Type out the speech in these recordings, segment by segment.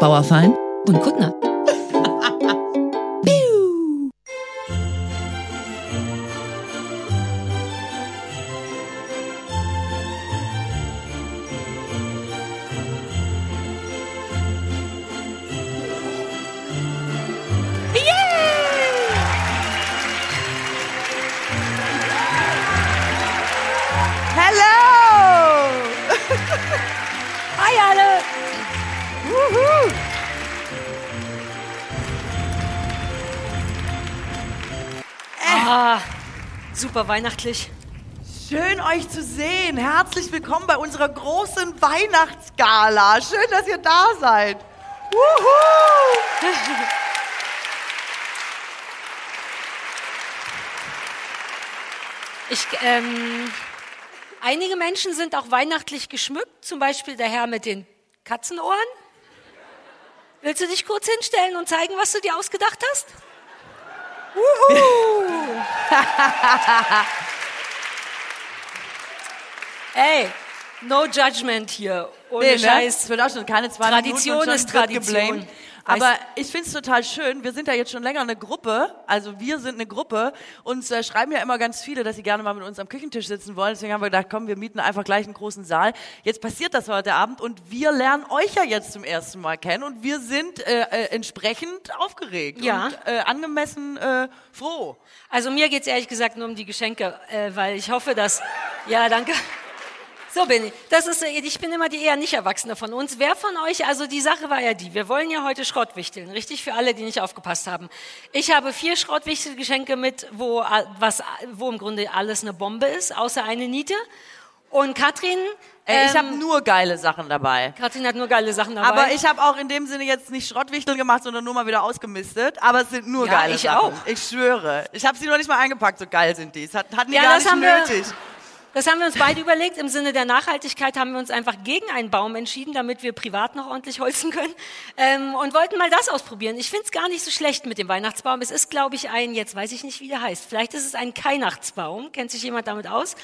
Bauerfein und Kuttner. Weihnachtlich. Schön euch zu sehen. Herzlich willkommen bei unserer großen Weihnachtsgala. Schön, dass ihr da seid. Wuhu! Ich, ähm, einige Menschen sind auch weihnachtlich geschmückt, zum Beispiel der Herr mit den Katzenohren. Willst du dich kurz hinstellen und zeigen, was du dir ausgedacht hast? Wuhu! Ey, no judgment hier. Ohne Nee, ne? Scheiß. Es wird auch schon keine zwei Tradition Minuten und ist schon Tradition. geblamed. Aber ich finde es total schön. Wir sind ja jetzt schon länger eine Gruppe. Also wir sind eine Gruppe. Uns äh, schreiben ja immer ganz viele, dass sie gerne mal mit uns am Küchentisch sitzen wollen. Deswegen haben wir gedacht, komm, wir mieten einfach gleich einen großen Saal. Jetzt passiert das heute Abend und wir lernen euch ja jetzt zum ersten Mal kennen und wir sind äh, äh, entsprechend aufgeregt Ja. und äh, angemessen äh, froh. Also mir geht's ehrlich gesagt nur um die Geschenke, äh, weil ich hoffe, dass... Ja, danke. So bin ich. Das ist, äh, ich bin immer die eher nicht Erwachsene von uns. Wer von euch, also die Sache war ja die, wir wollen ja heute Schrott wichteln, richtig? Für alle, die nicht aufgepasst haben. Ich habe vier Schrottwichtelgeschenke mit, wo, äh, was, wo im Grunde alles eine Bombe ist, außer eine Niete. Und Katrin, Ey, ich ähm, habe nur geile Sachen dabei. Katrin hat nur geile Sachen dabei. Aber ich habe auch in dem Sinne jetzt nicht Schrottwichtel gemacht, sondern nur mal wieder ausgemistet. Aber es sind nur Ja, geile ich Sachen. auch. Ich schwöre. Ich habe sie noch nicht mal eingepackt, so geil sind die. Es hat, hatten die Ja, gar das nicht haben wir- nötig. Das haben wir uns beide überlegt. Im Sinne der Nachhaltigkeit haben wir uns einfach gegen einen Baum entschieden, damit wir privat noch ordentlich holzen können. Ähm, und wollten mal das ausprobieren. Ich finde es gar nicht so schlecht mit dem Weihnachtsbaum. Es ist, glaube ich, ein, jetzt weiß ich nicht, wie der heißt. Vielleicht ist es ein Keinachtsbaum. Kennt sich jemand damit aus?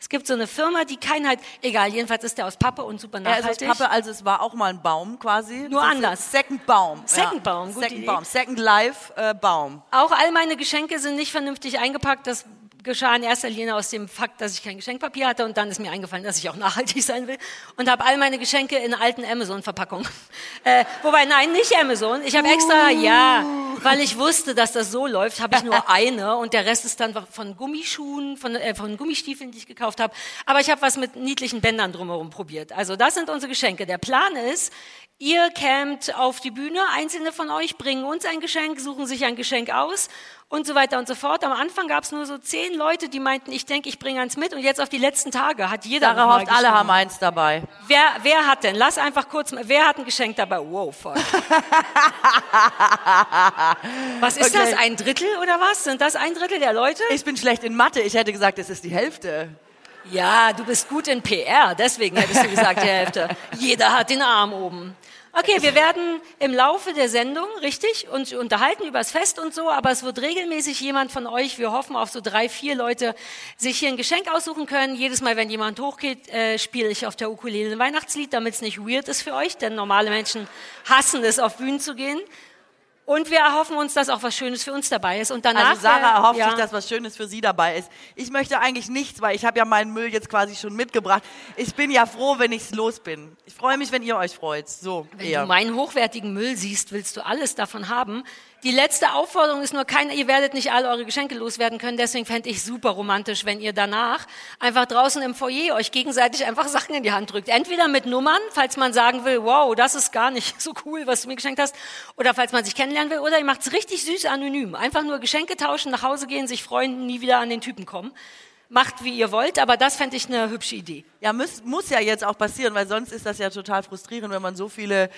Es gibt so eine Firma, die Keinheit, egal, jedenfalls ist der aus Pappe und super Ja, es ist nachhaltig. Pappe, also es war auch mal ein Baum quasi. Nur anders. Second Baum. Second ja. Baum, gute Second Idee. Baum. Second Life äh, Baum. Auch all meine Geschenke sind nicht vernünftig eingepackt. Das geschah in erster Linie aus dem Fakt, dass ich kein Geschenkpapier hatte und dann ist mir eingefallen, dass ich auch nachhaltig sein will und habe all meine Geschenke in alten Amazon-Verpackungen. Äh, wobei, nein, nicht Amazon. Ich habe extra, ja, weil ich wusste, dass das so läuft, habe ich nur eine und der Rest ist dann von Gummischuhen, von, äh, von Gummistiefeln, die ich gekauft habe. Aber ich habe was mit niedlichen Bändern drumherum probiert. Also das sind unsere Geschenke. Der Plan ist, Ihr kämt auf die Bühne, einzelne von euch bringen uns ein Geschenk, suchen sich ein Geschenk aus und so weiter und so fort. Am Anfang gab es nur so zehn Leute, die meinten, ich denke, ich bringe eins mit und jetzt auf die letzten Tage hat jeder Sarah hofft, alle haben eins dabei. Wer, wer hat denn? Lass einfach kurz, wer hat ein Geschenk dabei? Wow, fuck. was ist Okay. das? Ein Drittel oder was? Sind das ein Drittel der Leute? Ich bin schlecht in Mathe. Ich hätte gesagt, es ist die Hälfte. Ja, du bist gut in PR, deswegen hättest du gesagt, die Hälfte. Jeder hat den Arm oben. Okay, wir werden im Laufe der Sendung, richtig, uns unterhalten über das Fest und so, aber es wird regelmäßig jemand von euch, wir hoffen auf so drei, vier Leute, sich hier ein Geschenk aussuchen können. Jedes Mal, wenn jemand hochgeht, äh, spiele ich auf der Ukulele ein Weihnachtslied, damit es nicht weird ist für euch, denn normale Menschen hassen es, auf Bühnen zu gehen. Und wir erhoffen uns, dass auch was Schönes für uns dabei ist. Und danach, Also Sarah erhofft ja. sich, dass was Schönes für sie dabei ist. Ich möchte eigentlich nichts, weil ich habe ja meinen Müll jetzt quasi schon mitgebracht. Ich bin ja froh, wenn ich los bin. Ich freue mich, wenn ihr euch freut. So, Wenn eher. du meinen hochwertigen Müll siehst, willst du alles davon haben. Die letzte Aufforderung ist nur keine, ihr werdet nicht alle eure Geschenke loswerden können, deswegen fände ich super romantisch, wenn ihr danach einfach draußen im Foyer euch gegenseitig einfach Sachen in die Hand drückt. Entweder mit Nummern, falls man sagen will, wow, das ist gar nicht so cool, was du mir geschenkt hast, oder falls man sich kennenlernen will, oder ihr macht es richtig süß anonym. Einfach nur Geschenke tauschen, nach Hause gehen, sich freuen, nie wieder an den Typen kommen. Macht, wie ihr wollt, aber das fände ich eine hübsche Idee. Ja, muss, muss ja jetzt auch passieren, weil sonst ist das ja total frustrierend, wenn man so viele,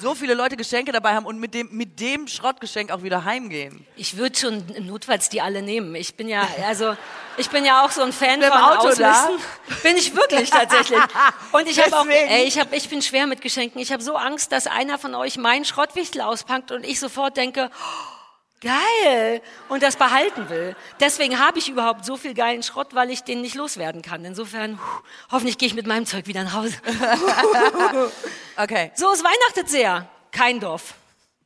so viele Leute Geschenke dabei haben und mit dem, mit dem Schrottgeschenk auch wieder heimgehen. Ich würde schon notfalls die alle nehmen. Ich bin ja, also, ich bin ja auch so ein Fan von Auto Auslisten. Bin ich wirklich tatsächlich. Und ich habe auch, Deswegen. ey, ich habe, ich bin schwer mit Geschenken. Ich habe so Angst, dass einer von euch meinen Schrottwichtel auspackt und ich sofort denke, oh, geil, und das behalten will. Deswegen habe ich überhaupt so viel geilen Schrott, weil ich den nicht loswerden kann. Insofern, puh, hoffentlich gehe ich mit meinem Zeug wieder nach Hause. Okay. So, es weihnachtet sehr. kind of.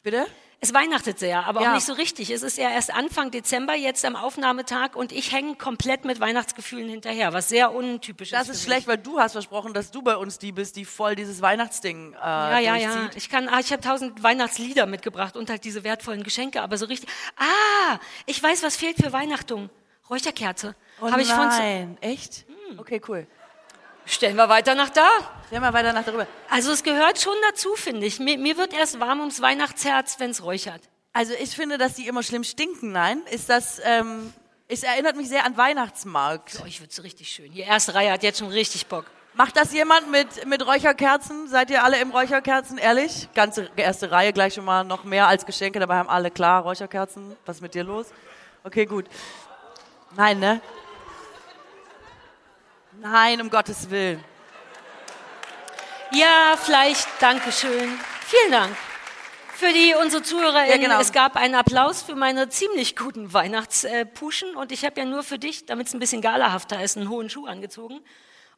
Bitte? Es weihnachtet sehr, aber Ja. auch nicht so richtig. Es ist ja erst Anfang Dezember jetzt am Aufnahmetag und ich hänge komplett mit Weihnachtsgefühlen hinterher, was sehr untypisch Das ist. ist für schlecht, weil du hast versprochen, dass du bei uns die bist, die voll dieses Weihnachtsding äh. Ja, ja, ja. Ich kann, ah, ich habe tausend Weihnachtslieder mitgebracht und halt diese wertvollen Geschenke, aber so richtig. Ah, ich weiß, was fehlt für Weihnachten. Räucherkerze. Oh Habe ich von. nein, echt? Okay, cool. Stellen wir weiter nach da. Stell mal weiter nach darüber. Also es gehört schon dazu, finde ich. Mir, mir wird erst warm ums Weihnachtsherz, wenn es räuchert. Also ich finde, dass die immer schlimm stinken. Nein, ist das? Ähm, es erinnert mich sehr an Weihnachtsmarkt. Oh, ich würde es richtig schön. Die erste Reihe hat jetzt schon richtig Bock. Macht das jemand mit mit Räucherkerzen? Seid ihr alle im Räucherkerzen? Ehrlich? Ganze erste Reihe gleich schon mal noch mehr als Geschenke. Dabei haben alle klar Räucherkerzen. Was ist mit dir los? Okay, gut. Nein, ne? Nein, um Gottes Willen. Ja, vielleicht, Dankeschön. Vielen Dank. Für die unsere ZuhörerInnen, Ja, genau. es gab einen Applaus für meine ziemlich guten Weihnachtspuschen und ich habe ja nur für dich, damit es ein bisschen galahafter ist, einen hohen Schuh angezogen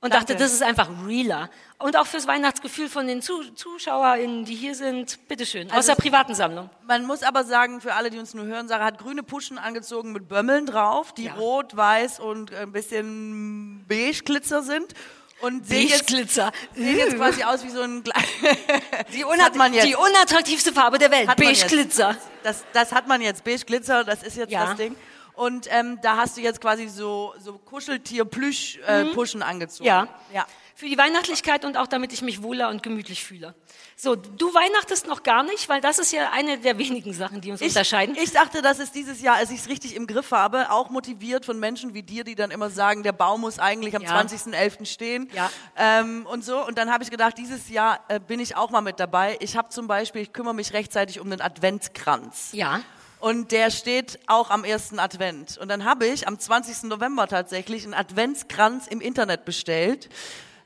und Danke. dachte, das ist einfach realer. Und auch fürs Weihnachtsgefühl von den Zu ZuschauerInnen, die hier sind, bitteschön, aus Also der privaten Sammlung. Man muss aber sagen, für alle, die uns nur hören, Sarah hat grüne Puschen angezogen mit Bömmeln drauf, die Ja. rot, weiß und ein bisschen beige Glitzer sind. Und sehen jetzt, Glitzer. sehen jetzt quasi aus wie so ein Die, jetzt. die unattraktivste Farbe der Welt, beige. Glitzer. Das, das hat man jetzt, beige Glitzer, das ist jetzt Ja. das Ding. Und ähm, da hast du jetzt quasi so, so Kuscheltier-Plüsch-Puschen angezogen. Mhm. Ja. ja. Für die Weihnachtlichkeit und auch damit ich mich wohler und gemütlich fühle. So, du weihnachtest noch gar nicht, weil das ist ja eine der wenigen Sachen, die uns Ich, unterscheiden. ich dachte, dass es dieses Jahr, als ich es richtig im Griff habe, auch motiviert von Menschen wie dir, die dann immer sagen, der Baum muss eigentlich am Ja. 20.11. stehen. Ja. Ähm, und so. Und dann habe ich gedacht, dieses Jahr äh, bin ich auch mal mit dabei. Ich habe zum Beispiel, ich kümmere mich rechtzeitig um den Adventskranz. ja. Und der steht auch am ersten Advent. Und dann habe ich am 20. November tatsächlich einen Adventskranz im Internet bestellt,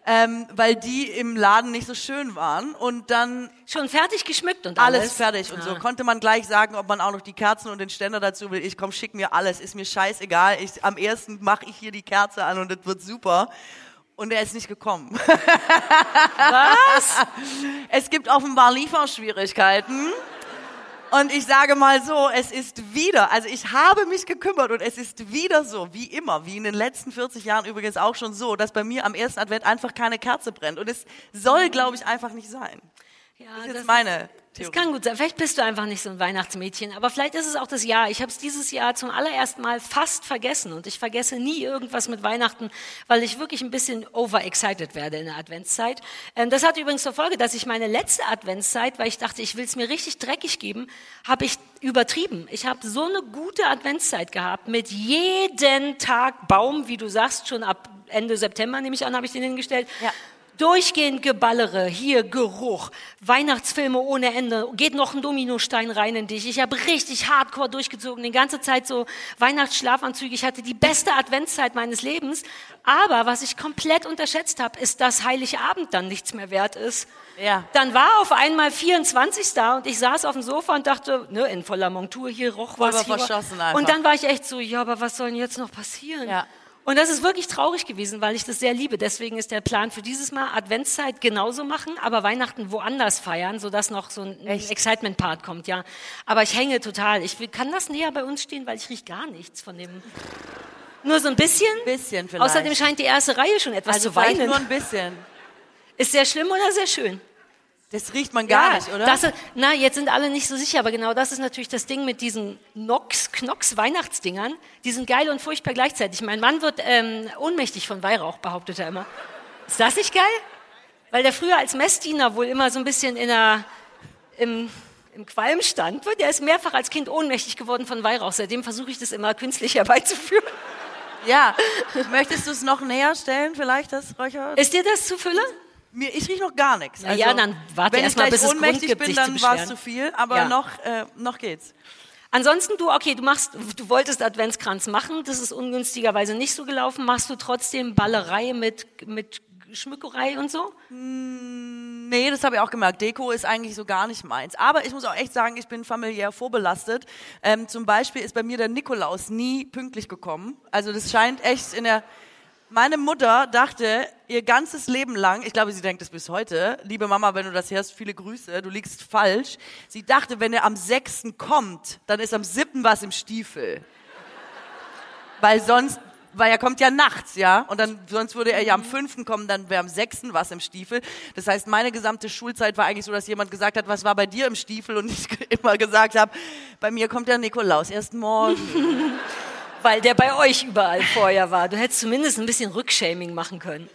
ähm, weil die im Laden nicht so schön waren. Und dann Schon fertig geschmückt und alles, alles. fertig und so. Ah. Konnte man gleich sagen, ob man auch noch die Kerzen und den Ständer dazu will. Ich komm, schick mir alles, ist mir scheißegal. Ich, am ersten mache ich hier die Kerze an und das wird super. Und er ist nicht gekommen. Was? Es gibt offenbar Lieferschwierigkeiten. Und ich sage mal so, es ist wieder, also ich habe mich gekümmert und es ist wieder so, wie immer, wie in den letzten 40 Jahren übrigens auch schon so, dass bei mir am ersten Advent einfach keine Kerze brennt. Und es soll, glaube ich, einfach nicht sein. Ja, Das ist das, meine das Theorie. kann gut sein. Vielleicht bist du einfach nicht so ein Weihnachtsmädchen. Aber vielleicht ist es auch das Jahr. Ich habe es dieses Jahr zum allerersten Mal fast vergessen. Und ich vergesse nie irgendwas mit Weihnachten, weil ich wirklich ein bisschen overexcited werde in der Adventszeit. Ähm, das hat übrigens zur Folge, dass ich meine letzte Adventszeit, weil ich dachte, ich will es mir richtig dreckig geben, habe ich übertrieben. Ich habe so eine gute Adventszeit gehabt mit jeden Tag Baum, wie du sagst, schon ab Ende September, nehme ich an, habe ich den hingestellt. Ja. Durchgehend Geballere, hier Geruch, Weihnachtsfilme ohne Ende, geht noch ein Dominostein rein in dich. Ich habe richtig hardcore durchgezogen, die ganze Zeit so Weihnachtsschlafanzüge. Ich hatte die beste Adventszeit meines Lebens. Aber was ich komplett unterschätzt habe, ist, dass Heiligabend dann nichts mehr wert ist. Ja. Dann war auf einmal 24 da und ich saß auf dem Sofa und dachte, ne, in voller Montur, hier roch was. Hier verschossen einfach. und dann war ich echt so, ja, aber was soll denn jetzt noch passieren? Ja. Und das ist wirklich traurig gewesen, weil ich das sehr liebe. Deswegen ist der Plan für dieses Mal Adventszeit genauso machen, aber Weihnachten woanders feiern, sodass noch so ein? Excitement-Part kommt, ja. Aber ich hänge total. Ich will, kann das näher bei uns stehen, weil ich riech gar nichts von dem. Nur so ein bisschen. Bisschen vielleicht. Außerdem scheint die erste Reihe schon etwas Also zu weinen. nur ein bisschen. Ist sehr schlimm oder sehr schön? Das riecht man gar nicht, oder? Das, na, jetzt sind alle nicht so sicher, aber genau das ist natürlich das Ding mit diesen Nox, Knox Weihnachtsdingern. Die sind geil und furchtbar gleichzeitig. Mein Mann wird ähm, ohnmächtig von Weihrauch, behauptet er immer. Ist das nicht geil? Weil der früher als Messdiener wohl immer so ein bisschen in der, im, im Qualm stand. Der ist mehrfach als Kind ohnmächtig geworden von Weihrauch. Seitdem versuche ich das immer künstlich herbeizuführen. ja. Möchtest du es noch näher stellen, vielleicht, das Räucher? Ist dir das zu Fülle? Mir, ich riech noch gar nichts. Also, ja, dann warte wenn erst ich mal, bis es Grund ohnmächtig gibt, bin, dann war es zu viel, aber Ja. noch, äh, noch geht's. Ansonsten du, okay, du machst, du wolltest Adventskranz machen, das ist ungünstigerweise nicht so gelaufen. Machst du trotzdem Ballerei mit, mit Schmückerei und so? Nee, das habe ich auch gemerkt. Deko ist eigentlich so gar nicht meins. Aber ich muss auch echt sagen, ich bin familiär vorbelastet. Ähm, zum Beispiel ist bei mir der Nikolaus nie pünktlich gekommen. Also das scheint echt in der... Meine Mutter dachte ihr ganzes Leben lang, ich glaube, sie denkt es bis heute, liebe Mama, wenn du das hörst, viele Grüße, du liegst falsch. Sie dachte, wenn er am 6. kommt, dann ist am 7. was im Stiefel. Weil sonst, weil er kommt ja nachts, ja, und dann, sonst würde er ja am 5. kommen, dann wäre am 6. was im Stiefel. Das heißt, meine gesamte Schulzeit war eigentlich so, dass jemand gesagt hat, was war bei dir im Stiefel und ich immer gesagt habe, bei mir kommt der Nikolaus erst morgen weil der bei euch überall vorher war. Du hättest zumindest ein bisschen Rückshaming machen können.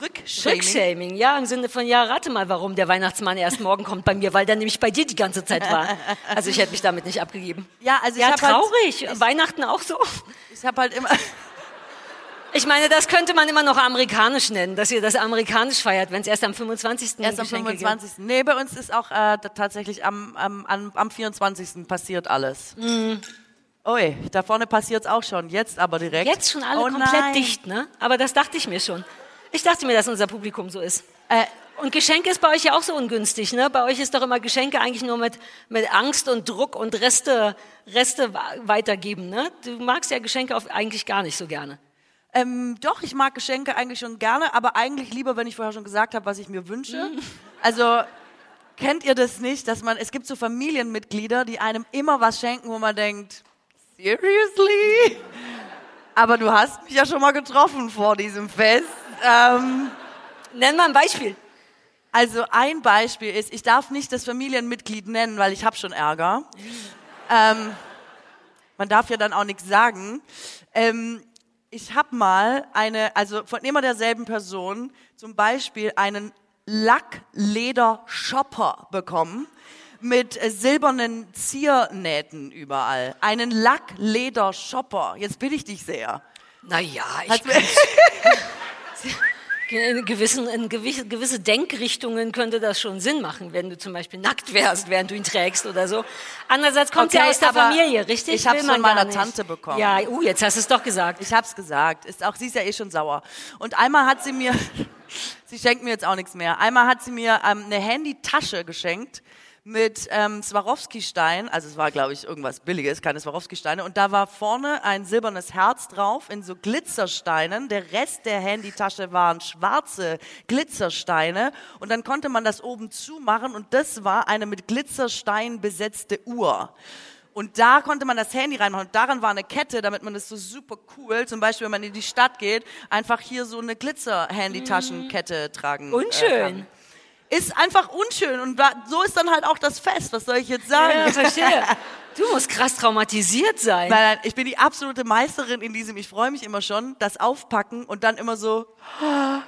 Rückshaming? Rückshaming, ja, im Sinne von, ja, rate mal, warum der Weihnachtsmann erst morgen kommt bei mir, weil der nämlich bei dir die ganze Zeit war. Also ich hätte mich damit nicht abgegeben. Ja, also ich ja, halt- traurig. ich- Weihnachten auch so. Ich habe halt immer, Ich meine, das könnte man immer noch amerikanisch nennen, dass ihr das amerikanisch feiert, wenn es erst am 25. erst am Geschenke gibt. 25. Nee, bei uns ist auch äh, tatsächlich am, am, am, am 24. passiert alles. Ui, da vorne passiert's auch schon, jetzt aber direkt. Jetzt schon alle oh, komplett nein. dicht, ne? Aber das dachte ich mir schon. Ich dachte mir, dass unser Publikum so ist. Äh, Und Geschenke ist bei euch ja auch so ungünstig, ne? Bei euch ist doch immer Geschenke eigentlich nur mit, mit Angst und Druck und Reste, Reste weitergeben, ne? Du magst ja Geschenke auf, eigentlich gar nicht so gerne. Ähm, doch, ich mag Geschenke eigentlich schon gerne, aber eigentlich lieber, wenn ich vorher schon gesagt habe, was ich mir wünsche. Mhm. Also kennt ihr das nicht, dass man, es gibt so Familienmitglieder, die einem immer was schenken, wo man denkt, seriously? Aber du hast mich ja schon mal getroffen vor diesem Fest. Ähm, Nenn mal ein Beispiel. also ein Beispiel ist, ich darf nicht das Familienmitglied nennen, weil ich habe schon Ärger. Ähm, man darf ja dann auch nichts sagen. Ähm, ich habe mal eine, also von immer derselben Person, zum Beispiel einen Lackleder-Shopper bekommen mit silbernen Ziernähten überall. Einen Lackleder-Shopper. Jetzt bitte ich dich sehr. Naja, ich in gewissen, in gewisse, gewisse Denkrichtungen könnte das schon Sinn machen, wenn du zum Beispiel nackt wärst, während du ihn trägst oder so. Andererseits kommt ja Okay, aus der Familie, richtig? ich Will man von meiner. Tante bekommen. Ja, uh, jetzt hast du es doch gesagt. Ich hab's gesagt. Ist auch, sie ist ja eh schon sauer. Und einmal hat sie mir, sie schenkt mir jetzt auch nichts mehr. Einmal hat sie mir ähm, eine Handytasche geschenkt mit ähm, Swarovski-Stein. Also es war, glaube ich, irgendwas Billiges, keine Swarovski-Steine. Und da war vorne ein silbernes Herz drauf in so Glitzersteinen. Der Rest der Handytasche waren schwarze Glitzersteine. Und dann konnte man das oben zumachen und das war eine mit Glitzerstein besetzte Uhr. Und da konnte man das Handy reinmachen. Und daran war eine Kette, damit man das so super cool, zum Beispiel, wenn man in die Stadt geht, einfach hier so eine Glitzer-Handy-Taschenkette tragen. Äh, Unschön. kann. Ist einfach unschön. Und so ist dann halt auch das Fest. Was soll ich jetzt sagen? Ja, verstehe. Du musst krass traumatisiert sein. Nein, nein, ich bin die absolute Meisterin in diesem, ich freue mich immer schon, das Aufpacken und dann immer so, "Oh,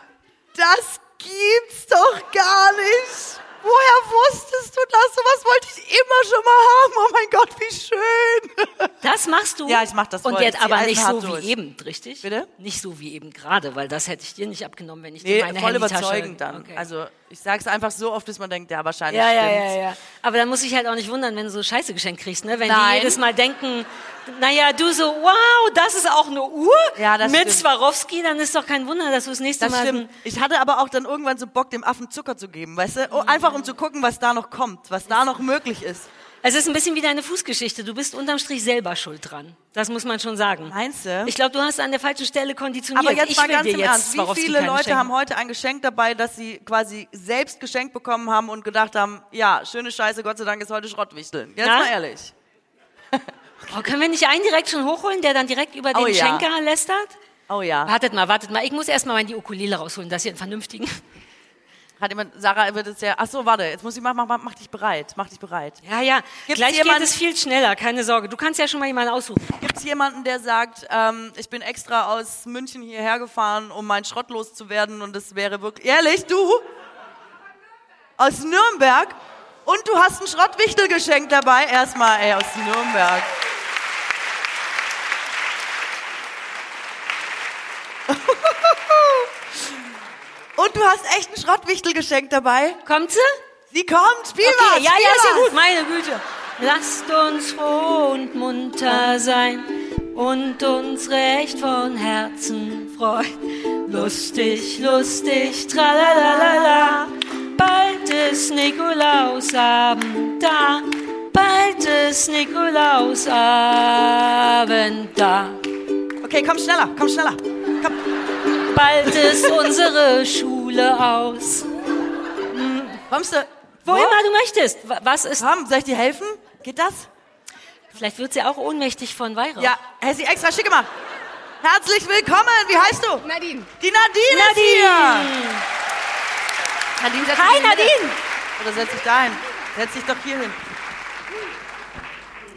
das gibt's doch gar nicht. Woher wusstest du das? Sowas wollte ich immer schon mal haben. Oh mein Gott, wie schön. Das machst du. Ja, ich mach das voll. Und jetzt aber nicht so durch. wie eben, richtig? Bitte? Nicht so wie eben gerade, weil das hätte ich dir nicht abgenommen, wenn ich Nee, dir meine voll Handytasche... überzeugend dann. Okay. Also ich sage es einfach so oft, bis man denkt, ja, wahrscheinlich ja, ja, stimmt's. ja, ja. Aber dann muss ich halt auch nicht wundern, wenn du so Scheiße geschenkt kriegst, ne? Wenn die Nein. jedes Mal denken, naja, du so, wow, das ist auch eine Uhr Ja, das mit stimmt. Swarovski, dann ist doch kein Wunder, dass du das nächste Das Mal... stimmt. Ich hatte aber auch dann irgendwann so Bock, dem Affen Zucker zu geben, weißt du? Oh, einfach um zu gucken, was da noch kommt, was da noch möglich ist. Es ist ein bisschen wie deine Fußgeschichte. Du bist unterm Strich selber schuld dran. Das muss man schon sagen. Meinst du? Ich glaube, du hast an der falschen Stelle konditioniert. Aber jetzt ich mal ganz im Ernst, wie viele Leute schenken. haben heute ein Geschenk dabei, das sie quasi selbst geschenkt bekommen haben und gedacht haben, ja, schöne Scheiße, Gott sei Dank ist heute Schrottwichteln. Jetzt Na? mal ehrlich. Oh, können wir nicht einen direkt schon hochholen, der dann direkt über den Oh ja. Schenker lästert? Oh ja. Wartet mal, wartet mal. Ich muss erst mal die Ukulele rausholen, dass ihr einen vernünftigen. Hat jemand, Sarah wird es ja, ach so, warte, jetzt muss ich, mach, mach, mach dich bereit, mach dich bereit. Ja, ja. Gibt's Gleich jemand- geht es viel schneller, keine Sorge. Du kannst ja schon mal jemanden aussuchen. Gibt es jemanden, der sagt, ähm, ich bin extra aus München hierher gefahren, um meinen Schrott loszuwerden und es wäre wirklich, ehrlich, du? Aus Nürnberg? Und du hast ein Schrottwichtel geschenkt dabei? Erstmal, ey, aus Nürnberg. Und du hast echt ein Schrottwichtel geschenkt dabei? Kommt sie? Sie kommt, spiel Okay, was, ja, spiel ja, ist ja gut, meine Güte. Lasst uns froh und munter sein und uns recht von Herzen freuen. Lustig, lustig, tralalala. Bald ist Nikolausabend da. Bald ist Nikolausabend da. Okay, komm schneller, komm schneller. Komm. bald ist unsere Schule aus. Kommst du? Wo immer du möchtest. Wa- Was ist? Komm, soll ich dir helfen? Geht das? Vielleicht wird sie auch ohnmächtig von Weihrauch. Ja, hätte sie extra schick gemacht. Herzlich willkommen. Wie heißt du? Nadine. Die Nadine, ist hier. Nadine, setz Hi. Nadine! Oder setz dich dahin. Setz dich doch hier hin.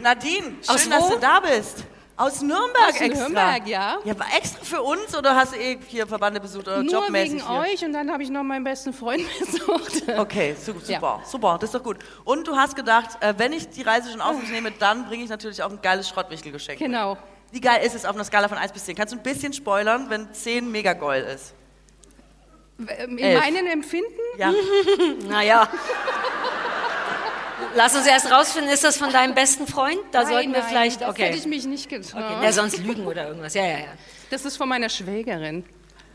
Nadine, schön, Aus dass wo? du da bist. Aus Nürnberg Aus extra. Nürnberg, ja. Ja, aber extra für uns oder hast du eh hier Verbande besucht oder Nur jobmäßig wegen hier? euch und dann habe ich noch meinen besten Freund besucht. Okay, su- super, Ja. super, das ist doch gut. Und du hast gedacht, äh, wenn ich die Reise schon auf mich nehme, dann bringe ich natürlich auch ein geiles Schrottwichtelgeschenk. mit. Genau. Wie geil ist es auf einer Skala von 1 bis 10? Kannst du ein bisschen spoilern, wenn 10 mega geil ist? Ähm, In Elf. meinem Empfinden? Ja. Naja. Lass uns erst rausfinden, ist das von deinem besten Freund? Da Nein, sollten wir nein, vielleicht. Das hätte ich Okay. mich nicht getraut. Ja, sonst lügen oder irgendwas. Ja, ja, ja. Das ist von meiner Schwägerin.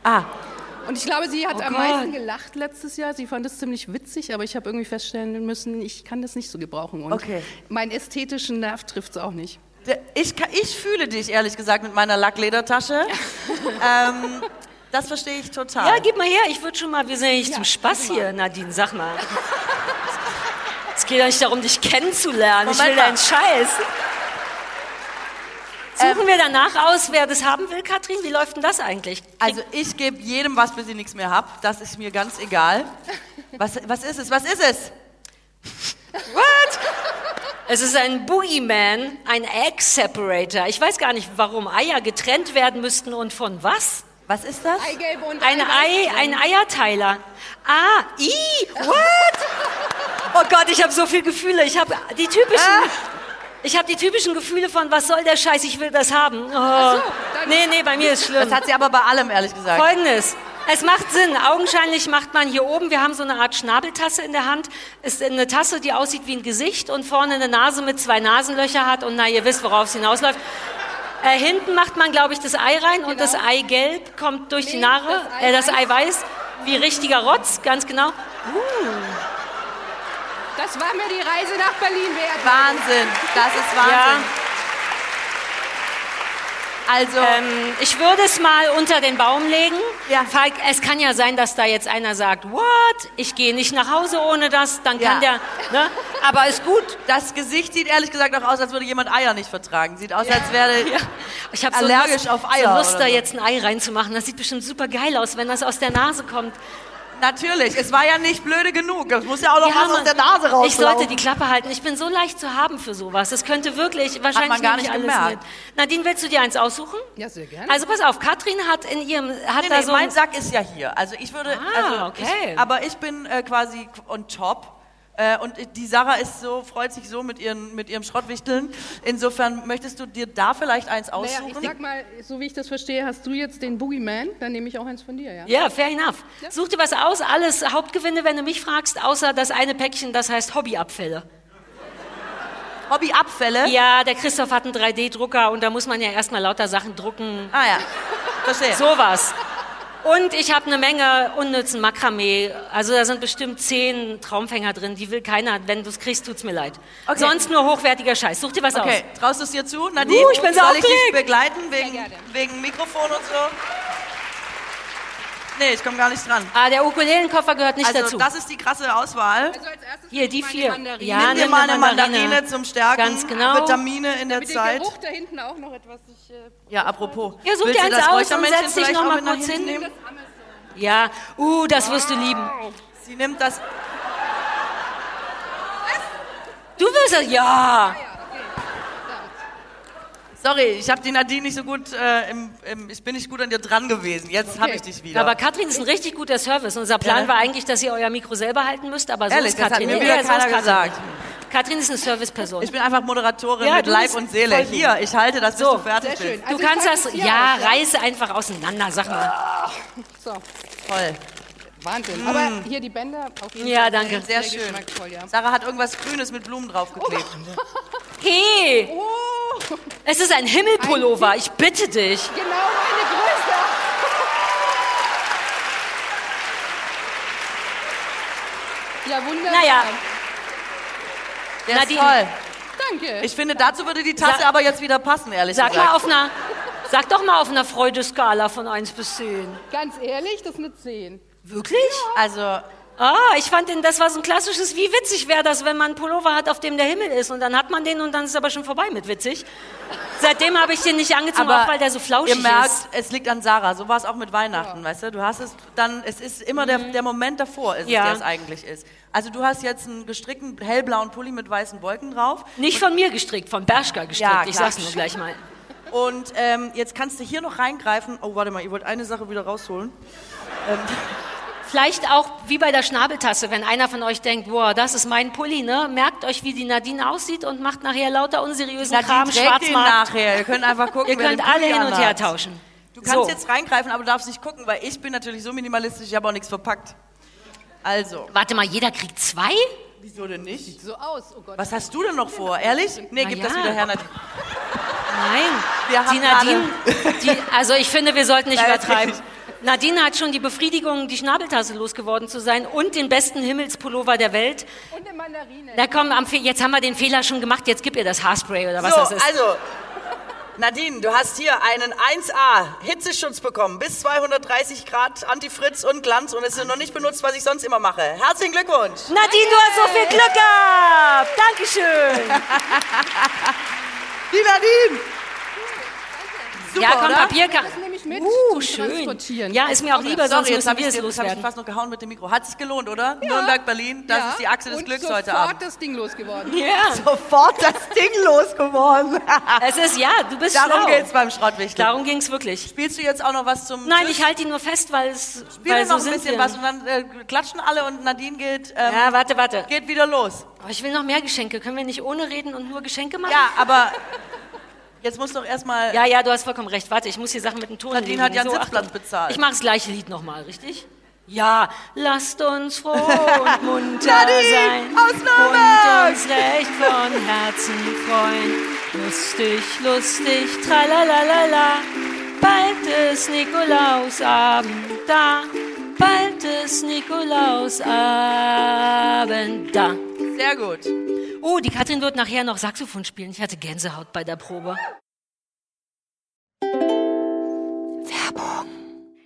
Ah, Und ich glaube, sie hat Oh am Gott. meisten gelacht letztes Jahr. Sie fand es ziemlich witzig, aber ich habe irgendwie feststellen müssen, ich kann das nicht so gebrauchen. Und Okay. meinen ästhetischen Nerv trifft es auch nicht. ich, kann- ich fühle dich ehrlich gesagt mit meiner Lackledertasche. ähm, das verstehe ich total. Ja, gib mal her. Ich würde schon mal, wir sind ja nicht Ja, zum Spaß hier, Nadine, sag mal. Es geht ja nicht darum, dich kennenzulernen. Ich will Moment mal. deinen Scheiß. Suchen wir danach aus, wer das haben will, Katrin? Wie läuft denn das eigentlich? Also ich gebe jedem was, bis ich nichts mehr habe. Das ist mir ganz egal. Was, was ist es? Was ist es? What? Es ist ein Boogeyman, ein Egg Separator. Ich weiß gar nicht, warum Eier getrennt werden müssten und von was? Was ist das? Eigelb und Ein Ei, ein. Eierteiler. Ah, i, what? Oh Gott, ich habe so viele Gefühle. Ich habe die typischen, ich habe die typischen Gefühle von, was soll der Scheiß? Ich will das haben. Oh. dann- Nee, nee, bei mir ist schlimm. Das hat sie aber bei allem, ehrlich gesagt. Folgendes. Es macht Sinn. Augenscheinlich macht man hier oben, wir haben so eine Art Schnabeltasse in der Hand, ist eine Tasse, die aussieht wie ein Gesicht und vorne eine Nase mit zwei Nasenlöcher hat und na, ihr wisst, worauf es hinausläuft. Äh, hinten macht man, glaube ich, das Ei rein und das Eigelb kommt durch die Nee, Naare, das äh, das Eiweiß. Wie richtiger Rotz, ganz genau. Das war mir die Reise nach Berlin wert. Wahnsinn. Das ist Wahnsinn. Also, Ähm, ich würde es mal unter den Baum legen. Ja. Falk, es kann ja sein, dass da jetzt einer sagt, what? Ich gehe nicht nach Hause ohne das, dann kann Ja. der, ne? Aber ist gut. das Gesicht sieht ehrlich gesagt auch aus, als würde jemand Eier nicht vertragen. Sieht aus, als wäre... Ja. Ich habe so Allergisch Lust, auf Eier So Lust, da so. jetzt ein Ei reinzumachen. Das sieht bestimmt super geil aus, wenn das aus der Nase kommt. Natürlich, es war ja nicht blöde genug. Es muss ja auch noch Ja, was aus Mann. der Nase raus. Ich sollte die Klappe halten. Ich bin so leicht zu haben für sowas. Das könnte wirklich, wahrscheinlich man gar nicht alles gemerkt. mit. Nadine, willst du dir eins aussuchen? Ja, sehr gerne. Also pass auf, Katrin hat in ihrem, hat Nee, da nee, so mein ein, Sack ist ja hier. Also ich würde, Ah, also okay. ich, aber ich bin äh, quasi on top. Äh, und die Sarah ist so, freut sich so mit, ihren, mit ihrem Schrottwichteln. Insofern möchtest du dir da vielleicht eins Naja, aussuchen? ich sag mal, so wie ich das verstehe, hast du jetzt den Boogeyman, dann nehme ich auch eins von dir, ja? ja, fair enough. Such dir was aus, alles Hauptgewinne, wenn du mich fragst, außer das eine Päckchen, das heißt Hobbyabfälle. Hobbyabfälle? Ja, der Christoph hat einen 3D-Drucker und da muss man ja erstmal lauter Sachen drucken. Ah ja, verstehe. Sowas. Und ich habe eine Menge unnützen Makramee. Also da sind bestimmt zehn Traumfänger drin. Die will keiner. Wenn du es kriegst, tut's mir leid. Okay. Sonst nur hochwertiger Scheiß. Such dir was Okay, aus. traust du es dir zu, Nadine? Uh, ich bin so Soll ich dich aufgeregt. begleiten wegen, wegen Mikrofon und so? Nee, ich komme gar nicht dran. Ah, der Ukulelenkoffer gehört nicht Also dazu. das ist die krasse Auswahl. Also als erstes Hier, die vier. Mandarine. Ja, Nimm dir mal eine Mandarine. Mandarine zum Stärken. Ganz genau. Vitamine in der Mit Zeit. Geruch da hinten auch noch etwas. Ich, äh, Ja, apropos. Ja, such Willst dir du eins das aus und setz dich vielleicht noch mal mit nach kurz hinten hin. nehmen? Ja, uh, das wirst du lieben. Sie nimmt das. Du wirst es, ja. Sorry, ich habe die Nadine nicht so gut, äh, im, im, ich bin nicht gut an dir dran gewesen. Jetzt habe ich dich wieder. Aber Katrin ist ein richtig guter Service. Unser Plan Ja, war eigentlich, dass ihr euer Mikro selber halten müsst, aber so Ehrlich, ist das hat Katrin. mir wieder ja, so keiner ist Katrin. gesagt. Katrin ist eine Serviceperson. ich bin einfach Moderatorin Ja, mit du Leib und Seele. Hier, ich halte das, bis So. du fertig Sehr schön. bist. Du Also ich kannst das, ja, reiße einfach auseinander, sag mal. so, Toll. Wahnsinn. Aber hier die Bänder auf jeden Ja, Fall danke. Sehr sehr schön. ja. Sarah hat irgendwas Grünes mit Blumen draufgeklebt. Hey, Oh, es ist ein Himmelpullover, ich bitte dich. genau meine Größe. Ja, wunderbar. Naja. Der ist Nadine. toll. Danke. Ich finde, dazu würde die Tasse Sa- aber jetzt wieder passen, ehrlich Sag gesagt. mal auf einer, Sag doch mal auf einer Freudeskala von 1 bis 10. Ganz ehrlich, das ist eine 10. Wirklich? Also, Ah, ich fand den, das war so ein klassisches, wie witzig wäre das, wenn man einen Pullover hat, auf dem der Himmel ist und dann hat man den und dann ist aber schon vorbei mit witzig. Seitdem habe ich den nicht angezogen, aber auch weil der so flauschig ihr merkt, ist. es liegt an Sarah. So war es auch mit Weihnachten, weißt du? Du hast es dann, es ist immer der, der Moment davor, ist Ja. es, der es eigentlich ist. Also du hast jetzt einen gestrickten hellblauen Pulli mit weißen Wolken drauf. Nicht von mir gestrickt, von Bershka gestrickt. Ja, ich sag's nur gleich mal. Und ähm, jetzt kannst du hier noch reingreifen. Oh, warte mal, ihr wollt eine Sache wieder rausholen. Vielleicht auch wie bei der Schnabeltasse, wenn einer von euch denkt, boah, das ist mein Pulli, ne? Merkt euch, wie die Nadine aussieht und macht nachher lauter unseriösen Nadine Kram, Schwarzmarkt. nachher. Ihr könnt einfach gucken, Ihr könnt den alle hin und her tauschen. Du kannst So. jetzt reingreifen, aber du darfst nicht gucken, weil ich bin natürlich so minimalistisch, ich habe auch nichts verpackt. Also, Warte mal, jeder kriegt zwei? wieso denn nicht? So aus, oh Gott. Was hast du denn noch vor? Ehrlich? Nee, Na gib ja. das wieder her, Nadine. Nein. Wir haben die Nadine, die, also ich finde, wir sollten nicht Nein, übertreiben. wirklich. Nadine hat schon die Befriedigung, die Schnabeltasse losgeworden zu sein und den besten Himmelspullover der Welt. Und eine Mandarine. Na komm, jetzt haben wir den Fehler schon gemacht, jetzt gib ihr das Haarspray oder was so, das ist. also, Nadine, du hast hier einen 1A Hitzeschutz bekommen, bis 230 Grad Antifritz und Glanz und es ist noch nicht benutzt, was ich sonst immer mache. Herzlichen Glückwunsch! Nadine, du hast so viel Glück gehabt. Dankeschön. Die Nadine! Super, ja, komm, oder? Papier kann. Das nehme ich mit Uh, schön. Transportieren. Ja, ist mir auch lieber, sonst Sorry, jetzt müssen habe wir ich, es jetzt fast noch gehauen mit dem Mikro. Hat sich gelohnt, oder? Nürnberg, Berlin, das Ja, ist die Achse des und Glücks sofort heute Abend. das Ding losgeworden. Ja, Sofort das Ding losgeworden. es ist, ja, du bist Darum schlau. geht's beim Schrottwichtel. Darum ging's wirklich. Spielst du jetzt auch noch was zum Nein, Tisch? ich halte ihn nur fest, weil es, Spiel weil noch so ein sind bisschen wir. was und dann äh, klatschen alle und Nadine geht, ähm, Ja, warte, warte. geht wieder los. Oh, ich will noch mehr Geschenke. Können wir nicht ohne reden und nur Geschenke machen? Ja, aber jetzt muss doch erstmal... Ja, ja, du hast vollkommen recht. Warte, ich muss hier Sachen mit dem Ton Nadine hat ja einen So, Sitzplatz Achtung. bezahlt. Ich mache das gleiche Lied nochmal, richtig? Ja, lasst uns froh und munter sein aus Nürnberg! und uns recht von Herzen freuen. Lustig, lustig, tralalala, bald ist Nikolausabend da, bald ist Nikolausabend da. Sehr gut. Oh, die Katrin wird nachher noch Saxophon spielen. Ich hatte Gänsehaut bei der Probe.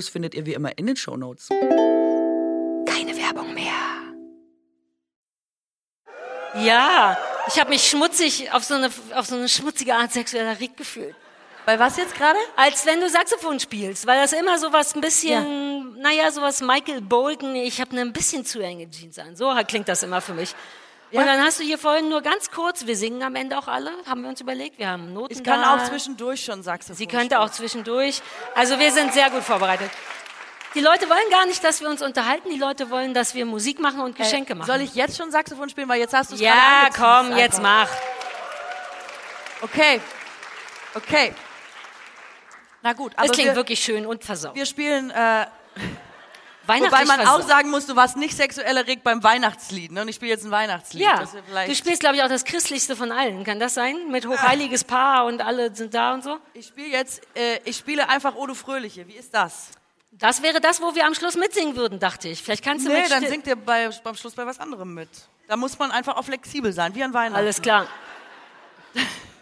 findet ihr wie immer in den Shownotes. Keine Werbung mehr. Ja, ich habe mich schmutzig auf so, eine, auf so eine schmutzige Art sexuell erregt gefühlt. Bei was jetzt gerade? Als wenn du Saxophon spielst, weil das immer so was ein bisschen, naja, so was Michael Bolton, ich habe eine ein bisschen zu enge Jeans an. So klingt das immer für mich. Und dann hast du hier vorhin nur ganz kurz, wir singen am Ende auch alle, haben wir uns überlegt, wir haben Noten Ich kann da. auch zwischendurch schon Saxophon Sie könnte auch zwischendurch. Also wir sind sehr gut vorbereitet. Die Leute wollen gar nicht, dass wir uns unterhalten. Die Leute wollen, dass wir Musik machen und Geschenke machen. Soll ich jetzt schon Saxophon spielen, weil jetzt hast du es Ja, komm, jetzt einfach. mach. Okay, okay. Na gut, aber Es klingt wir, wirklich schön und versaut. wir spielen, äh, wobei man auch sagen muss, du warst nicht sexuell erregt beim Weihnachtslied. Ne? Und ich spiele jetzt ein Weihnachtslied. ja, du spielst, glaube ich, auch das christlichste von allen. Kann das sein? Mit hochheiliges Paar und alle sind da und so? ich spiele jetzt, äh, ich spiele einfach Odo Fröhliche. Wie ist das? Das wäre das, wo wir am Schluss mitsingen würden, dachte ich. Vielleicht kannst du Nee, mit dann singt ihr bei, beim Schluss bei was anderem mit. Da muss man einfach auch flexibel sein, wie an Weihnachten. Alles klar.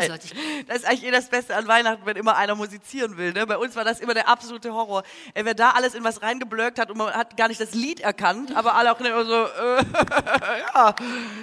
Sollte ich Das ist eigentlich eh das Beste an Weihnachten, wenn immer einer musizieren will. Ne? Bei uns war das immer der absolute Horror. Ey, wer da alles in was reingeblöckt hat und man hat gar nicht das Lied erkannt, aber alle auch immer so, äh, ja,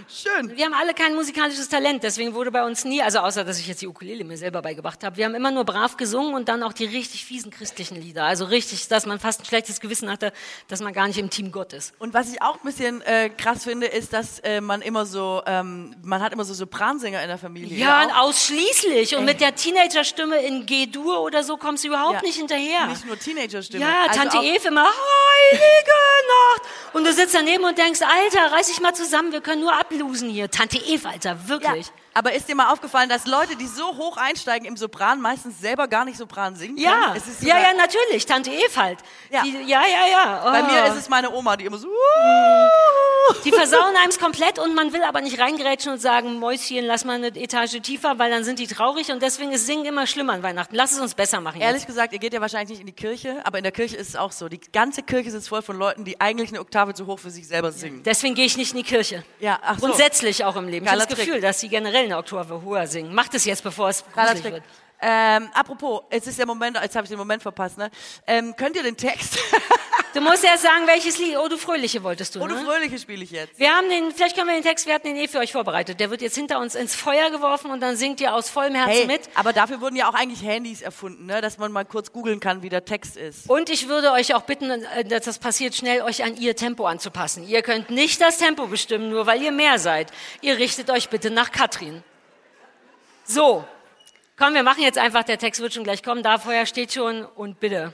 schön. Wir haben alle kein musikalisches Talent, deswegen wurde bei uns nie, also außer dass ich jetzt die Ukulele mir selber beigebracht habe, wir haben immer nur brav gesungen und dann auch die richtig fiesen christlichen Lieder. Also richtig, dass man fast ein schlechtes Gewissen hatte, dass man gar nicht im Team Gott ist. Und was ich auch ein bisschen äh, krass finde, ist, dass äh, man immer so, ähm, man hat immer so Sopransänger in der Familie. Ja, Ihr auch? Ausschließlich. Und mit der Teenagerstimme in G-Dur oder so kommst du überhaupt Ja. nicht hinterher. Nicht nur Teenagerstimme. Ja, Also Tante Eve immer, heilige Nacht. Und du sitzt daneben und denkst, Alter, reiß dich mal zusammen, wir können nur ablosen hier. Tante Eve, Alter, Ja, wirklich. Aber ist dir mal aufgefallen, dass Leute, die so hoch einsteigen im Sopran, meistens selber gar nicht Sopran singen können? Ja, Es ist ja, ja, natürlich, Tante Eve halt. Ja. Die, ja, ja, ja. Oh. Bei mir ist es meine Oma, die immer so. Die versauen einem komplett und man will aber nicht reingrätschen und sagen, Mäuschen, lass mal eine Etage tiefer, weil dann sind die traurig und deswegen ist Singen immer schlimmer an Weihnachten. Lass es uns besser machen. Ehrlich Jetzt. gesagt, ihr geht ja wahrscheinlich nicht in die Kirche, aber in der Kirche ist es auch so. Die ganze Kirche sitzt voll von Leuten, die eigentlich eine Oktave zu hoch für sich selber singen. Deswegen gehe ich nicht in die Kirche. Ja, ach so. Grundsätzlich auch im Leben. Ich habe das. Gefühl, dass sie generell eine Oktave höher singen. Macht es jetzt, bevor es gruselig wird. Ähm, apropos, jetzt ist der Moment, jetzt habe ich den Moment verpasst, ne? Ähm, könnt ihr den Text? Du musst erst sagen, welches Lied. Oh, du Fröhliche wolltest du, Ohne ne? Fröhliche spiele ich jetzt. Wir haben den, vielleicht können wir den Text, wir hatten den eh für euch vorbereitet. Der wird jetzt hinter uns ins Feuer geworfen und dann singt ihr aus vollem Herzen Hey, mit. aber dafür wurden ja auch eigentlich Handys erfunden, ne? dass man mal kurz googeln kann, wie der Text ist. Und ich würde euch auch bitten, äh, dass das passiert schnell, euch an ihr Tempo anzupassen. Ihr könnt nicht das Tempo bestimmen, nur weil ihr mehr seid. Ihr richtet euch bitte nach Katrin. So. Komm, wir machen jetzt einfach, der Text wird schon gleich kommen, da vorher steht schon und bitte.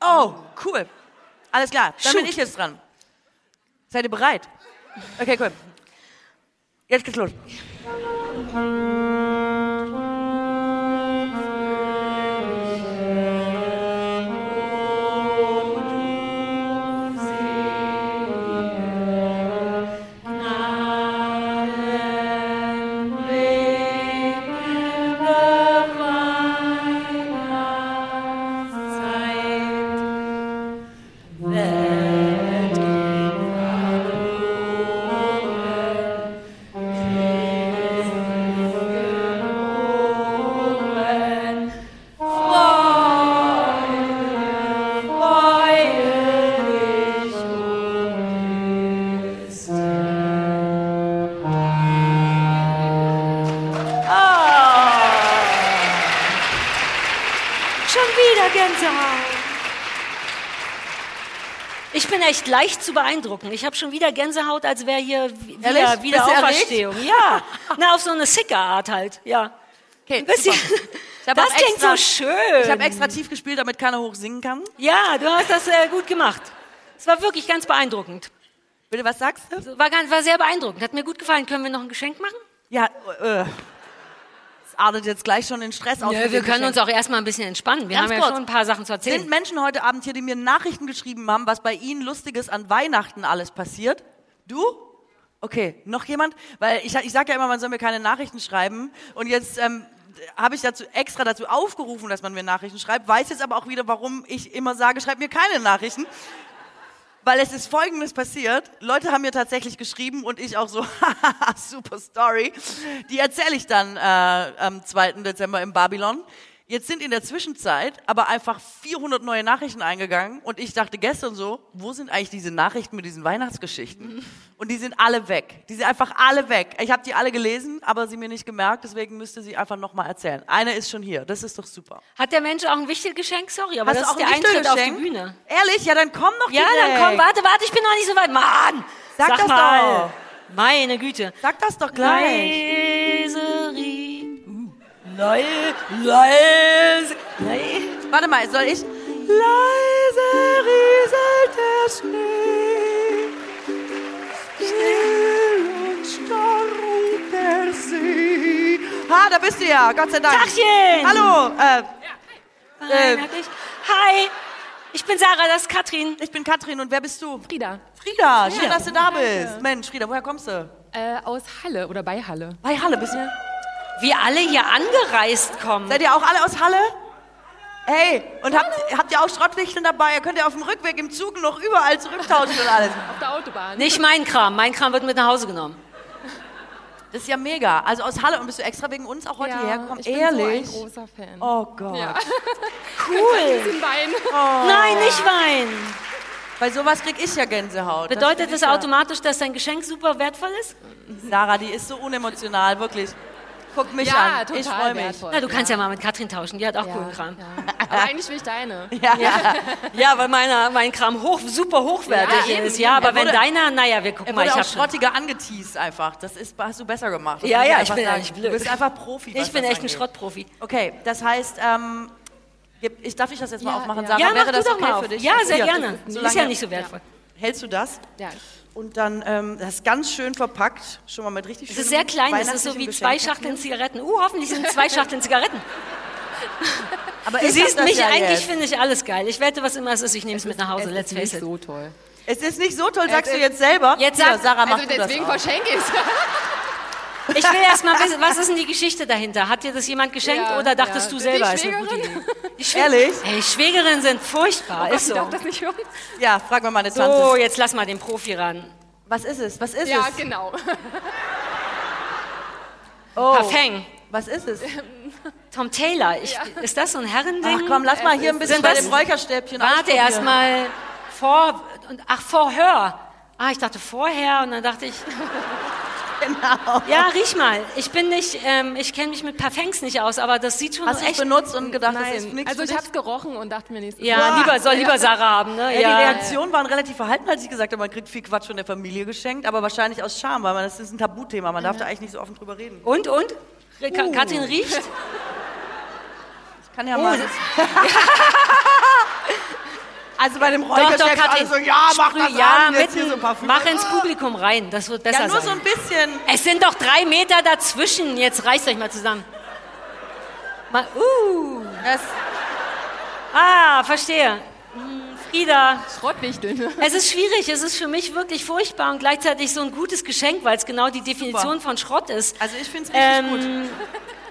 Oh, cool. Alles klar, dann bin Shoot. ich jetzt dran. Seid ihr bereit? Okay, cool. Jetzt geht's los. Echt leicht zu beeindrucken. Ich habe schon wieder Gänsehaut, als wäre hier wi- Ehrlich? wieder, Bist wieder du? Auferstehung. Ja, na auf so eine sicke Art halt. Ja. Okay, das klingt extra- so schön. Ich habe extra tief gespielt, damit keiner hoch singen kann. Ja, du hast das äh, gut gemacht. Es war wirklich ganz beeindruckend. Bitte, was sagst du? War, ganz, war sehr beeindruckend. Hat mir gut gefallen. Können wir noch ein Geschenk machen? Ja, äh. Artet jetzt gleich schon in Stress aus. Nö, wir können Geschenk. uns auch erstmal ein bisschen entspannen. Wir Ganz haben ja kurz. schon ein paar Sachen zu erzählen. Sind Menschen heute Abend hier, die mir Nachrichten geschrieben haben, was bei ihnen Lustiges an Weihnachten alles passiert? Du? Okay, noch jemand? Weil ich, ich sage ja immer, man soll mir keine Nachrichten schreiben. Und jetzt ähm, habe ich dazu extra dazu aufgerufen, dass man mir Nachrichten schreibt. Weiß jetzt aber auch wieder, warum ich immer sage, schreib mir keine Nachrichten. Weil es ist Folgendes passiert. Leute haben mir tatsächlich geschrieben und ich auch so, super Story. Die erzähle ich dann äh, am 2. Dezember im Babylon. Jetzt sind in der Zwischenzeit aber einfach 400 neue Nachrichten eingegangen und ich dachte gestern so, wo sind eigentlich diese Nachrichten mit diesen Weihnachtsgeschichten? Und die sind alle weg. Die sind einfach alle weg. Ich habe die alle gelesen, aber sie mir nicht gemerkt, deswegen müsste sie einfach nochmal erzählen. Eine ist schon hier, das ist doch super. Hat der Mensch auch ein Wichtelgeschenk? Sorry, aber Hast das du auch ist der ein Eintritt auf die? Bühne. Ehrlich? Ja, dann komm doch Ja, direkt. dann komm, warte, warte, ich bin noch nicht so weit. Mann! Sag das mal. doch. Meine Güte. Sag das doch gleich. Leise Leise, leise, leise. Warte mal, soll ich? Leise rieselt der Schnee, still und starr ruht der See. Ha, da bist du ja, Gott sei Dank. Tachchen! Hallo, äh, Nein, hab ich. Hi, ich bin Sarah, das ist Katrin. ich bin Katrin und wer bist du? Frieda. Frieda, schön, dass du da bist. Mensch, Frieda, woher kommst du? Äh, aus Halle oder bei Halle. Bei Halle bist du. Wir alle hier angereist kommen. Seid ihr auch alle aus Halle? Hey, und habt, habt ihr auch Schrottwichteln dabei? Ihr könnt ja auf dem Rückweg im Zug noch überall zurücktauschen und alles. Auf der Autobahn. Nicht mein Kram, mein Kram wird mit nach Hause genommen. Das ist ja mega. Also aus Halle und bist du extra wegen uns auch heute ja, hierher gekommen? ich bin Ehrlich? so ein großer Fan. oh Gott. Ja. Cool. Den Wein. Nein, nicht weinen. Bei sowas krieg ich ja Gänsehaut. Bedeutet das ja- automatisch, dass dein Geschenk super wertvoll ist? Sarah, die ist so unemotional, wirklich. Guck mich Ja, an. total ich freue mich. wertvoll. Na, du kannst ja mal mit Katrin tauschen, die hat auch Ja, coolen Kram. Ja. Aber eigentlich will ich deine. Ja. Ja, weil meiner, mein Kram hoch, super hochwertig Ja, ist. eben. Ja, aber Er wenn wurde- deiner, naja, wir Er gucken mal, wurde ich auch hab schon. schrottiger angeteased einfach. Das ist, hast du besser gemacht. Das Ja, ja, ich bin ja sagen. nicht blöd. Du bist einfach Profi. Ich bin echt ein. Schrottprofi. Okay, das heißt, ähm, ich, darf ich das jetzt mal Ja, aufmachen, ja. Sarah? Ja, mach Wäre du das doch okay mal für auf. dich? Ja, sehr gerne. Ist ja nicht so wertvoll. Hältst du das? Ja. Und dann, ähm, das ist ganz schön verpackt, schon mal mit richtig Es ist sehr klein, es ist so wie zwei Schachteln Zigaretten. Uh, hoffentlich sind es zwei Schachteln Zigaretten. Aber Du ich siehst mich, ja eigentlich finde ich alles geil. Ich wette, was immer es ist, ich nehme es mit nach Hause. Let's Ist nicht face it. so toll. Es ist nicht so toll, sagst Äh, du jetzt selber. Jetzt sag- Sarah, mach Also du das deswegen verschenke ich es. Ich will erst mal wissen, was ist denn die Geschichte dahinter? Hat dir das jemand geschenkt Ja, oder dachtest ja. du selber, Die ist eine gute Schwägerin. Idee? Die Schwä- Ehrlich? Ey, Schwägerinnen sind furchtbar, ist Ich so. darf das nicht hören. Ja, frag mal meine Tante. So, jetzt lass mal den Profi ran. Was ist es? Was ist Ja, es? genau. Oh, Parfum. was ist es? Tom Taylor. Ich, Ist das so ein Herrending? Ach komm, lass mal hier ein bisschen Sind bei dem Räucherstäbchen Warte erst mal vor und ach vorher. Ah, ich dachte vorher und dann dachte ich. Genau. Ja, riech mal. Ich bin nicht, ähm, ich kenne mich mit Parfums nicht aus, aber das sieht schon Hast du es echt. benutzt und gedacht, das ist Nein. nichts Also für ich habe es gerochen und dachte mir nicht. Ja, Boah. lieber soll lieber Sarah haben, ne? Ja, die Reaktionen waren relativ verhalten, als ich gesagt habe, man kriegt viel Quatsch von der Familie geschenkt, aber wahrscheinlich aus Scham, weil man, das ist ein Tabuthema, man darf da eigentlich nicht so offen drüber reden. Und und? Uh. Ka Katrin riecht? Ich kann ja Oh, mal... also bei dem Doch, doch, Räucherstäbchen Katrin. alle so, ja, mach das ja, an, jetzt hier mitten, so mach ins Publikum rein, das wird besser Ja, nur so sein. ein bisschen. es sind doch drei Meter dazwischen, jetzt reißt euch mal zusammen. Mal, uh, Das, ah, verstehe. Hm, Frieda, Schrottwichteln. es ist schwierig, es ist für mich wirklich furchtbar und gleichzeitig so ein gutes Geschenk, weil es genau die Definition von Schrott ist. also ich finde es richtig gut.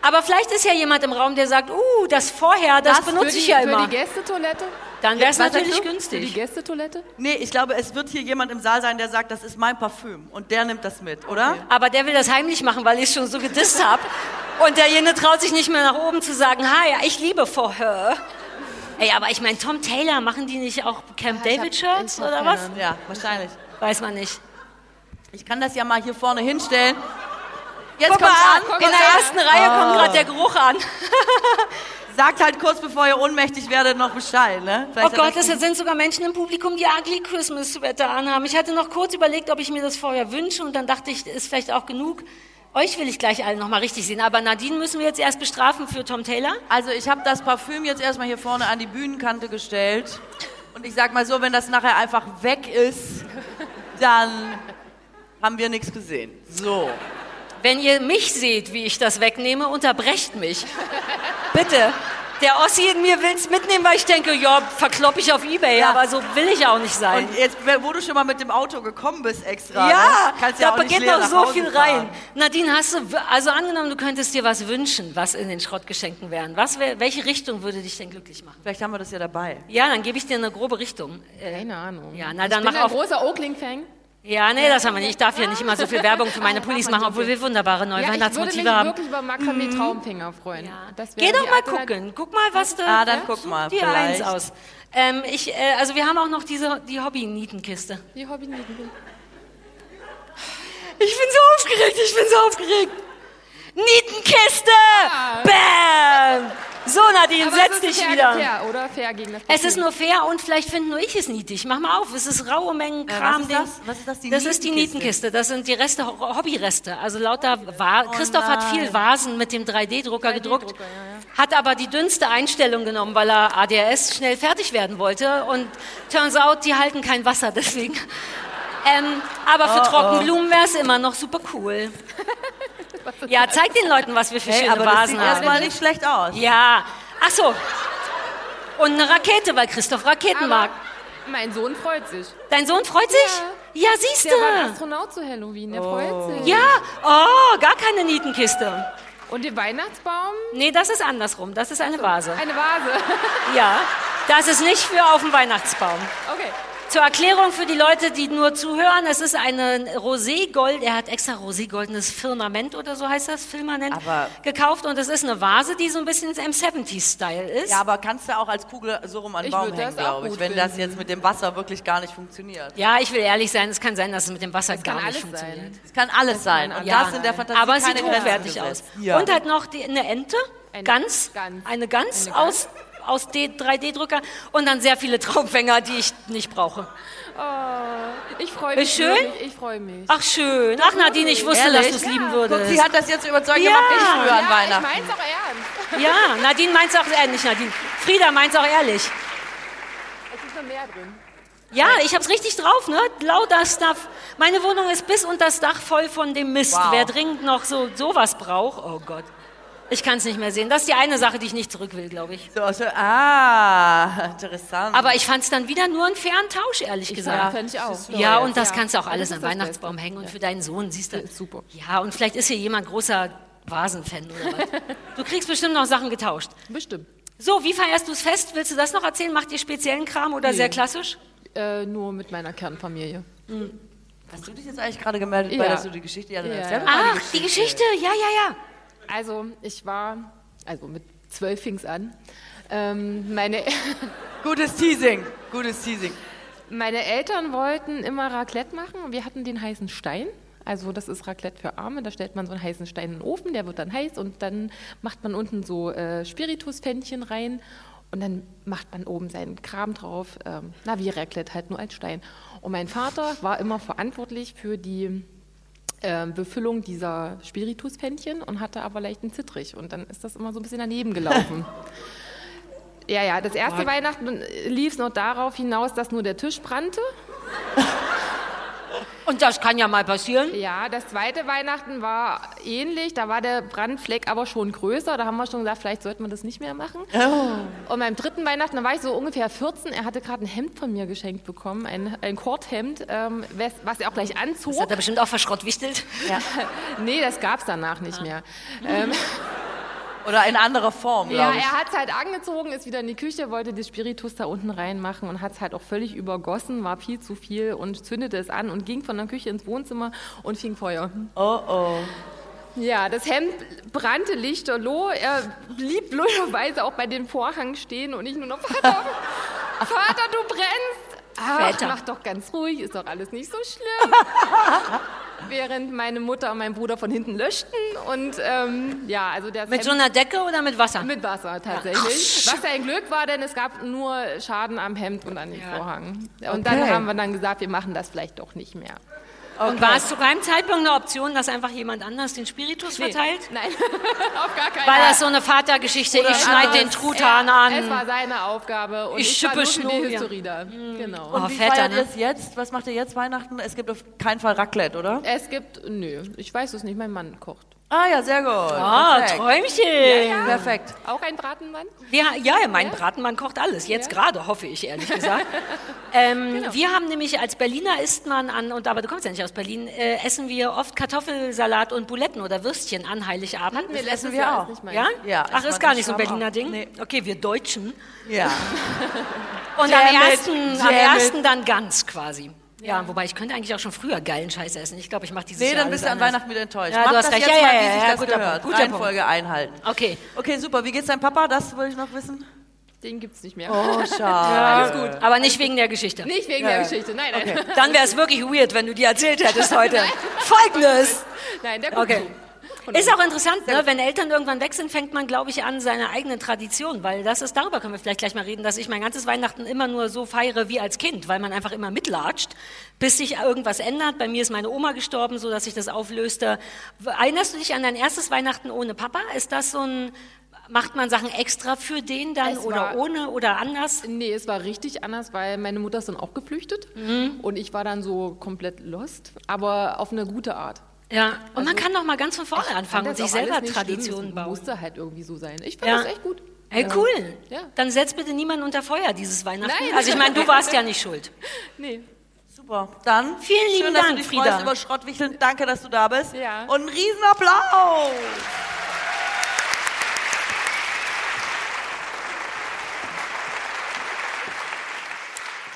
Aber vielleicht ist ja jemand im Raum, der sagt, uh, das vorher, das, Das benutze für ich die, ja Für immer. die Gästetoilette? Dann wäre es natürlich du? Für die günstig. Gästetoilette? Nee, ich glaube, es wird hier jemand im Saal sein, der sagt, das ist mein Parfüm. Und der nimmt das mit, oder? Aber der will das heimlich machen, weil ich es schon so gedisst habe. Und derjenige traut sich nicht mehr nach oben zu sagen, hi, ich liebe vorher. Ey, aber ich meine, Tom Taylor, machen die nicht auch Camp Ja, David Shirts oder was? Ja, wahrscheinlich. Weiß man nicht. Ich kann das ja mal hier vorne hinstellen. Jetzt Guck kommt's an, an. guck in der an. ersten Reihe kommt Oh. gerade der Geruch an. Sagt halt kurz bevor ihr ohnmächtig werdet noch Bescheid, ne? Oh Vielleicht hat Gott, das- es sind sogar Menschen im Publikum, die Ugly Christmas Sweater anhaben. Ich hatte noch kurz überlegt, ob ich mir das vorher wünsche und dann dachte ich, ist vielleicht auch genug. Euch will ich gleich alle nochmal richtig sehen. Aber Nadine müssen wir jetzt erst bestrafen für Tom Taylor. Also ich habe das Parfüm jetzt erstmal hier vorne an die Bühnenkante gestellt. Und ich sag mal so, wenn das nachher einfach weg ist, dann haben wir nichts gesehen. So. Wenn ihr mich seht, wie ich das wegnehme, unterbrecht mich. Bitte. Der Ossi in mir will's mitnehmen, weil ich denke, ja, verklopp ich auf Ebay, Ja. aber so will ich auch nicht sein. Und jetzt, wo du schon mal mit dem Auto gekommen bist extra, ja, ne? kannst ja da auch nicht geht noch so viel fahren. rein. Nadine, hast du, also angenommen, du könntest dir was wünschen, was in den Schrottgeschenken wären. Was wär, welche Richtung würde dich denn glücklich machen? Vielleicht haben wir das ja dabei. Ja, dann gebe ich dir eine grobe Richtung. Äh, Keine Ahnung. Ja, na, dann ich bin mach ein auf- großer Oakling-Fan. Ja, nee, das haben wir nicht. Ich darf ja nicht immer so viel Werbung für meine Pullis machen, obwohl wir wunderbare neue Ja, ich würde mich Weihnachtsmotive haben. wirklich über Makramee Traumfinger freuen. Das wäre Geh doch mal gucken. Guck mal, was da. Ah, dann guck mal, Die vielleicht. eins aus. Ähm, ich, äh, also wir haben auch noch diese die Hobby-Nietenkiste. Die Hobby Ich bin so aufgeregt, ich bin so aufgeregt. Nietenkiste! Ah. Bam! So, Nadine, Aber setz es ist dich fair, wieder. Fair, oder? Fair gegen das Es ist nur fair und vielleicht finde nur ich es niedlich. Mach mal auf, es ist raue Mengen Äh, was Kram. ist das? Was ist das, die das ist die Nietenkiste? Nietenkiste. Das sind die Reste, Ho- Hobbyreste. Also lauter Va Christoph hat viel Vasen mit dem 3D-Drucker gedruckt, hat aber die dünnste Einstellung genommen, weil er ADHS schnell fertig werden wollte. Und turns out, die halten kein Wasser, deswegen. Ähm, aber für Trockenblumen wäre es immer noch super cool. Ja, zeig den Leuten, was wir für Hey, schöne aber das Vasen sieht haben. erstmal nicht schlecht aus. Ja, ach so. Und eine Rakete, weil Christoph Raketen mag. Mein Sohn freut sich. Dein Sohn freut sich? Ja, siehst Der war ein du. Astronaut zu Halloween. Der freut sich. Ja, oh, gar keine Nietenkiste. Und den Weihnachtsbaum? Nee, das ist andersrum. Das ist eine Vase. Eine Vase. Ja, das ist nicht für auf dem Weihnachtsbaum. Okay. Zur Erklärung für die Leute, die nur zuhören, es ist eine Roségold, er hat extra roségoldenes Firmament oder so heißt das, Firmament, Aber- gekauft und es ist eine Vase, die so ein bisschen im 70s-Style ist. Ja, aber kannst du auch als Kugel so rum an den Baum hängen, das glaube ich, wenn das finden. jetzt mit dem Wasser wirklich gar nicht funktioniert. Ja, ich will ehrlich sein, es kann sein, dass es mit dem Wasser gar kann nicht funktioniert. sein. Es kann alles sein. Und Ja, das in der Fantasie aber es sieht hochwertig aus. Ja. Und halt noch die, eine Ente, Eine Gans, Gans. eine Gans Eine aus, aus D- 3D-Drucker und dann sehr viele Traumfänger, die ich nicht brauche. Oh, ich freue mich. Ist schön? wirklich. Ich freue mich. Ach schön. Ach Nadine, ich wusste, Ehrlich? dass du es lieben Guck, würdest. sie hat das jetzt überzeugt Ja. gemacht, ich früher an ja, Weihnachten. ich mein's auch ernst. ja, Nadine meint's auch ehrlich, Nadine. Frieda meint's auch ehrlich. Es ist noch mehr drin. Ja, ich hab's richtig drauf, ne? Lauter Stuff. Meine Wohnung ist bis unter das Dach voll von dem Mist. Wow. Wer dringend noch so sowas braucht, oh Gott. Ich kann's nicht mehr sehen. Das ist die eine Sache, die ich nicht zurück will, glaube ich. So, so, ah, interessant. Aber ich fand's dann wieder nur einen fairen Tausch, ehrlich Ja, gesagt. fände ich auch. Ja, und das Ja. kannst du auch Ja, alles am Weihnachtsbaum hängen und für deinen Sohn, siehst du. Super. Ja, und vielleicht ist hier jemand großer Vasenfan oder was. Du kriegst bestimmt noch Sachen getauscht. Bestimmt. So, wie feierst du es fest? Willst du das noch erzählen? Macht ihr speziellen Kram oder sehr klassisch? Äh, nur mit meiner Kernfamilie. Hast du dich jetzt eigentlich gerade gemeldet, Ja. weil du die Geschichte ja, dann Ja, ja. Ach, die Geschichte, ja, ja, ja. Also, ich war, also mit zwölf fing's an. Ähm, meine, Gutes Teasing, gutes Teasing. meine Eltern wollten immer Raclette machen und wir hatten den heißen Stein. Also das ist Raclette für Arme, da stellt man so einen heißen Stein in den Ofen, der wird dann heiß und dann macht man unten so äh, Spiritusfännchen rein und dann macht man oben seinen Kram drauf, ähm, na wie Raclette halt nur als Stein. Und mein Vater war immer verantwortlich für die ähm, Befüllung dieser Spiritusfännchen und hatte aber leicht einen Zittrig und dann ist das immer so ein bisschen daneben gelaufen. Ja, ja, das erste Weihnachten lief es noch darauf hinaus, dass nur der Tisch brannte. Und das kann ja mal passieren. Ja, das zweite Weihnachten war ähnlich, da war der Brandfleck aber schon größer. Da haben wir schon gesagt, vielleicht sollten wir das nicht mehr machen. Und beim dritten Weihnachten, da war ich so ungefähr 14, er hatte gerade ein Hemd von mir geschenkt bekommen, ein, ein Korthemd, ähm, was, er auch gleich anzog. Das hat er bestimmt auch verschrottwichtelt. Nee, das gab es danach nicht mehr. Ähm, Oder in anderer Form, Ja, glaube ich. er hat es halt angezogen, ist wieder in die Küche, wollte das Spiritus da unten reinmachen und hat es halt auch völlig übergossen, war viel zu viel und zündete es an und ging von der Küche ins Wohnzimmer und fing Feuer. Oh, oh. Ja, das Hemd brannte lichterloh. Er blieb blöderweise auch bei den Vorhang stehen und ich nur noch, Vater, Vater, du brennst. Ach, Väter. mach doch ganz ruhig, ist doch alles nicht so schlimm. Während meine Mutter und mein Bruder von hinten löschten und ähm, ja, also das Mit so einer Decke oder mit Wasser? mit Wasser tatsächlich. Was ein Glück war, denn es gab nur Schaden am Hemd und an den Ja. Vorhang. Und dann Okay. haben wir dann gesagt, wir machen das vielleicht doch nicht mehr. Und war es zu keinem Zeitpunkt eine Option, dass einfach jemand anders den Spiritus Nee. verteilt? Nein, auf gar keinen War Fall. das so eine Vatergeschichte, Oder ich schneide den. Truthahn an. Es war seine Aufgabe und Ich ich, war schippe nur Schnur, ja. Hysterie da. Genau. Oh, Und wie Väter, feiert ne? ihr es jetzt? Was macht ihr jetzt Weihnachten? Es gibt auf keinen Fall Raclette, oder? Es gibt, nö, ich weiß es nicht, mein Mann kocht. Ah ja, sehr gut. Ah, Perfekt. Träumchen. Perfekt. Auch ein Bratenmann? Wir, ja, ja, mein Bratenmann kocht alles. Jetzt gerade, hoffe ich, ehrlich gesagt. ähm, Genau. Wir haben nämlich als Berliner isst man an, und aber du kommst ja nicht aus Berlin, äh, essen wir oft Kartoffelsalat und Buletten oder Würstchen an Heiligabend. Hatten wir essen letztes wir auch. Ja? Ja, Ach, ist gar das nicht so ein Berliner auch. Ding? Nee. Okay, wir Deutschen. Ja. Und am ersten, am ersten dann ganz quasi. Ja, wobei ich könnte eigentlich auch schon früher geilen Scheiß essen. Ich glaube, ich mache dieses Nee, Jahr dann bist du an anders. Weihnachten wieder enttäuscht. Ja, Mach du hast das recht. jetzt Ja, mal, ja, wie ja, sich ja, das guter gehört. Punkt, guter Reihenfolge einhalten. Okay. Okay, super. Wie geht's deinem Papa? Das wollte ich noch wissen. Den gibt's nicht mehr. Oh, schade. Alles gut. Aber nicht wegen der Geschichte. Nicht wegen der Geschichte, nein, nein. Dann wäre es wirklich weird, wenn du die erzählt hättest heute. Folgendes. Nein, der guckt Okay. zu. Ist auch interessant, ne? wenn Eltern irgendwann weg sind, fängt man, glaube ich, an, seine eigenen Traditionen, weil das ist, darüber können wir vielleicht gleich mal reden, dass ich mein ganzes Weihnachten immer nur so feiere wie als Kind, weil man einfach immer mitlatscht, bis sich irgendwas ändert. Bei mir ist meine Oma gestorben, so dass sich das auflöste. Erinnerst du dich an dein erstes Weihnachten ohne Papa? Ist das so ein, macht man Sachen extra für den dann Es oder war- ohne oder anders? Nee, es war richtig anders, weil meine Mutter ist dann auch geflüchtet Mhm. und ich war dann so komplett lost, aber auf eine gute Art. Ja, und man Also, kann noch mal ganz von vorne anfangen und sich selber Traditionen bauen. musste halt irgendwie so sein. Ich fand Ja. das echt gut. Hey, cool. Ja. Dann setz bitte niemanden unter Feuer dieses Weihnachten. Nein. Also ich meine, du warst ja nicht schuld. Nee. Super. Dann Vielen lieben schön, dass Dank, du dich Frieda. freust über Schrottwichteln. Danke, dass du da bist. Ja. Und einen riesen Applaus.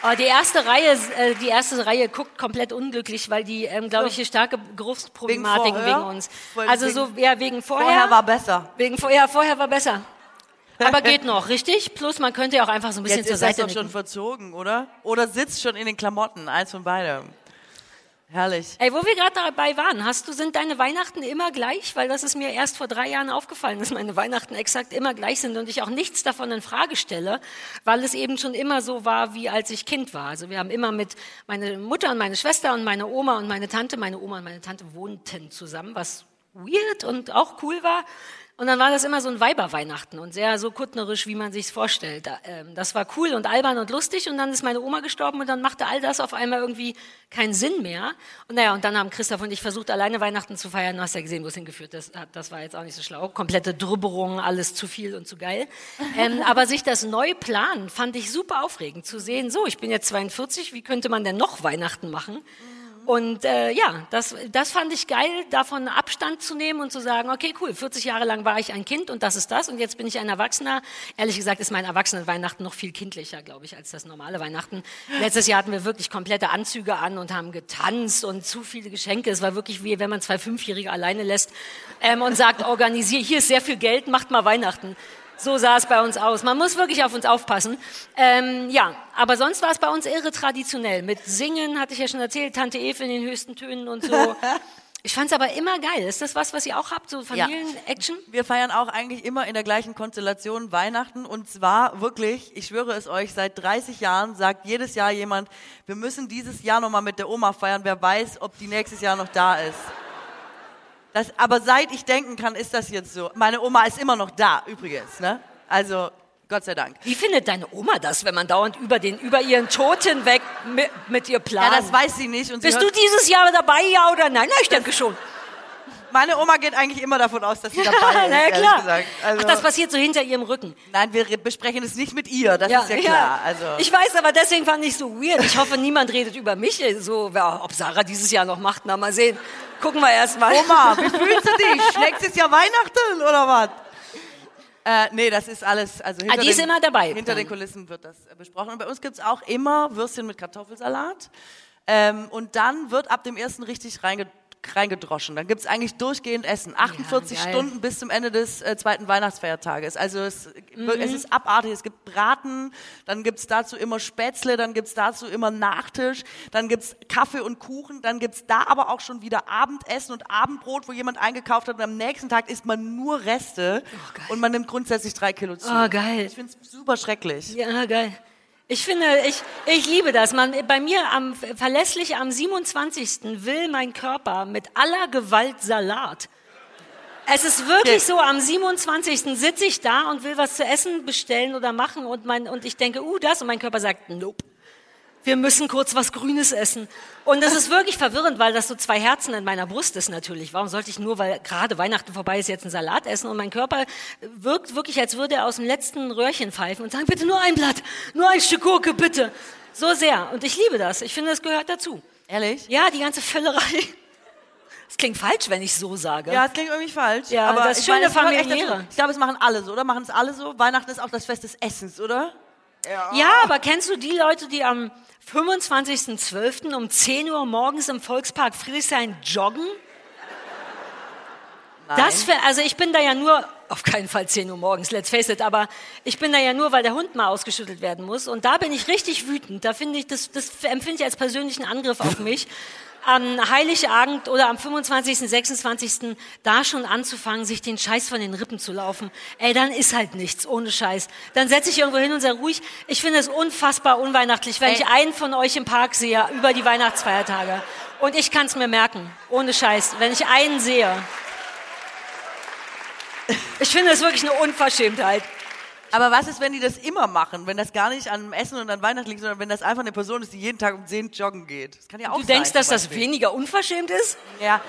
Oh, die erste Reihe, äh, die erste Reihe guckt komplett unglücklich, weil die, ähm, glaube ich, hier starke Geruchsproblematiken Wegen wegen, uns. Also wegen- so, ja, wegen vorher. Vorher war besser. wegen vorher, vorher war besser. Aber geht noch, richtig? Plus man könnte ja auch einfach so ein bisschen Jetzt zur ist Seite doch schon verzogen, oder? Oder sitzt schon in den Klamotten. Eins von beidem. Herrlich. Ey, wo wir gerade dabei waren, hast du, sind deine Weihnachten immer gleich? Weil das ist mir erst vor drei Jahren aufgefallen, dass meine Weihnachten exakt immer gleich sind und ich auch nichts davon in Frage stelle, weil es eben schon immer so war, wie als ich Kind war. Also wir haben immer mit meine Mutter und meine Schwester und meine Oma und meine Tante, meine Oma und meine Tante wohnten zusammen, was weird und auch cool war. Und dann war das immer so ein Weiberweihnachten und sehr so kuttnerisch, wie man sich's vorstellt. Ähm, Das war cool und albern und lustig und dann ist meine Oma gestorben und dann machte all das auf einmal irgendwie keinen Sinn mehr. Und naja, und dann haben Christoph und ich versucht, alleine Weihnachten zu feiern. Du hast ja gesehen, wo es hingeführt das hat. Das war jetzt auch nicht so schlau. Komplette Drüberung, alles zu viel und zu geil. Ähm, aber sich das neu planen, fand ich super aufregend zu sehen. So, ich bin jetzt 42, wie könnte man denn noch Weihnachten machen? Und äh, ja, das, das fand ich geil, davon Abstand zu nehmen und zu sagen, okay, cool, 40 Jahre lang war ich ein Kind und das ist das und jetzt bin ich ein Erwachsener. Ehrlich gesagt ist mein Erwachsenenweihnachten noch viel kindlicher, glaube ich, als das normale Weihnachten. Letztes Jahr hatten wir wirklich komplette Anzüge an und haben getanzt und zu viele Geschenke. Es war wirklich wie, wenn man zwei Fünfjährige alleine lässt ähm, und sagt, organisier, hier ist sehr viel Geld, macht mal Weihnachten. So sah es bei uns aus. Man muss wirklich auf uns aufpassen. Ähm, ja, aber sonst war es bei uns irre traditionell. Mit Singen, hatte ich ja schon erzählt, Tante Eve in den höchsten Tönen und so. Ich fand es aber immer geil. Ist das was, was ihr auch habt, so Familien-Action? Wir feiern auch eigentlich immer in der gleichen Konstellation Weihnachten und zwar wirklich, ich schwöre es euch, seit 30 Jahren sagt jedes Jahr jemand, wir müssen dieses Jahr nochmal mit der Oma feiern, wer weiß, ob die nächstes Jahr noch da ist. Das, aber seit ich denken kann, ist das jetzt so. Meine Oma ist immer noch da, übrigens. Ne? Also, Gott sei Dank. Wie findet deine Oma das, wenn man dauernd über, den, über ihren Tod hinweg mit, mit ihr Ja, plant? das weiß sie nicht. Und sie Bist du dieses Jahr dabei, ja oder nein? Na, ich denke schon. Meine Oma geht eigentlich immer davon aus, dass sie dabei ist, Na ja, klar. Also, Ach, das passiert so hinter ihrem Rücken. nein, wir re- besprechen es nicht mit ihr, das ist ja klar. Also, Ich weiß, aber deswegen fand ich so weird. Ich hoffe, niemand redet über mich. So, ja, ob Sarah dieses Jahr noch macht, na mal sehen. Gucken wir erst mal. Oma, wie fühlst du dich? Nächstes Jahr Weihnachten oder was? Äh, nee, das ist alles. Also hinter Ah, die ist den, immer dabei Hinter dann. den Kulissen wird das äh, besprochen. Und bei uns gibt's auch immer Würstchen mit Kartoffelsalat. Ähm, und dann wird ab dem ersten richtig reinge reingedroschen. Dann gibt's eigentlich durchgehend Essen. 48 geil. Stunden bis zum Ende des äh, zweiten Weihnachtsfeiertages. Also es, Mhm. es ist abartig. Es gibt Braten, dann gibt's dazu immer Spätzle, dann gibt's dazu immer Nachtisch, dann gibt's Kaffee und Kuchen, dann gibt's da aber auch schon wieder Abendessen und Abendbrot, wo jemand eingekauft hat und am nächsten Tag isst man nur Reste geil. und man nimmt grundsätzlich drei Kilo zu. Oh, geil. Ich find's super schrecklich. Ja, geil. Ich finde, ich, ich liebe das. Man, bei mir am, verlässlich am 27. will mein Körper mit aller Gewalt Salat. Es ist wirklich so, am 27. sitze ich da und will was zu essen bestellen oder machen und, mein, und ich denke, uh, das, und mein Körper sagt, nope. Wir müssen kurz was Grünes essen. Und das ist wirklich verwirrend, weil das so zwei Herzen in meiner Brust ist natürlich. Warum sollte ich nur, weil gerade Weihnachten vorbei ist, jetzt einen Salat essen? Und mein Körper wirkt wirklich, als würde er aus dem letzten Röhrchen pfeifen und sagen, bitte nur ein Blatt, nur ein Stück Gurke, bitte. So sehr. Und ich liebe das. Ich finde, das gehört dazu. Ehrlich? Ja, die ganze Völlerei. Das klingt falsch, wenn ich so sage. Ja, es klingt irgendwie falsch. Ja, aber das ich meine, schöne echt Familiäre. Ich glaube, es machen alle so, oder? Machen es alle so? Weihnachten ist auch das Fest des Essens, oder? Ja, aber kennst du die Leute, die am 25.12. um 10 Uhr morgens im Volkspark Friedrichshain joggen? Das wär, also ich bin da ja nur, auf keinen Fall 10 Uhr morgens, let's face it, aber ich bin da ja nur, weil der Hund mal ausgeschüttelt werden muss. Und da bin ich richtig wütend. Da finde ich, das, das empfinde ich als persönlichen Angriff auf mich. Am Heiligabend oder am 25., 26. da schon anzufangen, sich den Scheiß von den Rippen zu laufen. Ey, dann ist halt nichts, ohne Scheiß. Dann setze ich irgendwo hin und sage ruhig, ich finde es unfassbar unweihnachtlich, wenn Ey. ich einen von euch im Park sehe über die Weihnachtsfeiertage. Und ich kann es mir merken, ohne Scheiß, wenn ich einen sehe. Ich finde das wirklich eine Unverschämtheit. Aber was ist, wenn die das immer machen? Wenn das gar nicht an Essen und an Weihnachten liegt, sondern wenn das einfach eine Person ist, die jeden Tag um 10 joggen geht? Das kann ja auch Du sein. denkst, dass das weniger unverschämt ist? Ja.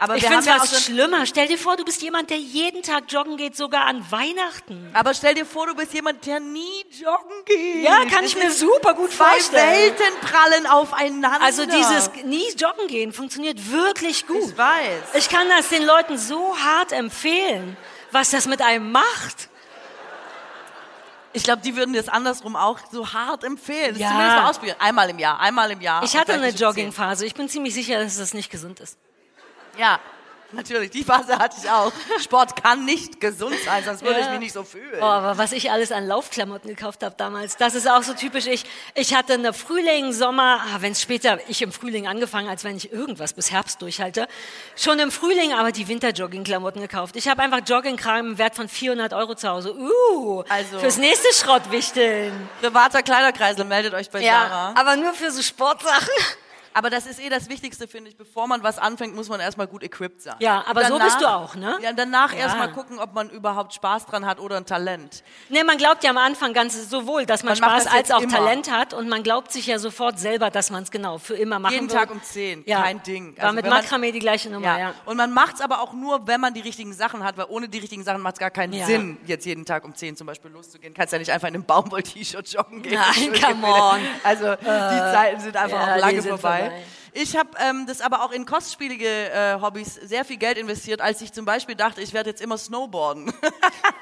Aber Ich finde es ja was so schlimmer. Stell dir vor, du bist jemand, der jeden Tag joggen geht, sogar an Weihnachten. aber stell dir vor, du bist jemand, der nie joggen geht. Ja, kann Das ich mir super gut Zwei vorstellen. Welten prallen aufeinander. Also dieses nie joggen gehen funktioniert wirklich gut. Ich weiß. Ich kann das den Leuten so hart empfehlen, was das mit einem macht. Ich glaube, die würden das andersrum auch so hart empfehlen. Das Ja. zumindest mal ausprobieren. Einmal im Jahr, einmal im Jahr. Ich hatte eine. Joggingphase. Ich bin ziemlich sicher, dass das nicht gesund ist. Ja, natürlich. Die Phase hatte ich auch. Sport kann nicht gesund sein, sonst würde Ja. ich mich nicht so fühlen. Oh, aber was ich alles an Laufklamotten gekauft habe damals, das ist auch so typisch ich. Ich hatte eine Frühling, Sommer, ah, wenn es später, ich im Frühling angefangen, als wenn ich irgendwas bis Herbst durchhalte, schon im Frühling aber die Winterjoggingklamotten gekauft. Ich habe einfach Joggingkram im Wert von 400 Euro zu Hause. Uh, Also- fürs nächste Schrottwichteln. Privater Kleiderkreisel, meldet euch bei Ja, Sarah. aber nur für so Sportsachen. Aber das ist eh das Wichtigste, finde ich. Bevor man was anfängt, muss man erstmal gut equipped sein. Ja, aber so bist du auch, ne? Ja, danach Ja. erstmal gucken, ob man überhaupt Spaß dran hat oder ein Talent. Ne, man glaubt ja am Anfang ganz sowohl, dass man, Man Spaß das als auch immer. Talent hat und man glaubt sich ja sofort selber, dass man es genau für immer machen Jeden wird. Tag um 10, kein Ding. War Also mit wenn man- Makramee die gleiche Nummer, ja. Ja. Und man macht es aber auch nur, wenn man die richtigen Sachen hat, weil ohne die richtigen Sachen macht es gar keinen Ja. Sinn, jetzt jeden Tag um 10 zum Beispiel loszugehen. Kannst ja nicht einfach in einem Baumwoll-T-Shirt joggen gehen. Nein, come on. Also die Zeiten sind einfach ja, auch lange sind vorbei. Vorbei. Ich habe ähm, das aber auch in kostspielige äh, Hobbys sehr viel Geld investiert, als ich zum Beispiel dachte, ich werde jetzt immer Snowboarden.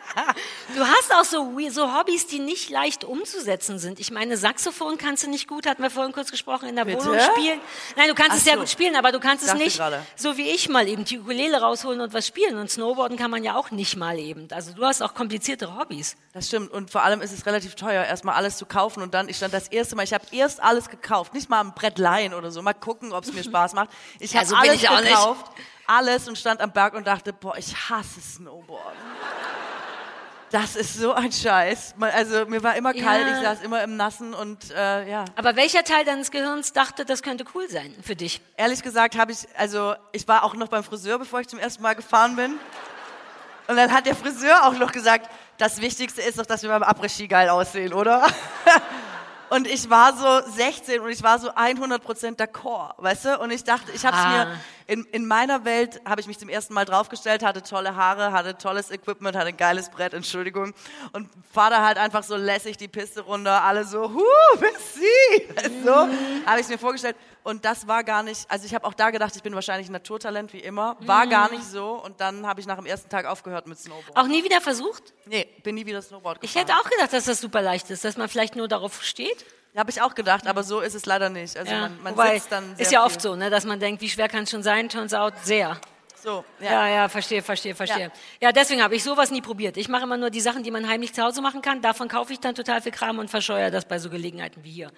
Du hast auch so, so Hobbys, die nicht leicht umzusetzen sind. Ich meine, Saxophon kannst du nicht gut, hatten wir vorhin kurz gesprochen, in der Bitte? Wohnung spielen. Nein, du kannst Ach es sehr so. gut spielen, aber du kannst es nicht, gerade. so wie ich mal eben, die Ukulele rausholen und was spielen. Und Snowboarden kann man ja auch nicht mal eben. Also du hast auch kompliziertere Hobbys. Das stimmt. Und vor allem ist es relativ teuer, erstmal alles zu kaufen. Und dann, ich stand das erste Mal, ich habe erst alles gekauft. Nicht mal ein Brett leihen oder so. Mal gucken, ob es mir Spaß macht. Ich habe so bin alles ich auch nicht. gekauft. Alles und stand am Berg und dachte, boah, ich hasse Snowboarden. Das ist so ein Scheiß. Also mir war immer kalt, Ja. ich saß immer im Nassen und äh, ja. Aber welcher Teil deines Gehirns dachte, das könnte cool sein für dich? Ehrlich gesagt habe ich, also ich war auch noch beim Friseur, bevor ich zum ersten Mal gefahren bin. Und dann hat der Friseur auch noch gesagt, das Wichtigste ist doch, dass wir beim Après-Ski geil aussehen, oder? Und ich war so 16 und ich war so 100% d'accord, weißt du? Und ich dachte, ich habe es Ah. mir, in, in meiner Welt habe ich mich zum ersten Mal draufgestellt, hatte tolle Haare, hatte tolles Equipment, hatte ein geiles Brett, Entschuldigung. Und fahr da halt einfach so lässig die Piste runter, alle so, huh, merci, so, habe ich mir vorgestellt. Und das war gar nicht, also ich habe auch da gedacht, ich bin wahrscheinlich ein Naturtalent, wie immer. War gar nicht so. Und dann habe ich nach dem ersten Tag aufgehört mit Snowboard. Auch nie wieder versucht? Nee, bin nie wieder Snowboard Ich gefahren. hätte auch gedacht, dass das super leicht ist, dass man vielleicht nur darauf steht. Habe ich auch gedacht, aber so ist es leider nicht. Also Ja. man, man Wobei, sitzt dann sehr ist ja viel. oft so, ne, dass man denkt, wie schwer kann es schon sein? Turns out sehr. So, ja. Ja, ja, verstehe, verstehe, verstehe. Ja, deswegen habe ich sowas nie probiert. Ich mache immer nur die Sachen, die man heimlich zu Hause machen kann. Davon kaufe ich dann total viel Kram und verscheuere das bei so Gelegenheiten wie hier.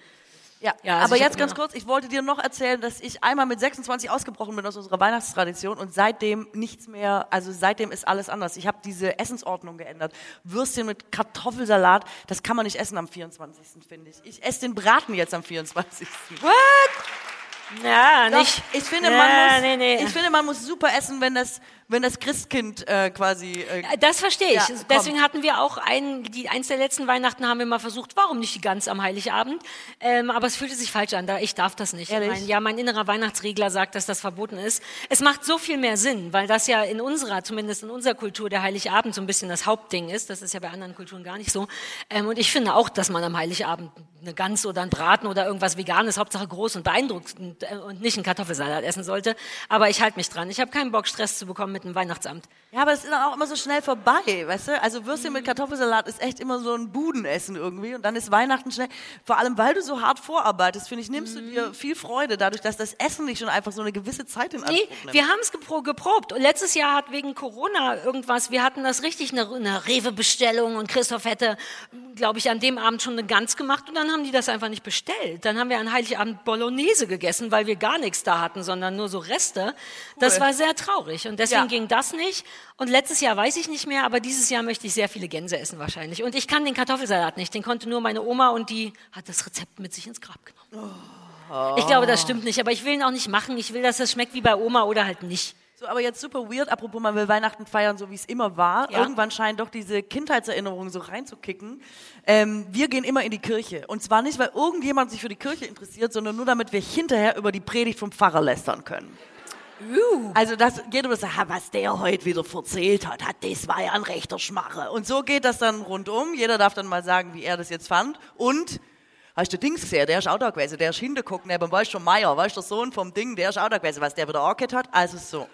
Ja, Ja, also aber jetzt ganz immer- kurz, ich wollte dir noch erzählen, dass ich einmal mit 26 ausgebrochen bin aus unserer Weihnachtstradition und seitdem nichts mehr, also seitdem ist alles anders. Ich habe diese Essensordnung geändert. Würstchen mit Kartoffelsalat, das kann man nicht essen am 24. finde ich. Ich esse den Braten jetzt am 24. What? Ja, Doch, nicht. ich finde, ja, man muss, nee, nee. ich finde, man muss super essen, wenn das, wenn das Christkind äh, quasi. Äh, Das verstehe ich. Ja. Deswegen hatten wir auch einen, die, eins der letzten Weihnachten haben wir mal versucht, warum nicht ganz am Heiligabend? Ähm, aber es fühlte sich falsch an, da ich darf das nicht. Ehrlich? Mein, ja, mein innerer Weihnachtsregler sagt, dass das verboten ist. Es macht so viel mehr Sinn, weil das ja in unserer, zumindest in unserer Kultur, der Heiligabend so ein bisschen das Hauptding ist. Das ist ja bei anderen Kulturen gar nicht so. Ähm, und ich finde auch, dass man am Heiligabend eine Gans oder einen Braten oder irgendwas Veganes, Hauptsache groß und beeindruckend äh, und nicht einen Kartoffelsalat essen sollte. Aber ich halte mich dran. Ich habe keinen Bock, Stress zu bekommen mit dem Weihnachtsamt. Ja, aber es ist dann auch immer so schnell vorbei, weißt du? Also Würstchen mit Kartoffelsalat ist echt immer so ein Budenessen irgendwie und dann ist Weihnachten schnell. Vor allem, weil du so hart vorarbeitest, finde ich, nimmst du dir viel Freude dadurch, dass das Essen nicht schon einfach so eine gewisse Zeit in Anspruch Nee, nimmt. wir haben es gepro geprobt. Und letztes Jahr hat wegen Corona irgendwas, wir hatten das richtig, eine, eine Rewe-Bestellung und Christoph hätte, glaube ich, an dem Abend schon eine Gans gemacht und dann haben die das einfach nicht bestellt. Dann haben wir an Heiligabend Bolognese gegessen, weil wir gar nichts da hatten, sondern nur so Reste. Das war sehr traurig und deswegen Ja. ging das nicht. Und letztes Jahr weiß ich nicht mehr, aber dieses Jahr möchte ich sehr viele Gänse essen wahrscheinlich. Und ich kann den Kartoffelsalat nicht, den konnte nur meine Oma und die hat das Rezept mit sich ins Grab genommen. Ich glaube, das stimmt nicht, aber ich will ihn auch nicht machen. Ich will, dass es schmeckt wie bei Oma oder halt nicht. So, aber jetzt super weird, apropos, man will Weihnachten feiern, so wie es immer war. Ja. Irgendwann scheint doch diese Kindheitserinnerungen so reinzukicken. Ähm, wir gehen immer in die Kirche. Und zwar nicht, weil irgendjemand sich für die Kirche interessiert, sondern nur damit wir hinterher über die Predigt vom Pfarrer lästern können. Also das geht über so, "Ha, was der heute wieder erzählt hat, hat, das war ja ein rechter Schmache. Und so geht das dann rundum. Jeder darf dann mal sagen, wie er das jetzt fand. Und Hast du Dings gesehen? Der ist auch da gewesen. Der ist hingeguckt neben weißt du, Meier, weißt du, der Sohn vom Ding, der ist auch da gewesen, was der wieder angehört hat. Also so.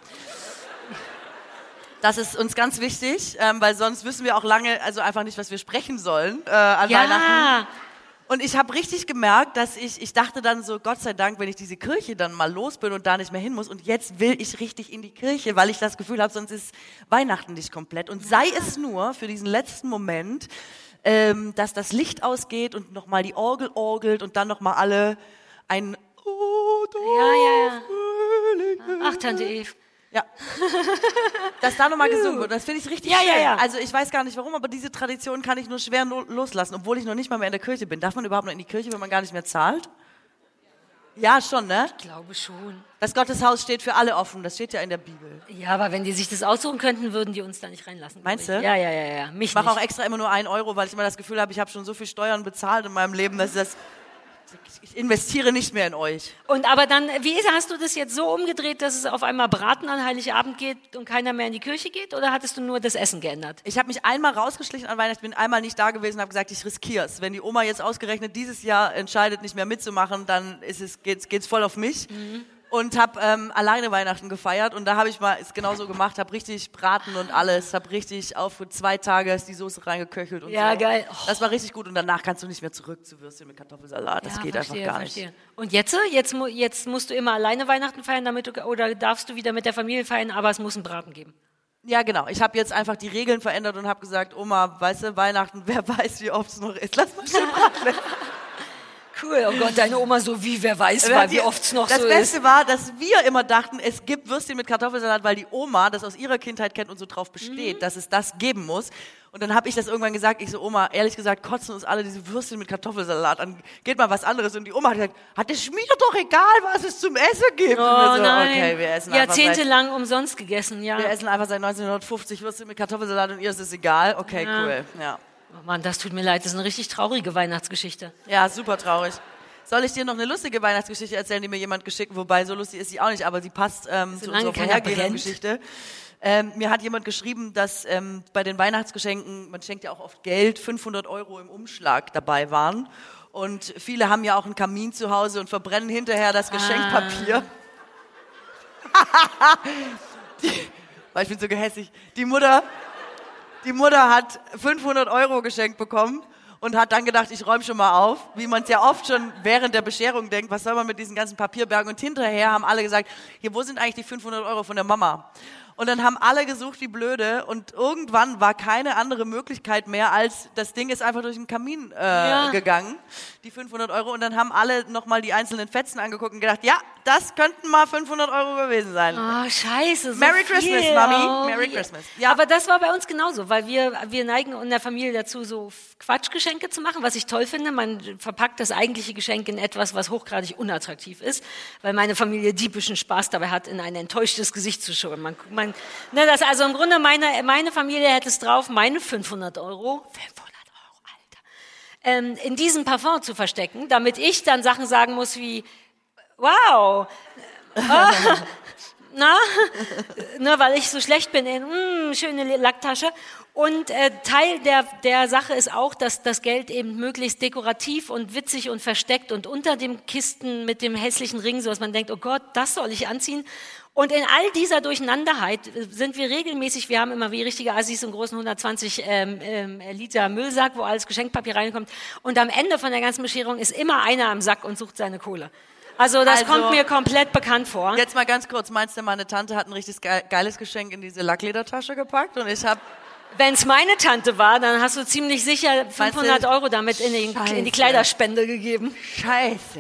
Das ist uns ganz wichtig, ähm, weil sonst wissen wir auch lange, also einfach nicht, was wir sprechen sollen äh, an Weihnachten. Und ich habe richtig gemerkt, dass ich, ich dachte dann so, Gott sei Dank, wenn ich diese Kirche dann mal los bin und da nicht mehr hin muss. Und jetzt will ich richtig in die Kirche, weil ich das Gefühl habe, sonst ist Weihnachten nicht komplett. Und sei es nur für diesen letzten Moment, ähm, dass das Licht ausgeht und nochmal die Orgel orgelt und dann nochmal alle ein Oh, ja, ja, ja. Ach, Tante Eve. Ja. Dass da nochmal gesungen wird, das finde ich richtig Ja, schön. ja, ja. Also ich weiß gar nicht warum, aber diese Tradition kann ich nur schwer loslassen, obwohl ich noch nicht mal mehr in der Kirche bin. Darf man überhaupt noch in die Kirche, wenn man gar nicht mehr zahlt? Ja, schon, ne? Ich glaube schon. Das Gotteshaus steht für alle offen, das steht ja in der Bibel. Ja, aber wenn die sich das aussuchen könnten, würden die uns da nicht reinlassen. Meinst du? Ja, ja, ja, ja. Mich Ich mache auch extra immer nur einen Euro, weil ich immer das Gefühl habe, ich habe schon so viel Steuern bezahlt in meinem Leben, dass ich das... Ich investiere nicht mehr in euch. Und aber dann, wie ist, hast du das jetzt so umgedreht, dass es auf einmal Braten an Heiligabend geht und keiner mehr in die Kirche geht? Oder hattest du nur das Essen geändert? Ich habe mich einmal rausgeschlichen an Weihnachten, bin einmal nicht da gewesen und habe gesagt, ich riskiere es. Wenn die Oma jetzt ausgerechnet dieses Jahr entscheidet, nicht mehr mitzumachen, dann ist es, geht's, geht's voll auf mich. Und habe ähm, alleine Weihnachten gefeiert und da habe ich mal es genauso gemacht, habe richtig Braten und alles, habe richtig auf für zwei Tage ist die Soße reingeköchelt und Ja, so. geil. Oh. Das war richtig gut und danach kannst du nicht mehr zurück zu Würstchen mit Kartoffelsalat. Das Ja, geht verstehe, einfach gar nicht. verstehe. Und jetzt, jetzt, jetzt musst du immer alleine Weihnachten feiern, damit du, oder darfst du wieder mit der Familie feiern, aber es muss einen Braten geben. Ja, genau. Ich habe jetzt einfach die Regeln verändert und habe gesagt, Oma, weißt du, Weihnachten, wer weiß, wie oft es noch ist. Lass mal schön Braten. Cool. Oh Gott, deine Oma so wie, wer weiß, hat wie oft es noch das so Beste ist. war, dass wir immer dachten, es gibt Würstchen mit Kartoffelsalat, weil die Oma das aus ihrer Kindheit kennt und so drauf besteht, Mhm. dass es das geben muss. Und dann habe ich das irgendwann gesagt, ich so, Oma, ehrlich gesagt, kotzen uns alle diese Würstchen mit Kartoffelsalat an. Geht mal was anderes. Und die Oma hat gesagt, hat es mir doch egal, was es zum Essen gibt. Oh so, nein. Okay, wir essen, einfach seit, Jahrzehntelang umsonst gegessen, ja. wir essen einfach seit 1950 Würstchen mit Kartoffelsalat und ihr ist es egal. Okay, Ja. cool. Ja. Oh Mann, das tut mir leid, das ist eine richtig traurige Weihnachtsgeschichte. Ja, super traurig. Soll ich dir noch eine lustige Weihnachtsgeschichte erzählen, die mir jemand geschickt Wobei, so lustig ist sie auch nicht, aber sie passt ähm, zu unserer vorhergehenden. Geschichte. Ähm, mir hat jemand geschrieben, dass ähm, bei den Weihnachtsgeschenken, man schenkt ja auch oft Geld, 500 Euro im Umschlag dabei waren. Und viele haben ja auch einen Kamin zu Hause und verbrennen hinterher das Geschenkpapier. die, weil ich bin so gehässig. Die Mutter, die Mutter hat 500 Euro geschenkt bekommen und hat dann gedacht, ich räume schon mal auf, wie man es ja oft schon während der Bescherung denkt, was soll man mit diesen ganzen Papierbergen? Und hinterher haben alle gesagt, hier, wo sind eigentlich die 500 Euro von der Mama? Und dann haben alle gesucht wie blöde und irgendwann war keine andere Möglichkeit mehr, als das Ding ist einfach durch den Kamin äh, Ja. gegangen, die 500 Euro. Und dann haben alle nochmal die einzelnen Fetzen angeguckt und gedacht, ja, das könnten mal 500 Euro gewesen sein. Oh, scheiße. So Merry viel. Christmas, Mami. Oh, Merry wie- Christmas. Ja, aber das war bei uns genauso, weil wir, wir neigen in der Familie dazu, so Quatschgeschenke zu machen, was ich toll finde. Man verpackt das eigentliche Geschenk in etwas, was hochgradig unattraktiv ist, weil meine Familie diebischen Spaß dabei hat, in ein enttäuschtes Gesicht zu schauen. Man, man, ne, das, also im Grunde, meine, meine Familie hätte es drauf, meine 500 Euro, 500 Euro, Alter, ähm, in diesem Parfum zu verstecken, damit ich dann Sachen sagen muss wie, wow, ah, na, nur weil ich so schlecht bin in mm, schöne Lacktasche. Und äh, Teil der, der Sache ist auch, dass das Geld eben möglichst dekorativ und witzig und versteckt und unter dem Kisten mit dem hässlichen Ring, so dass man denkt, oh Gott, das soll ich anziehen. Und in all dieser Durcheinanderheit äh, sind wir regelmäßig, wir haben immer wie richtige Assis einen großen 120 ähm, ähm, Liter Müllsack, wo alles Geschenkpapier reinkommt. Und am Ende von der ganzen Bescherung ist immer einer am Sack und sucht seine Kohle. Also das Also- kommt mir komplett bekannt vor. Jetzt mal ganz kurz, meinst du, meine Tante hat ein richtig ge- geiles Geschenk in diese Lackledertasche gepackt und ich habe Wenn es meine Tante war, dann hast du ziemlich sicher 500 du- Euro damit in die, in die. Kleiderspende gegeben. Scheiße.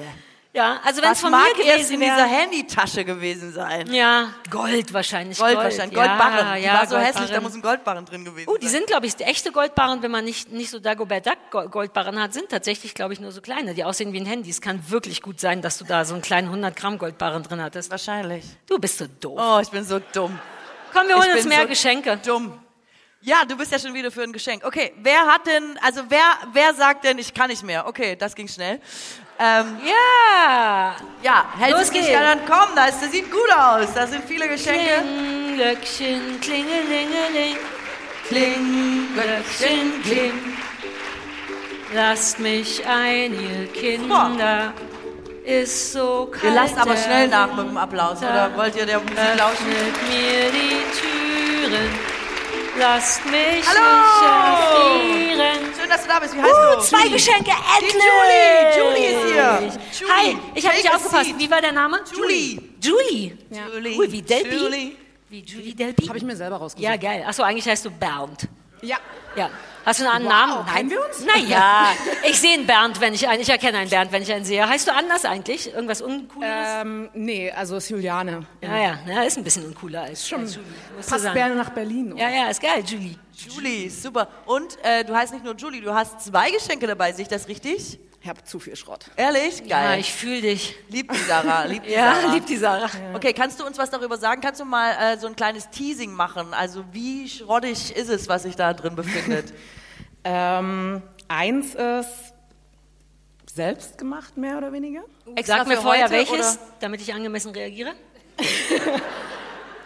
Ja, also wenn es Was von mag mir erst gewesen in dieser. Handytasche gewesen sein? Ja, Gold wahrscheinlich. Gold, wahrscheinlich, Goldbarren. Ja, die ja, war so hässlich, Goldbarren. da muss ein Goldbarren drin gewesen Oh, die sein. sind, glaube ich, echte Goldbarren, wenn man nicht, nicht so Dagobert Duck Go- Goldbarren hat, sind tatsächlich, glaube ich, nur so kleine, die aussehen wie ein Handy. Es kann wirklich gut sein, dass du da so einen kleinen 100 Gramm Goldbarren drin hattest. Wahrscheinlich. Du bist so doof. Oh, ich bin so dumm. Komm, wir holen ich uns bin mehr so Geschenke. Dumm. Ja, du bist ja schon wieder für ein Geschenk. Okay, wer hat denn, also wer, wer sagt denn, ich kann nicht mehr? Okay, das ging schnell. Ähm, Ja. ja, hält Los geht's. an, dann komm, das, das sieht gut aus. Da sind viele Geschenke. Kling, Glöckchen, klingelingeling. Kling, Glöckchen, kling. Lasst mich ein, ihr Kinder. Ist so kalt. Ihr lasst aber schnell nach mit dem Applaus, oder wollt ihr der Musik lauschen? Öffnet mir die Türen. Lasst mich Hallo! nicht erfrieren. Schön, dass du da bist. Wie heißt Uh, du? zwei Geschenke, endlich! Julie. Julie ist hier. Julie, Hi, ich habe nicht aufgepasst. seat. Wie war der Name? Julie. Julie. Julie. Cool, wie Delpi? Julie. Wie Julie Delpi? Habe ich mir selber rausgesucht. Ja, geil. Achso, eigentlich heißt du Bernd. Ja. Ja. Hast du einen Wow, Namen? kennen wir uns? Naja, ich sehe einen Bernd, wenn ich einen, ich erkenne einen Bernd, wenn ich einen sehe. Heißt du anders eigentlich? Irgendwas Uncooles? Ähm, nee, also ist Juliane. ja, ja, ja, ist ein bisschen uncooler als, schon, als Julie. Passt sagen. Bern nach Berlin. Ja, ja, ist geil, Julie. Julie, super. Und äh, du heißt nicht nur Julie, du hast zwei Geschenke dabei, sehe ich das richtig? Ich habe zu viel Schrott. Ehrlich? Ja, Geil. ich fühle dich. lieb die Sarah, lieb die Ja, Sarah. lieb die Sarah. Okay, kannst du uns was darüber sagen? Kannst du mal äh, so ein kleines Teasing machen? Also wie schrottig ist es, was sich da drin befindet? Ähm, eins ist selbst gemacht, mehr oder weniger. Extra Sag mir vorher welches, oder? damit ich angemessen reagiere.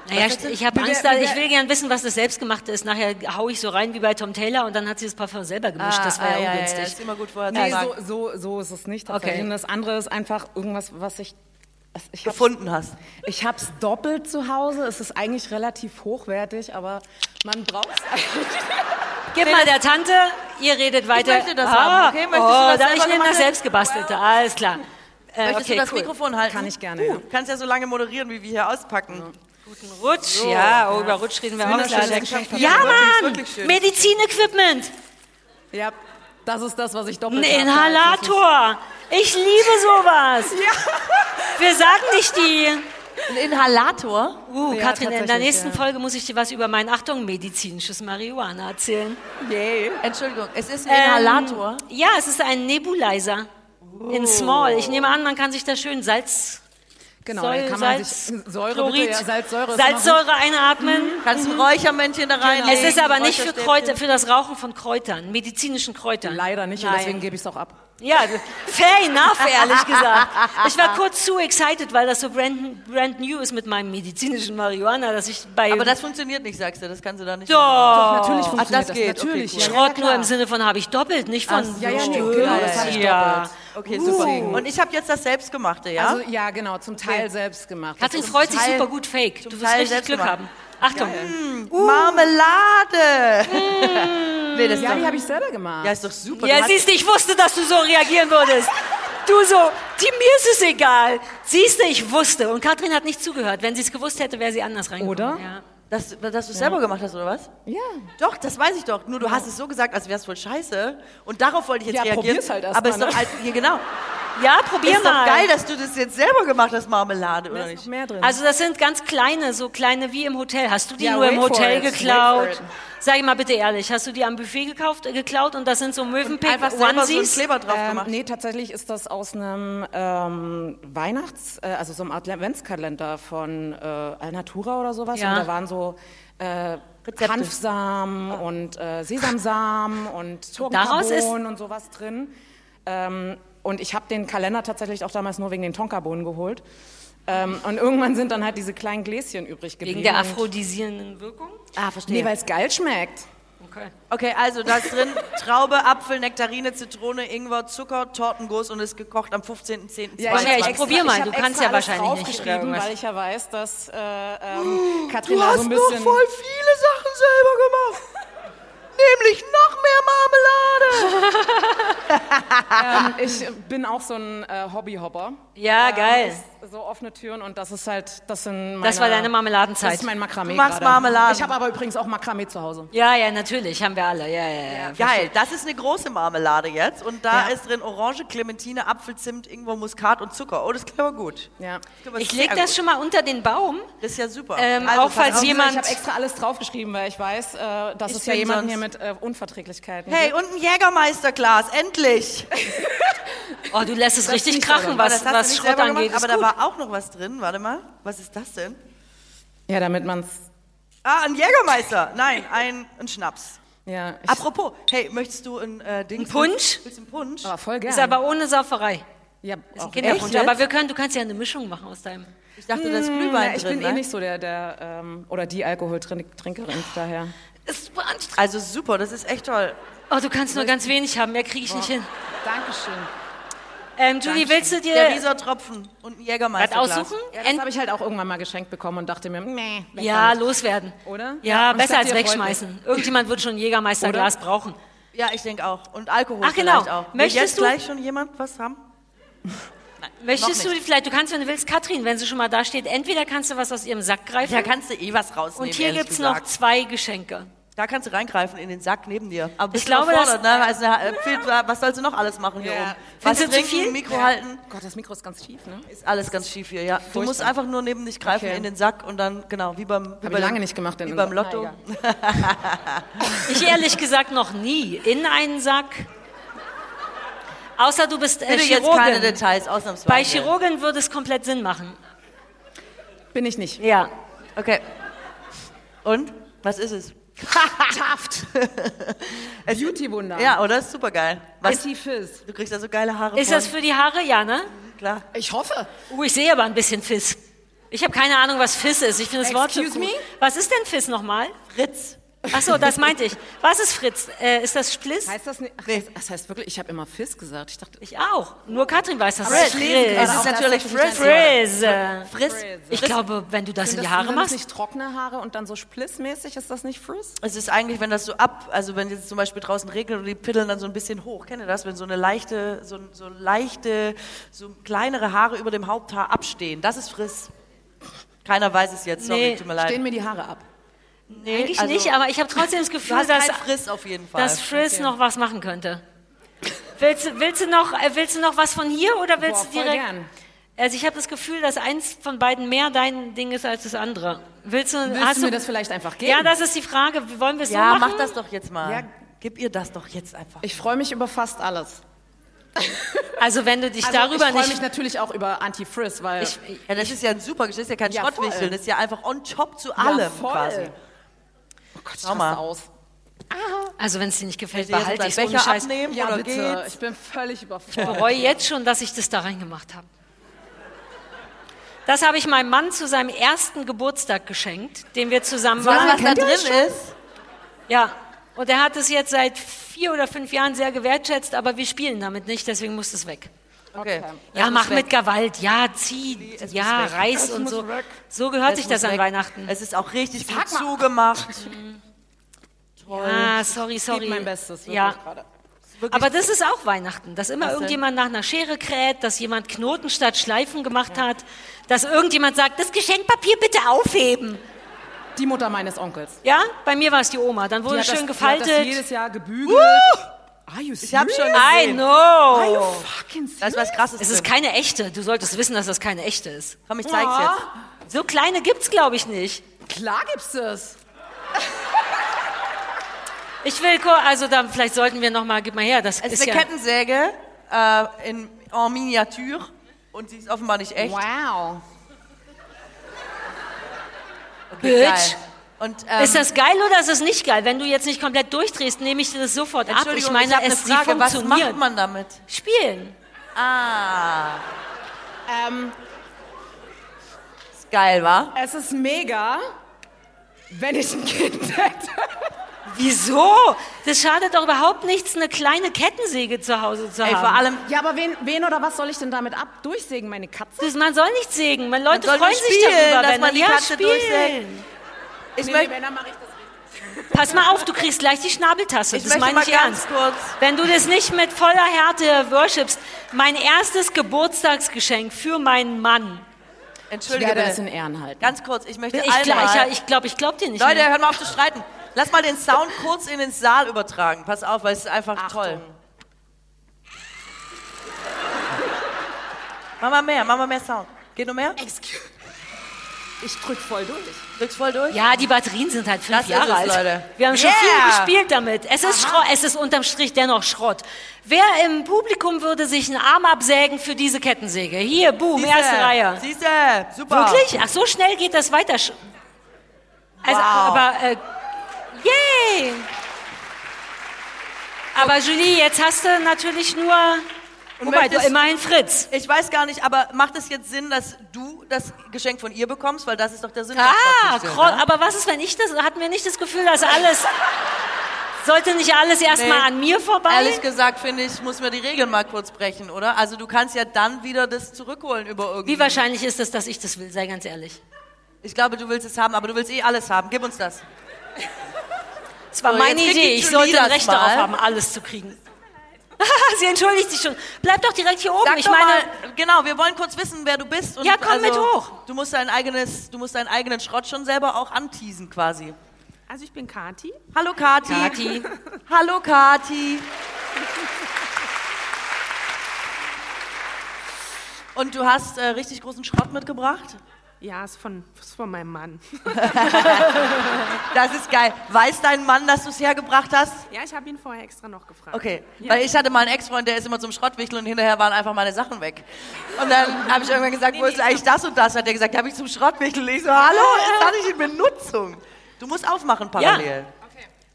Naja, ich, ich habe Angst, wie ich will gern wissen, was das Selbstgemachte ist. Nachher hau ich so rein wie bei Tom Taylor und dann hat sie das Parfum selber gemischt. das wäre ah, ja, ungünstig. Ja, ja, ist immer gut vorher Nee, so, so, so ist es nicht tatsächlich. Okay. Und das andere ist einfach irgendwas, was ich. Ich gefunden hast. ich habe es doppelt zu Hause. Es ist eigentlich relativ hochwertig, aber man braucht es eigentlich. Gib mal der Tante, ihr redet weiter. möchte das haben, okay? Möchtest du oh, das ich nehme das selbstgebastelte, alles klar. Äh, Möchtest okay, du das cool. Mikrofon halten? Kann ich gerne, Uh, ja. kannst ja so lange moderieren, wie wir hier auspacken. Guten Rutsch, ja, oh, über Rutsch reden wir auch Wunderschönes gerade. Geschenk. Ja, Mann. Medizinequipment, Ja, das ist das, was ich ein doppelt habe. Inhalator. Ich liebe sowas. Wir sagen nicht die. Ein Inhalator? Uh, Ja, Katrin, in der nächsten ja. Folge muss ich dir was über mein, Achtung, medizinisches Marihuana erzählen. Yay. Entschuldigung, es ist ein Inhalator. Ähm, ja, es ist ein Nebulizer. In Small. Ich nehme an, man kann sich da schön Salz, Genau, Säure, kann man Salz, sich Säure, bitte, ja, Salzsäure. Salzsäure einatmen. Kannst ein Räuchermännchen da rein. Es ist aber nicht für Kräuter, für das Rauchen von Kräutern, medizinischen. Kräutern. Leider nicht, und Nein. deswegen gebe ich es auch ab. Ja, fair enough, ehrlich gesagt. Ich war kurz zu excited, weil das so brand, brand new ist mit meinem medizinischen Marihuana, dass ich bei Aber das funktioniert nicht, sagst du. Das kannst du da nicht. Doch. machen. Natürlich Ach, funktioniert das geht. Natürlich. Okay, cool. ja, ja, Schrott nur im Sinne von habe ich doppelt, nicht von Ach Ja, ja, nee, so. genau, das habe ich ja. doppelt. Okay, super. Und ich habe jetzt das Selbstgemachte, ja? Also ja, genau, zum Teil selbst gemacht. Katrin ist- freut sich super gut fake. Du wirst richtig Glück gemacht. haben. Achtung. Marmelade! nee, das Ja, doch, die habe ich selber gemacht. ja, ist doch super. Ja, siehst du, ich wusste, dass du so reagieren würdest. Du so, die, mir ist es egal. Siehst du, ich wusste. Und Katrin hat nicht zugehört. Wenn sie es gewusst hätte, wäre sie anders reingekommen. Oder? Ja. Dass, dass du es selber gemacht hast, oder was? Ja. Doch, das weiß ich doch. Nur du hast es so gesagt, als wäre es voll scheiße. Und darauf wollte ich jetzt Ja, reagieren. probier's halt erst Aber mal, ist doch ne? halt, hier, genau. Ja, probier ist mal. doch geil, dass du das jetzt selber gemacht hast, Marmelade, oder Da ist nicht? mehr drin. Also das sind ganz kleine, so kleine wie im Hotel. Hast du die Ja, nur im Hotel it, geklaut? Sag ich mal bitte ehrlich, hast du die am Buffet gekauft, äh, geklaut und das sind so Möwenpick Einfach selber so einen Onesies? Kleber drauf Ähm, gemacht. nee, tatsächlich ist das aus einem ähm, Weihnachts-, äh, also so einem Adventskalender von äh, Alnatura oder sowas. Ja. Und da waren so äh, Hanfsamen und äh, Sesamsamen und Tonkabohnen und sowas drin. Ähm, und ich habe den Kalender tatsächlich auch damals nur wegen den Tonkabohnen geholt. Ähm, und irgendwann sind dann halt diese kleinen Gläschen übrig geblieben. Wegen der aphrodisierenden Wirkung? Ah, verstehe. Nee, weil es geil schmeckt. Okay. Okay, also da ist drin Traube, Apfel, Nektarine, Zitrone, Ingwer, Zucker, Tortenguss und ist gekocht am 15.10.2020. Ja, ich hab probier mal, ich du kannst ja wahrscheinlich nicht, draufgeschrieben, irgendwas. weil ich ja weiß, dass äh, ähm, Katrin Du da hast so ein noch bisschen... voll viele Sachen selber gemacht. Nämlich noch mehr Marmelade. ähm, ich bin auch so ein äh, Hobbyhopper. Ja, Ähm, geil. So offene Türen und das ist halt, das sind meine, Das war deine Das Marmeladenzeit. ist mein Makramee Du machst gerade. Marmeladen. Ich habe aber übrigens auch Makramee zu Hause. Ja, ja, natürlich, haben wir alle. Ja, ja, ja. Geil, das ist eine große Marmelade jetzt und da Ja. ist drin Orange, Clementine, Apfel, Zimt, Ingwer, Muskat und Zucker. Oh, das klingt aber gut. Ja. Das Ich sehr leg das gut. schon mal unter den Baum. Das ist ja super. Ähm, Also, auch falls auf. jemand- Ich habe extra alles draufgeschrieben, weil ich weiß, äh, dass Ich es ja jemanden hier mit äh, Unverträglichkeiten Hey, gibt. und ein Jägermeisterglas, endlich. Oh, du lässt es richtig nicht krachen, was, das hast was Schrott angeht. gemacht, ist aber da war auch noch was drin. Warte mal, was ist das denn? Ja, damit man es... Ah, ein Jägermeister. Nein, ein, ein Schnaps. Ja, ich, Apropos, hey, möchtest du ein äh, Ding? Ein Punsch? Willst du einen Punsch? aber voll Ist gerne. aber ohne Sauferei. ja, Ist ein auch Kinderpunsch. Aber wir können, du kannst ja eine Mischung machen aus deinem. Ich dachte, da ist Ja, Glühwein ich drin. bin eh ne? nicht so der, der ähm, oder die Alkoholtrinkerin, daher. Ist anstrengend. Also super, das ist echt toll. Oh, du kannst nur ganz wenig haben, mehr kriege ich nicht hin. Dankeschön. Ähm, Julie, willst du Der dir Riesertropfen und ein was Jägermeisterglas. aussuchen? Ja, das habe ich halt auch irgendwann mal geschenkt bekommen und dachte mir, meh, ja, damit. loswerden. Oder? Ja, ich besser als wegschmeißen. Irgendjemand wird schon ein Jägermeisterglas brauchen. Ja, ich denke auch. Und Alkohol Ach, genau. vielleicht auch. Will Möchtest jetzt du- gleich schon jemand was haben? Möchtest Noch du vielleicht, du kannst, wenn du willst, Katrin, wenn sie schon mal da steht, entweder kannst du was aus ihrem Sack greifen Da kannst du eh was rausnehmen. und hier ehrlich gibt's noch zwei Geschenke. Da kannst du reingreifen in den Sack neben dir. Aber bist Ich glaube, das- ne? Also, äh, was sollst du noch alles machen hier Ja. oben? Was trinken, viel? Mikro halten, Gott, das Mikro ist ganz tief, ne? ist alles ganz schief hier, ja. Du musst einfach nur neben dich greifen Okay. in den Sack und dann, genau, wie beim, wie Hab bei ich lange nicht gemacht. Wie in- beim Lotto. Ich ehrlich gesagt noch nie in einen Sack. Außer du bist äh, Bitte jetzt keine Chirurgin. Details, ausnahmsweise. Bei Chirurgen würde es komplett Sinn machen. Bin ich nicht. Ja. Okay. Und? Was ist es? Taft. Beauty-Wunder. Ja, oder? Ist super geil. Was? Anti-Fizz. Du kriegst da so geile Haare Ist das von. für die Haare? Ja, ne? Klar. Ich hoffe. Uh, ich sehe aber ein bisschen Fizz. Ich habe keine Ahnung, was Fizz ist. Ich finde das Wort so Excuse cool. me? Was ist denn Fizz nochmal? Fritz. Ach so, das meinte ich. Was ist Fritz? Äh, ist das Spliss? Heißt das nicht? Ach, das, das heißt wirklich, ich habe immer Fizz gesagt. Ich dachte, Ich auch. Nur Katrin weiß das. Lese Es ist natürlich Frizz. Frizz. Fritz. Ich glaube, wenn du das in sind die das, Haare machst. nicht trockene Haare und dann so splissmäßig? Ist das nicht Frizz? Es ist eigentlich, wenn das so ab, also wenn jetzt zum Beispiel draußen regnet und die Piddeln dann so ein bisschen hoch, kennt ihr das? Wenn so eine leichte, so, so leichte, so kleinere Haare über dem Haupthaar abstehen. Das ist Friss. Keiner weiß es jetzt, sorry, Nee. tut mir leid. Stehen mir die Haare ab. Nee, eigentlich also- nicht, aber ich habe trotzdem das Du Gefühl, hast dass, Friss auf jeden Fall. dass Frizz noch was machen könnte. Willst, du- willst, du noch, äh, willst du noch was von hier oder willst Boah, du voll direkt? gern. Also ich habe das Gefühl, dass eins von beiden mehr dein Ding ist als das andere. Willst du, Willst hast du mir das vielleicht einfach geben? Ja, das ist die Frage. Wollen wir es ja, so machen? mach das doch jetzt mal. Ja. Gib ihr das doch jetzt einfach. Ich freue mich über fast alles. Also wenn du dich Also darüber ich freue nicht mich natürlich auch über Anti-Frizz, weil Ich, Ja, das ist ja ein super, das ist ja kein Ja, Schrottwichteln, das ist ja einfach on top zu Ja, allem voll. quasi. Gott, ich raste aus. also wenn es dir nicht gefällt, behalte ich Becher Scheiß. abnehmen Ja, oder bitte. geht's? Ich bin völlig Ich überfordert. bereue jetzt schon, dass ich das da reingemacht habe. Das habe ich meinem Mann zu seinem ersten Geburtstag geschenkt, den wir zusammen Was, waren. was da drin ist? Ja, und er hat es jetzt seit vier oder fünf Jahren sehr gewertschätzt, aber wir spielen damit nicht, deswegen muss es weg. Okay. Ja, mach weg. mit Gewalt, ja, zieh, es ja, weg. reiß und so. So gehört Es sich das muss an weg. Weihnachten. Es ist auch richtig gut mal. zugemacht. Ah, sorry, sorry. Gib mein Bestes, ja. gerade. Aber das ist auch Weihnachten, dass immer denn? irgendjemand nach einer Schere kräht, dass jemand Knoten statt Schleifen gemacht hat, dass irgendjemand sagt, das Geschenkpapier bitte aufheben. Die Mutter meines Onkels. Ja, bei mir war es die Oma. Dann wurde schön das, die hat das gefaltet. jedes Jahr gebügelt. Are you Ich hab schon I gesehen. know. fucking Da ist was krasses Es ist keine echte. Du solltest wissen, dass das keine echte ist. Komm, ich zeig's jetzt. So kleine gibt's, glaube ich, nicht. Klar gibt's das. Ich will, also da, vielleicht sollten wir noch mal, gib mal her, das Es ist ist eine ja, Kettensäge äh, in en Miniatur und sie ist offenbar nicht echt. Wow. Okay, Bitch. geil. Und, ähm, Ist das geil oder ist es nicht geil? Wenn du jetzt nicht komplett durchdrehst, nehme ich dir das sofort ab. Ich meine, eine es Frage. Was funktioniert. macht man damit? Spielen. Ah, Ähm, ist geil, wa? es ist mega, wenn ich ein Kind hätte. Wieso? Das schadet doch überhaupt nichts, eine kleine Kettensäge zu Hause zu Ey, haben. vor allem, Ja, aber wen, wen oder was soll ich denn damit ab durchsägen? Meine Katze? Das- man soll nicht sägen. Man, Leute soll freuen sich spielen, darüber, dass wenn man die ja, Katze spielen. durchsägt. Ich möchte wenn, dann mache ich das Pass mal auf, du kriegst gleich die Schnabeltasse. ich Das möchte meine ich ganz ernst. kurz. Wenn du das nicht mit voller Härte worshipst, mein erstes Geburtstagsgeschenk für meinen Mann. Ich Entschuldige werde es bitte. in Ehren halten. Ganz kurz, ich möchte Ich glaube, einmal... ich, ich, glaub, ich glaub dir nicht Leute, mehr. hört mal auf zu streiten. Lass mal den Sound kurz in den Saal übertragen. Pass auf, weil es ist einfach toll. Mach mal mehr, mach mal mehr Sound. Geht noch mehr? Ich drück voll durch. Drück's voll durch? Ja, die Batterien sind halt fünf Das ist Jahre es, alt. Leute. Wir haben schon Yeah. viel gespielt damit. Es ist Schrott, es ist unterm Strich dennoch Schrott. Wer im Publikum würde sich einen Arm absägen für diese Kettensäge? Hier, boom, Siehste, erste Reihe. Siehste, super. Wirklich? Ach, so schnell geht das weiter. Also, Wow. aber, äh, yay! Aber Julie, jetzt hast du natürlich nur, wobei du immerhin Fritz. Ich weiß gar nicht, aber macht es jetzt Sinn, dass du das Geschenk von ihr bekommst? Weil das ist doch der Sinn Ah, aber was ist, wenn ich das, hatten wir nicht das Gefühl, dass alles, sollte nicht alles erstmal Nee. an mir vorbei? Ehrlich gesagt, finde ich, muss man die Regeln mal kurz brechen, oder? Also du kannst ja dann wieder das zurückholen über irgendwie. Wie wahrscheinlich ist es, dass ich das will, sei ganz ehrlich. Ich glaube, du willst es haben, aber du willst eh alles haben. Gib uns das. Es war So, meine Idee, ich sollte ein Recht darauf haben, alles zu kriegen. Sie entschuldigt sich schon. Bleib doch direkt hier oben. Sag ich meine, mal, genau, wir wollen kurz wissen, wer du bist. Und Ja, komm mit also, hoch. Du musst dein eigenes, du musst deinen eigenen Schrott schon selber auch anteasen quasi. Also ich bin Kati. Hallo Kati. Kathi. Hallo Kati. Und du hast äh, richtig großen Schrott mitgebracht? Ja, ist von, ist von meinem Mann. Das ist geil. Weiß dein Mann, dass du es hergebracht hast? Ja, ich habe ihn vorher extra noch gefragt. Okay, weil ich hatte mal einen Ex-Freund, der ist immer zum Schrottwichtel und hinterher waren einfach meine Sachen weg. Und dann habe ich irgendwann gesagt, wo ist eigentlich das und das? Hat er gesagt, habe ich zum Schrottwichtel. Ich so, hallo, ist das nicht in Benutzung? Du musst aufmachen parallel.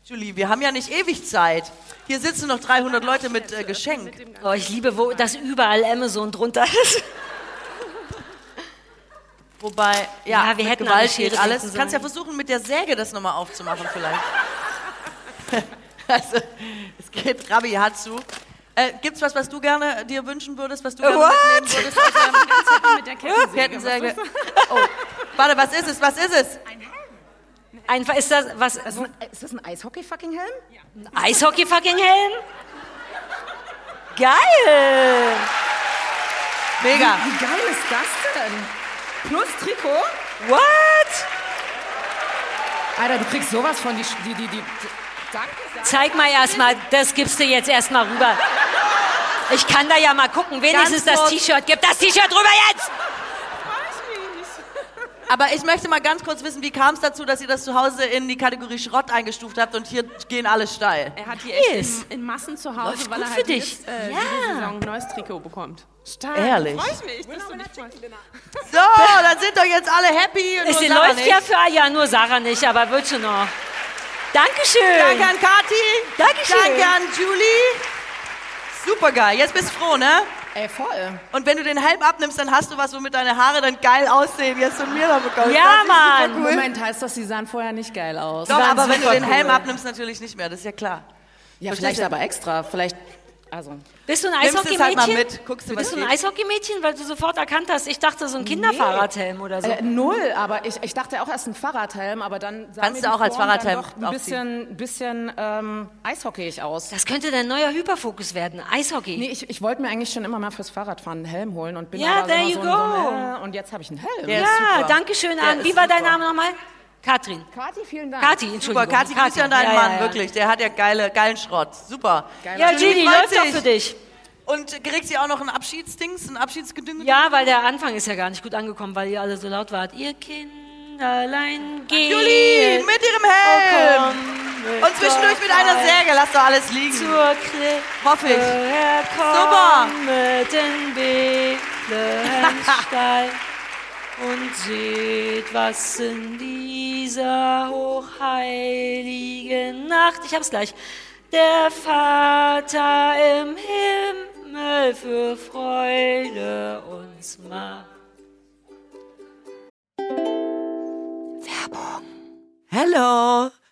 Julie, wir haben ja nicht ewig Zeit. Hier sitzen noch 300 Leute mit äh, Geschenk. oh, ich liebe, wo das überall Amazon drunter ist. Wobei, ja, Ja, wir hätten Gewalt geht alles. denken Kannst ja versuchen, mit der Säge das nochmal aufzumachen vielleicht. also, es geht Rabi Hatsu. Äh, gibt's was, was du gerne dir wünschen würdest, was du gerne What? mitnehmen würdest? aus deinem Mit der Kettensäge. Kettensäge. Oh, warte, was ist es? Was ist es? Einfach ist das was Ist, ein, ist das ein Eishockey-Fucking-Helm? Eishockey fucking Helm? Geil! Mega. Wie geil ist das denn? Plus Trikot? What? Alter, du kriegst sowas von die... die, die, die danke, danke. Zeig mal erstmal, das gibst du jetzt erstmal rüber. Ich kann da ja mal gucken, wenigstens Ganz das. T-Shirt. Gib das T-Shirt rüber jetzt! Aber ich möchte mal ganz kurz wissen, wie kam es dazu, dass ihr das zu Hause in die Kategorie Schrott eingestuft habt und hier gehen alle steil? Er hat echt Yes. in, in Massen zu Hause, Läuft weil er für halt dich. jetzt, äh, Ja. diese Saison ein neues Trikot bekommt. Stark. Ehrlich? Freut mich, dass du. So, dann sind doch jetzt alle happy. und Es läuft nicht. ja für ja nur Sarah nicht, aber wird schon noch. Dankeschön. Danke an Kathi. Dankeschön. Danke an Julie. Super geil. Jetzt bist du froh, ne? Ey, voll. Und wenn du den Helm abnimmst, dann hast du was, womit deine Haare dann geil aussehen. Jetzt von mir da bekommst. Ja, das ist Mann. Super cool. Moment, heißt das, die sahen vorher nicht geil aus? Doch, aber wenn du den Helm cool. abnimmst, natürlich nicht mehr. Das ist ja klar. Ja, Verstehst vielleicht du? aber extra. Vielleicht, also... Bist du ein es Eishockeymädchen? halt mal mit, guckst du, was Bist du ein. Eishockeymädchen, weil du sofort erkannt hast, ich dachte so ein Kinderfahrradhelm oder so. Äh, null, aber ich, ich dachte auch erst ein Fahrradhelm, aber dann sah Kannst mir du auch als Fahrradhelm doch ein bisschen, bisschen ähm, eishockeyig aus. Das könnte dein neuer Hyperfokus werden. Eishockey. Nee, ich, ich wollte mir eigentlich schon immer mal fürs Fahrradfahren einen Helm holen und bin Ja, aber there immer you so, go. so äh, und jetzt habe ich einen Helm. Der ja, danke schön, An. Wie war dein. Name nochmal? Katrin. Kati, vielen Dank. Kati, Super, Entschuldigung. Kathi, grüß ja deinen Ja, Mann, ja, ja. wirklich. Der hat ja geile, geilen Schrott. Super. Ja, Judy, freut läuft doch für dich. Und kriegt sie auch noch ein Abschiedsdings, ein Abschiedsgedünge? Ja, weil der Anfang ist ja gar nicht gut angekommen, weil ihr alle so laut wart. Ihr Kinderlein geht. Juli, mit ihrem Helm. komm, Und zwischendurch mit einer Säge. Lass doch alles liegen. Zur Krippe Hoffe ich. herkommen mit den Bethlehemstall und seht, was in dieser hochheiligen Nacht, ich hab's gleich, der Vater im Himmel für Freude uns macht. Hello,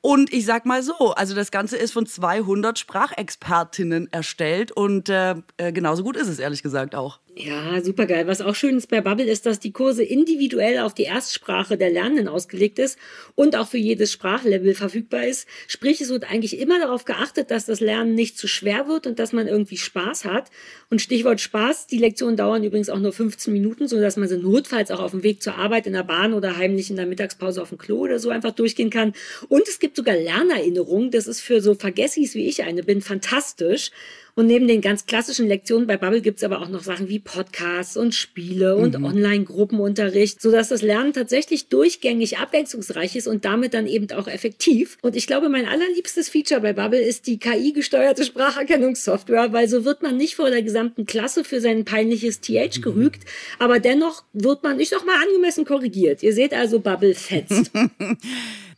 Und ich sag mal so, also das Ganze ist von 200 Sprachexpertinnen erstellt und äh, äh, genauso gut ist es ehrlich gesagt auch. Ja, super geil. Was auch schön ist bei Bubble ist, dass die Kurse individuell auf die Erstsprache der Lernenden ausgelegt ist und auch für jedes Sprachlevel verfügbar ist. Sprich, es wird eigentlich immer darauf geachtet, dass das Lernen nicht zu schwer wird und dass man irgendwie Spaß hat. Und Stichwort Spaß, die Lektionen dauern übrigens auch nur 15 Minuten, so dass man sie notfalls auch auf dem Weg zur Arbeit in der Bahn oder heimlich in der Mittagspause auf dem Klo oder so einfach durchgehen kann. Und es gibt sogar Lernerinnerungen. Das ist für so Vergessis wie ich eine bin fantastisch. Und neben den ganz klassischen Lektionen bei Bubble gibt's aber auch noch Sachen wie Podcasts und Spiele und Online-Gruppenunterricht, sodass das Lernen tatsächlich durchgängig abwechslungsreich ist und damit dann eben auch effektiv. Und ich glaube, mein allerliebstes Feature bei Bubble ist die KI-gesteuerte Spracherkennungssoftware, weil so wird man nicht vor der gesamten Klasse für sein peinliches TH gerügt, aber dennoch wird man, ich sag mal, angemessen korrigiert. Ihr seht also, Bubble fetzt.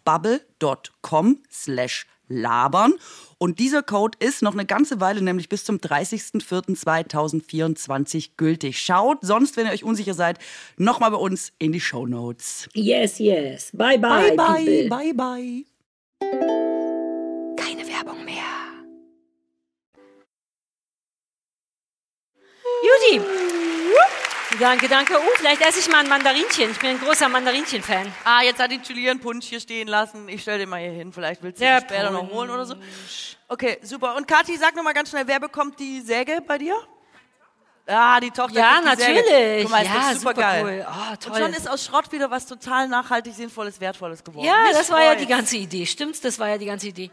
bubble.com slash labern. Und dieser Code ist noch eine ganze Weile, nämlich bis zum 30.04.2024 gültig. Schaut sonst, wenn ihr euch unsicher seid, nochmal bei uns in die Show Notes. yes, yes. Bye, bye, Bye, people. bye, bye, bye. Keine Werbung mehr. Judy. Danke, danke. Uh, vielleicht esse ich mal ein Mandarinchen. Ich bin ein großer Mandarinchen-Fan. Ah, jetzt hat die Julian Punsch hier stehen lassen. Ich stell den mal hier hin. Vielleicht willst du ihn später noch holen oder so. Okay, super. Und Kathi, sag noch mal ganz schnell, wer bekommt die Säge bei dir? Ah, die Tochter Ja, die Säge. natürlich. Guck mal, ist Ja, doch super, super geil. cool. Ah, Und toll. schon ist aus Schrott wieder was total nachhaltig, sinnvolles, wertvolles geworden. Ja, Mich das war ja die ganze Idee. Stimmt's? Das war ja die ganze Idee.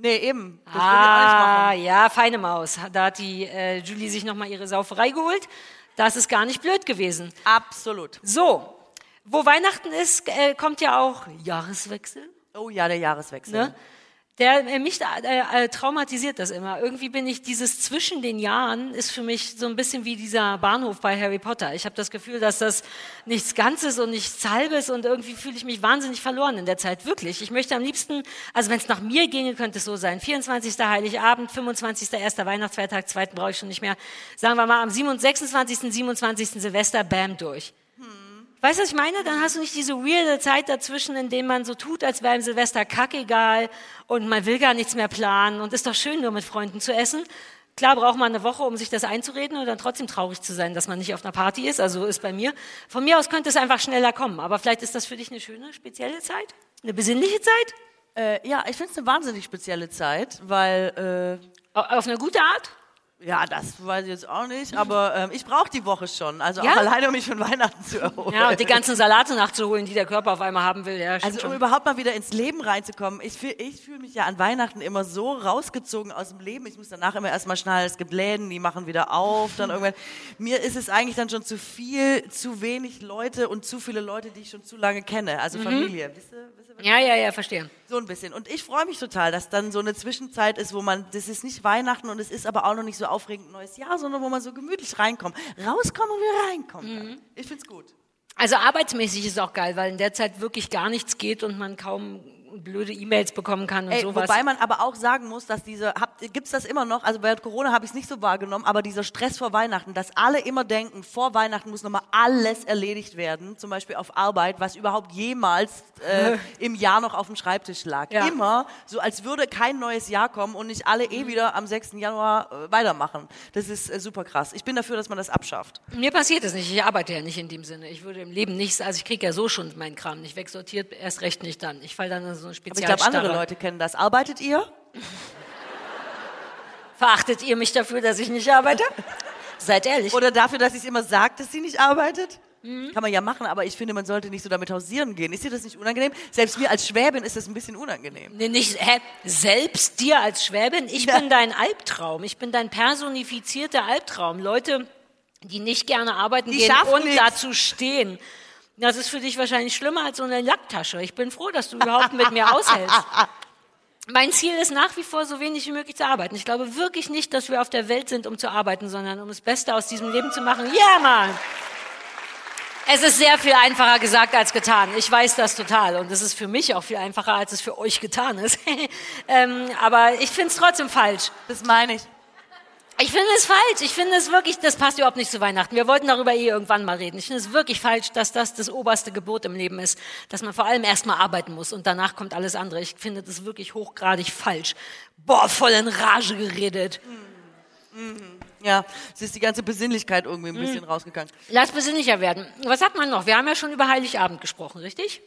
Nee, eben. Das Ah, ja, feine Maus. Da hat die äh, Julie sich nochmal ihre Sauferei geholt. Das ist gar nicht blöd gewesen. Absolut. So, wo Weihnachten ist, äh, kommt ja auch Jahreswechsel. Oh ja, der Jahreswechsel. Ne? Der äh, mich äh, äh, traumatisiert das immer. Irgendwie bin ich dieses zwischen den Jahren ist für mich so ein bisschen wie dieser Bahnhof bei Harry Potter. Ich habe das Gefühl, dass das nichts Ganzes und nichts Halbes und irgendwie fühle ich mich wahnsinnig verloren in der Zeit. Wirklich. Ich möchte am liebsten, also wenn es nach mir ginge, könnte es so sein. 24. Heiligabend, 25. erster Weihnachtsfeiertag, zweiten brauche ich schon nicht mehr. Sagen wir mal am 26. 27. Silvester, bam, durch. Weißt du, was ich meine? Dann hast du nicht diese weirde Zeit dazwischen, in dem man so tut, als wäre im Silvester kackegal und man will gar nichts mehr planen und ist doch schön, nur mit Freunden zu essen. Klar braucht man eine Woche, um sich das einzureden und dann trotzdem traurig zu sein, dass man nicht auf einer Party ist. Also so ist bei mir. Von mir aus könnte es einfach schneller kommen. Aber vielleicht ist das für dich eine schöne, spezielle Zeit? Eine besinnliche Zeit? Äh, ja, ich finde es eine wahnsinnig spezielle Zeit, weil Au- Auf eine gute Art? Ja, das weiß ich jetzt auch nicht, aber ähm, ich brauche die Woche schon, also Ja? auch alleine um mich von Weihnachten zu erholen. Ja, und die ganzen Salate nachzuholen, die der Körper auf einmal haben will. Ja, Also um schon. überhaupt mal wieder ins Leben reinzukommen. Ich fühle ich fühl mich ja an Weihnachten immer so rausgezogen aus dem Leben. Ich muss danach immer erstmal schnallen, es gibt Läden, die machen wieder auf. Dann irgendwann. Mir ist es eigentlich dann schon zu viel, zu wenig Leute und zu viele Leute, die ich schon zu lange kenne. Also Familie. Wisst ihr, wisst ihr, Ja, ja, ja, verstehe. so ein bisschen. Und ich freue mich total, dass dann so eine Zwischenzeit ist, wo man, das ist nicht Weihnachten und es ist aber auch noch nicht so aufregend neues Jahr, sondern wo man so gemütlich reinkommt. Rauskommen und wieder reinkommen. kann. Ich find's gut. Also arbeitsmäßig ist auch geil, weil in der Zeit wirklich gar nichts geht und man kaum blöde E-Mails bekommen kann und Ey, sowas. wobei man aber auch sagen muss, dass diese, habt, gibt's das immer noch, also während Corona habe ich es nicht so wahrgenommen, aber dieser Stress vor Weihnachten, dass alle immer denken, vor Weihnachten muss nochmal alles erledigt werden, zum Beispiel auf Arbeit, was überhaupt jemals äh, im Jahr noch auf dem Schreibtisch lag. Ja. Immer so, als würde kein neues Jahr kommen und nicht alle eh wieder am 6. Januar äh, weitermachen. Das ist äh, super krass. Ich bin dafür, dass man das abschafft. Mir passiert das nicht. Ich arbeite ja nicht in dem Sinne. Ich würde im Leben nichts, also ich kriege ja so schon meinen Kram nicht wegsortiert, erst recht nicht dann. Ich falle dann so eine Aber ich glaube, andere. Leute kennen das. Arbeitet ihr? Verachtet ihr mich dafür, dass ich nicht arbeite? Seid ehrlich. Oder dafür, dass sie es immer sagt, dass sie nicht arbeitet? Kann man ja machen, aber ich finde, man sollte nicht so damit hausieren gehen. Ist dir das nicht unangenehm? Selbst mir als Schwäbin ist das ein bisschen unangenehm. Nee, nicht, hä? Selbst dir als Schwäbin? Ich Ja. bin dein Albtraum. Ich bin dein personifizierter Albtraum. Leute, die nicht gerne arbeiten Die gehen schaffen und nichts. dazu stehen. Das ist für dich wahrscheinlich schlimmer als so eine Lacktasche. Ich bin froh, dass du überhaupt mit mir aushältst. Mein Ziel ist nach wie vor, so wenig wie möglich zu arbeiten. Ich glaube wirklich nicht, dass wir auf der Welt sind, um zu arbeiten, sondern um das Beste aus diesem Leben zu machen. Ja, Mann! Es ist sehr viel einfacher gesagt als getan. Ich weiß das total. Und es ist für mich auch viel einfacher, als es für euch getan ist. ähm, aber ich finde es trotzdem falsch. Das meine ich. Ich finde es falsch. Ich finde es wirklich, das passt überhaupt nicht zu Weihnachten. Wir wollten darüber eh irgendwann mal reden. Ich finde es wirklich falsch, dass das das oberste Gebot im Leben ist, dass man vor allem erstmal arbeiten muss und danach kommt alles andere. Ich finde das wirklich hochgradig falsch. Boah, voll in Rage geredet. Ja, es ist die ganze Besinnlichkeit irgendwie ein bisschen rausgegangen. Lass besinnlicher werden. Was hat man noch? Wir haben ja schon über Heiligabend gesprochen, richtig?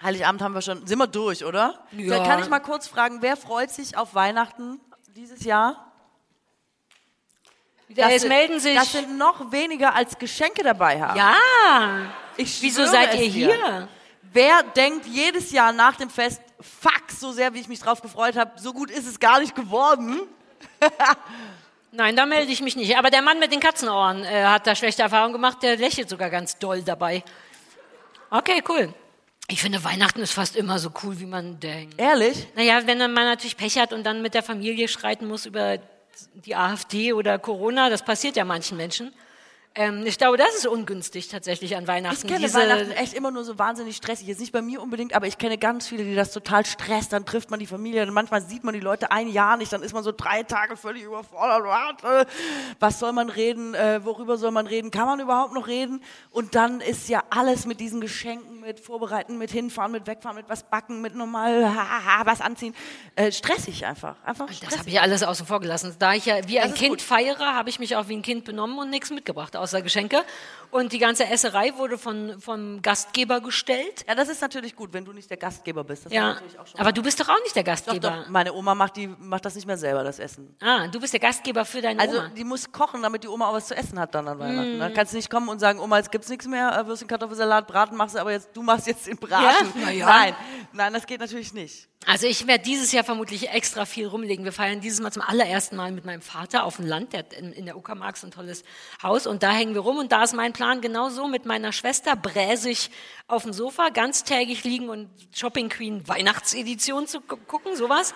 Heiligabend haben wir schon, sind wir durch, oder? Ja. Dann kann ich mal kurz fragen, wer freut sich auf Weihnachten dieses Jahr? Es sind- melden sich. Das sind noch weniger als Geschenke dabei haben. ja. Ich Wieso seid ihr hier? Wer denkt jedes Jahr nach dem Fest, fuck, so sehr wie ich mich drauf gefreut habe, so gut ist es gar nicht geworden? Nein, da melde ich mich nicht. Aber der Mann mit den Katzenohren äh, hat da schlechte Erfahrungen gemacht. Der lächelt sogar ganz doll dabei. Okay, cool. Ich finde, Weihnachten ist fast immer so cool, wie man denkt. Ehrlich? Naja, wenn man natürlich Pech hat und dann mit der Familie streiten muss über die AfD oder Corona, das passiert ja manchen Menschen. Ähm, ich glaube, das ist ungünstig tatsächlich an Weihnachten. Ich kenne Weihnachten echt immer nur so wahnsinnig stressig. Jetzt nicht bei mir unbedingt, aber ich kenne ganz viele, die das total stresst. Dann trifft man die Familie und manchmal sieht man die Leute ein Jahr nicht. Dann ist man so drei Tage völlig überfordert. Was soll man reden? Äh, worüber soll man reden? Kann man überhaupt noch reden? Und dann ist ja alles mit diesen Geschenken, mit Vorbereiten, mit hinfahren, mit wegfahren, mit was backen, mit normal hahaha, was anziehen. Äh, stressig einfach. Einfach Das stressig. habe ich alles außen vor gelassen. Da ich ja wie ein Kind gut. feiere, habe ich mich auch wie ein Kind benommen und nichts mitgebracht, außer Geschenke. Und die ganze Esserei wurde von, vom Gastgeber gestellt. Ja, das ist natürlich gut, wenn du nicht der Gastgeber bist. Das Ja, aber du bist doch auch nicht der Doch, Gastgeber. doch, meine Oma macht, die, macht das nicht mehr selber, das Essen. Ah, du bist der Gastgeber für deine Also Oma. die muss kochen, damit die Oma auch was zu essen hat dann an Weihnachten. Mm. Dann kannst du nicht kommen und sagen, Oma, jetzt gibt's nichts mehr, äh, Würstchen, Kartoffelsalat, Braten machst du, aber jetzt du machst jetzt den Braten. Ja, ja. Nein, Nein, das geht natürlich nicht. Also ich werde dieses Jahr vermutlich extra viel rumlegen. Wir feiern dieses Mal zum allerersten Mal mit meinem Vater auf dem Land, der hat in, in der Uckermark so ein tolles Haus und da hängen wir rum und da ist mein Plan genauso mit meiner Schwester bräsig auf dem Sofa ganztägig liegen und Shopping Queen Weihnachtsedition zu gu- gucken, sowas.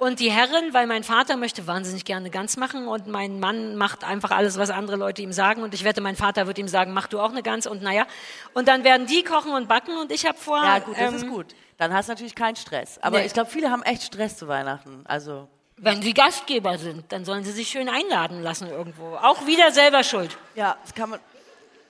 Und die Herren, weil mein Vater möchte wahnsinnig gerne Gans machen und mein Mann macht einfach alles, was andere Leute ihm sagen. Und ich wette, mein Vater wird ihm sagen, mach du auch eine Gans und naja. Und dann werden die kochen und backen und ich habe vor. Ja, gut, das ähm, ist gut. Dann hast du natürlich keinen Stress. Aber Nee. ich glaube, viele haben echt Stress zu Weihnachten. Also, Wenn sie Gastgeber sind, dann sollen sie sich schön einladen lassen irgendwo. Auch wieder selber schuld. ja, das kann man,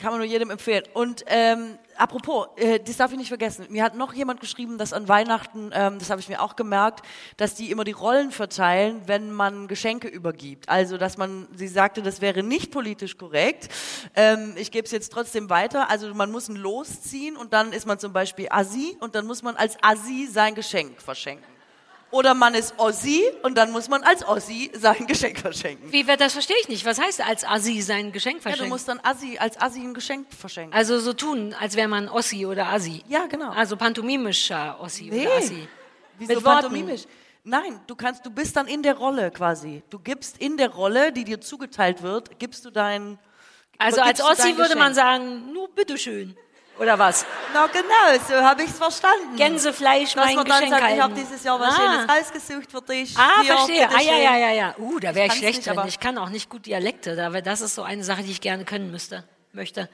kann man nur jedem empfehlen. Und ähm, apropos, äh, das darf ich nicht vergessen. Mir hat noch jemand geschrieben, dass an Weihnachten, ähm, das habe ich mir auch gemerkt, dass die immer die Rollen verteilen, wenn man Geschenke übergibt. Also, dass man, sie sagte, das wäre nicht politisch korrekt. Ähm, ich gebe es jetzt trotzdem weiter. Also, man muss ein Los ziehen und dann ist man zum Beispiel Assi und dann muss man als Assi sein Geschenk verschenken. Oder man ist Ossi und dann muss man als Ossi sein Geschenk verschenken. Wie wird das verstehe ich nicht. Was heißt als Assi sein Geschenk Ja, verschenken? du musst dann Assi, als Assi ein Geschenk verschenken. also so tun, als wäre man Ossi oder Assi. Ja, genau. Also pantomimischer Ossi Nee. oder Assi. Wieso mit Worten. pantomimisch? Nein, du kannst, du bist dann in der Rolle quasi. Du gibst in der Rolle, die dir zugeteilt wird, gibst du dein. Also als Ossi würde man sagen, nur bitteschön. Oder was? Na genau, so habe ich es verstanden. Gänsefleisch, mein man dann Geschenk sagt, ich habe dieses Jahr was Ah. schönes Haus gesucht für dich. Ah, Hier, verstehe. Ah, ja, ja, ja, ja. Uh, da wäre ich kann's schlecht drin. aber- Ich kann auch nicht gut Dialekte. Wär- Das ist so eine Sache, die ich gerne können müsste, möchte.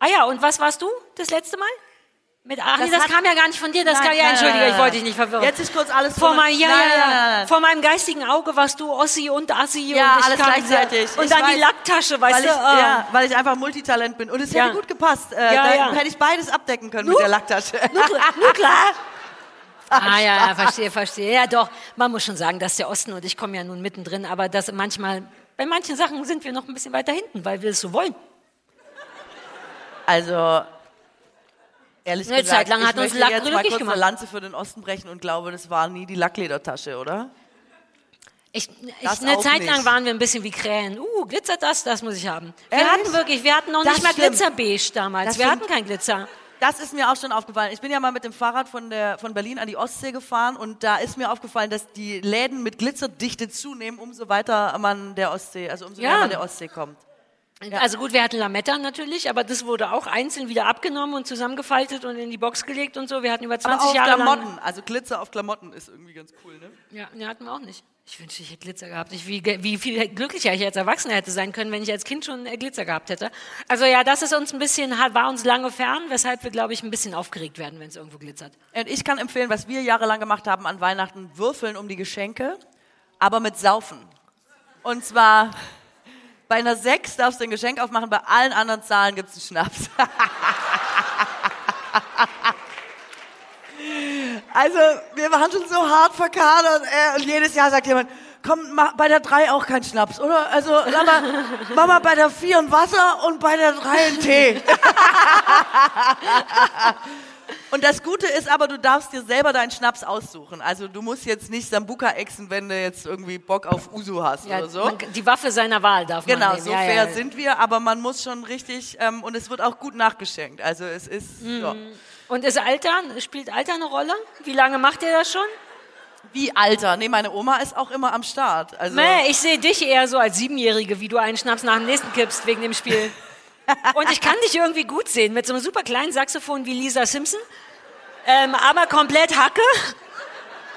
Ah ja, und was warst du das letzte Mal? Mit, ach, nee, Das das hat- kam ja gar nicht von dir. Das Nein, kam, ja, entschuldige, ich wollte dich nicht verwirren. Jetzt ist kurz alles vor mein, ja, Nein, ja, nein. Vor meinem geistigen Auge warst du Ossi und Assi Ja, und ich alles kam- gleichzeitig. Und Ich dann die weiß, Lacktasche, weißt Weil du? ich, ah. ja, weil ich einfach Multitalent bin. Und es Ja. hätte gut gepasst. Äh, Ja, da hätte ich beides abdecken können Nur- mit der Lacktasche. Nur, nur klar. Ah ja, ja, verstehe, verstehe. Ja, doch. Man muss schon sagen, dass der Osten und ich kommen ja nun mittendrin, aber dass manchmal bei manchen Sachen sind wir noch ein bisschen weiter hinten, weil wir es so wollen. Also, ehrlich Eine gesagt, Zeit lang hat ich uns möchte Lack jetzt mal kurz gemacht. eine Lanze für den Osten brechen und glaube, das war nie die Lackledertasche, oder? Ich, ich, eine Zeit nicht. lang waren wir ein bisschen wie Krähen. Uh, glitzert das, das muss ich haben. Wir Ehrlich? hatten wirklich, wir hatten noch Das nicht mal stimmt. Glitzerbeige damals. Das wir stimmt. hatten kein Glitzer. Das ist mir auch schon aufgefallen. Ich bin ja mal mit dem Fahrrad von, der, von Berlin an die Ostsee gefahren und da ist mir aufgefallen, dass die Läden mit Glitzerdichte zunehmen, umso weiter man der Ostsee, also umso Ja. näher man der Ostsee kommt. Also gut, wir hatten Lametta natürlich, aber das wurde auch einzeln wieder abgenommen und zusammengefaltet und in die Box gelegt und so. Wir hatten über 20 Aber auf Jahre Klamotten, lang... also Glitzer auf Klamotten ist irgendwie ganz cool, ne? Ja, nee, hatten wir auch nicht. Ich wünschte, ich hätte Glitzer gehabt. Ich, wie, wie viel glücklicher ich als Erwachsener hätte sein können, wenn ich als Kind schon äh, Glitzer gehabt hätte. Also ja, das ist uns ein bisschen, war uns lange fern, weshalb wir, glaube ich, ein bisschen aufgeregt werden, wenn es irgendwo glitzert. Und ich kann empfehlen, was wir jahrelang gemacht haben an Weihnachten, würfeln um die Geschenke, aber mit Saufen. Und zwar bei einer 6 darfst du ein Geschenk aufmachen, bei allen anderen Zahlen gibt es einen Schnaps. also, wir waren schon so hart verkadert äh, und jedes Jahr sagt jemand, komm, mach bei der 3 auch kein Schnaps, oder? Also, sag mal, mach mal bei der 4 ein Wasser und bei der 3 ein Tee. Und das Gute ist aber, du darfst dir selber deinen Schnaps aussuchen. Also du musst jetzt nicht Sambuka exen, wenn du jetzt irgendwie Bock auf Usu hast Ja, oder so. man, die Waffe seiner Wahl darf man Genau, so ja, fair ja. sind wir, aber man muss schon richtig, ähm, und es wird auch gut nachgeschenkt. Also es ist, Mhm. ja. Und ist Alter, spielt Alter eine Rolle? Wie lange macht ihr das schon? Wie Alter? Nee, meine Oma ist auch immer am Start. Also, Nee, ich sehe dich eher so als Siebenjährige, wie du einen Schnaps nach dem nächsten kippst wegen dem Spiel. Und ich kann dich irgendwie gut sehen mit so einem super kleinen Saxophon wie Lisa Simpson, ähm, aber komplett Hacke.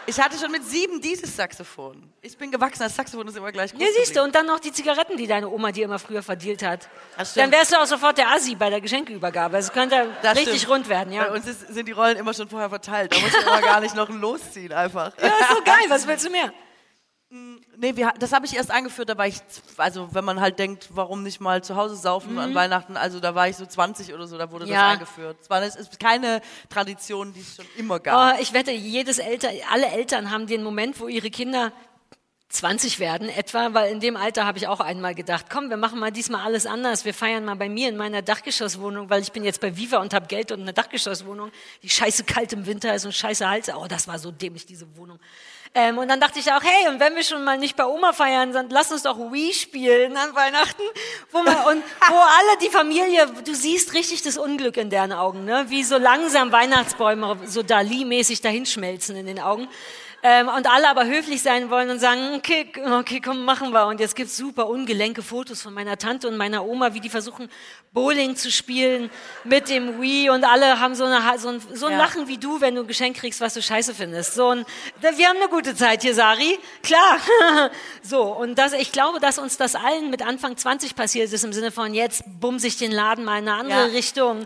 ich hatte schon mit sieben dieses Saxophon. Ich bin gewachsen, das Saxophon ist immer gleich groß Ja, siehst du, und dann noch die Zigaretten, die deine Oma dir immer früher verdealt hat. Dann wärst du auch sofort der Assi bei der Geschenkeübergabe. Es könnte Das richtig stimmt. rund werden, ja. Bei uns ist, sind die Rollen immer schon vorher verteilt. Da muss man gar nicht noch Losziehen einfach. Ja, ist so geil, was willst du mehr? Nee, wir, das habe ich erst eingeführt, da war ich, also wenn man halt denkt, warum nicht mal zu Hause saufen an Weihnachten, also da war ich so 20 oder so, da wurde Mhm. Ja. das eingeführt. Es, war, es ist keine Tradition, die es schon immer gab. Oh, ich wette, jedes Eltern, alle Eltern haben den Moment, wo ihre Kinder 20 werden etwa, weil in dem Alter habe ich auch einmal gedacht, komm, wir machen mal diesmal alles anders. Wir feiern mal bei mir in meiner Dachgeschosswohnung, weil ich bin jetzt bei Viva und habe Geld und eine Dachgeschosswohnung, die scheiße kalt im Winter ist und scheiße Hals. Oh, das war so dämlich, diese Wohnung. Ähm, und dann dachte ich auch, hey, und wenn wir schon mal nicht bei Oma feiern, dann lass uns doch Wii spielen an Weihnachten. Wo man, und wo alle, die Familie, du siehst richtig das Unglück in deren Augen, ne? wie so langsam Weihnachtsbäume so Dali-mäßig dahinschmelzen in den Augen. Ähm, und alle aber höflich sein wollen und sagen, okay, okay, komm, machen wir. Und jetzt gibt's super ungelenke Fotos von meiner Tante und meiner Oma, wie die versuchen, Bowling zu spielen mit dem Wii und alle haben so, eine, so ein, so ein Ja. Lachen wie du, wenn du ein Geschenk kriegst, was du scheiße findest. So ein, wir haben eine gute Zeit hier, Sari. Klar. so, und das, ich glaube, dass uns das allen mit Anfang 20 passiert ist, im Sinne von, jetzt bumse ich den Laden mal in eine andere Ja, Richtung.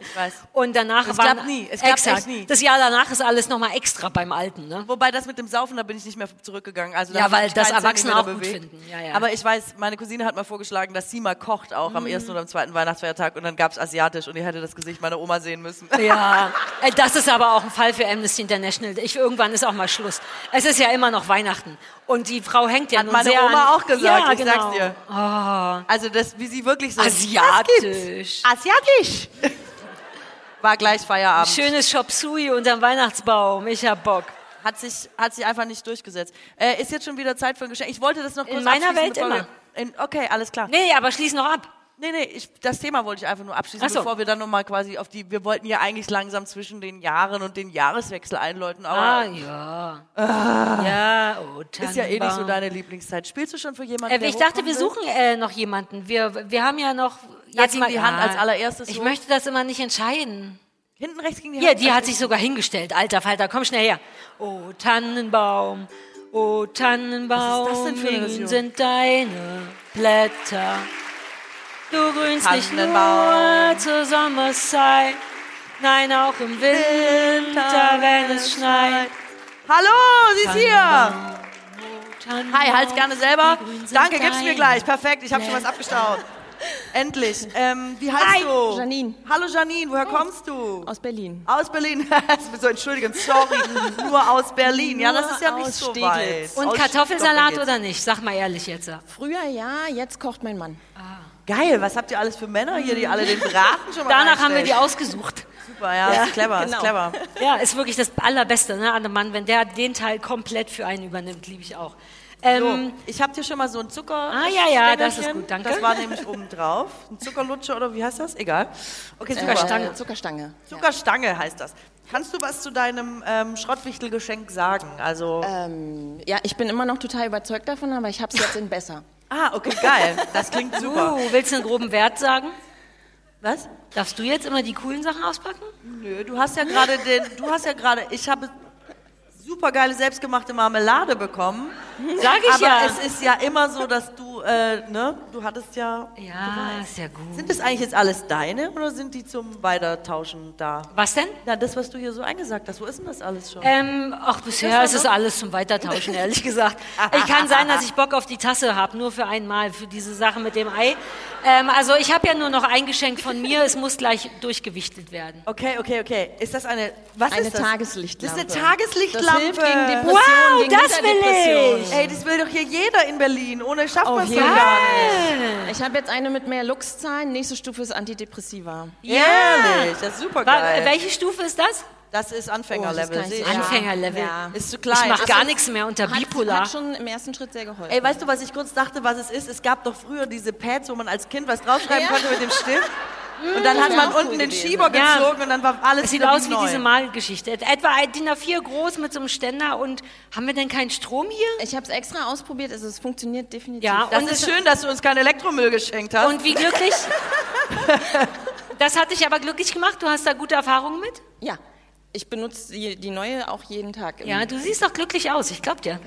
Und danach Es klappt nie. Es exakt. echt nie. Das Jahr danach ist alles nochmal extra beim Alten, ne? Wobei das mit dem Saufen, da bin ich nicht mehr zurückgegangen. Also Ja, weil das Erwachsene auch gut bewegt. finden. Ja. Aber ich weiß, meine Cousine hat mal vorgeschlagen, dass sie mal kocht, auch am ersten oder am zweiten Weihnachtsfeiertag. Und dann gab's asiatisch und ihr hätte das Gesicht meiner Oma sehen müssen. Ja, äh, das ist aber auch ein Fall für Amnesty International. Ich, irgendwann ist auch mal Schluss. Es ist ja immer noch Weihnachten. Und die Frau hängt ja Hat nun meine sehr Oma an, auch gesagt, ja, ich genau. sag's dir. Also das, wie sie wirklich so... Asiatisch. Asiatisch! War gleich Feierabend. Schönes Chop Suey unterm Weihnachtsbaum. Ich hab Bock. Hat sich, hat sich einfach nicht durchgesetzt. Äh, ist jetzt schon wieder Zeit für ein Geschenk. Ich wollte das noch kurz In meiner Welt immer. In, okay, alles klar. Nee, aber schließ noch ab. Nee, nee, ich, das Thema wollte ich einfach nur abschließen, so. bevor wir dann nochmal quasi auf die, wir wollten ja eigentlich langsam zwischen den Jahren und den Jahreswechsel einläuten, aber Ah, ja. Ja, oh, ist ja eh nicht so Tannenbaum. deine Lieblingszeit. Spielst du schon für jemanden, Äh, ich dachte, wir suchen äh, noch jemanden. Wir, wir haben ja noch... Da ging die Hand als allererstes Ich hoch. möchte das immer nicht entscheiden. Hinten rechts ging die Hand. die hat sich sogar hingestellt. Alter Falter, komm schnell her. Oh, Tannenbaum, oh, Tannenbaum, Was ist das denn für eine Version? sind deine Blätter. Du grünst nicht nur zur Sommerszeit, nein, auch im Winter, wenn es schneit. Hallo, sie ist hier! Hi, halt's gerne selber. Danke, gib's mir gleich. Perfekt, ich habe schon was abgestaut. Endlich. Ähm, wie heißt Hi, du? Janine. Hallo Janine, woher kommst du? Aus Berlin. Aus Berlin. so, entschuldigen, sorry. Nur aus Berlin. Ja, das ist ja nicht aus so Steglitz. weit. Und Aus Kartoffelsalat oder nicht? Sag mal ehrlich jetzt. Früher ja, jetzt kocht mein Mann. geht's. Geil, was habt ihr alles für Männer hier, die alle den Braten schon mal Danach haben wir die ausgesucht. Super, ja, ist clever, ist genau. clever. Ja, ist wirklich das Allerbeste, ne, an dem Mann, wenn der den Teil komplett für einen übernimmt, liebe ich auch. Ähm, So, ich habe dir schon mal so ein Zucker. Ah, ja, ja, das ist gut, danke. Das war nämlich oben drauf. Ein Zuckerlutscher oder wie heißt das? Egal. Okay, Zuckerstange. Äh, Zuckerstange. Zuckerstange heißt das. Kannst du was zu deinem ähm, Schrottwichtelgeschenk sagen? Also, Ähm, ja, ich bin immer noch total überzeugt davon, aber ich habe es jetzt in besser. Ah, okay, geil. Das klingt super. uh, willst du einen groben Wert sagen? Was? Darfst du jetzt immer die coolen Sachen auspacken? Nö, du hast ja gerade den, du hast ja gerade, ich habe super geile selbstgemachte Marmelade bekommen. Sag ich aber ja. es ist ja immer so, dass du, äh, ne, du hattest ja. Ja, ist ja gut. Sind das eigentlich jetzt alles deine oder sind die zum Weitertauschen da? Was denn? Na, das, was du hier so eingesagt hast, wo ist denn das alles schon? Ähm, ach, bisher ist es alles zum Weitertauschen, ehrlich gesagt. Ich kann sein, dass ich Bock auf die Tasse habe, nur für einmal, für diese Sache mit dem Ei. Ähm, also ich habe ja nur noch ein Geschenk von mir, es muss gleich durchgewichtet werden. Okay, okay, okay. Ist das eine, was Eine ist das? Tageslichtlampe. Das ist eine Tageslichtlampe. Das hilft gegen Depressionen, Wow, gegen das will ich. Ey, das will doch hier jeder in Berlin. Ohne schafft man es jeden gar nicht. Ich habe jetzt eine mit mehr Lux-Zahlen. Nächste Stufe ist Antidepressiva. Ehrlich, das ist super geil. Welche Stufe ist das? Das ist Oh, Anfängerlevel. ich ich. sagen. Anfängerlevel. Ja. Ist zu Ich klein. mache Also- gar nichts mehr unter Hat, Bipolar. hat schon im ersten Schritt sehr geholfen. Ey, weißt du, was ich kurz dachte, was es ist? Es gab doch früher diese Pads, wo man als Kind was draufschreiben Ja. konnte mit dem Stift. Und dann hat man unten den gewesen. Schieber Ja. gezogen und dann war alles Es sieht wieder aus wie neu. diese Malgeschichte. Etwa ein DIN A4 groß mit so einem Ständer und haben wir denn keinen Strom hier? Ich habe es extra ausprobiert, also es funktioniert definitiv. Ja, Das und ist schön, dass du uns keinen Elektromüll geschenkt hast. Und wie glücklich? Das hat dich aber glücklich gemacht. Du hast da gute Erfahrungen mit? Ja, ich benutze die, die neue auch jeden Tag. Ja, du siehst doch glücklich aus. Ich glaub dir.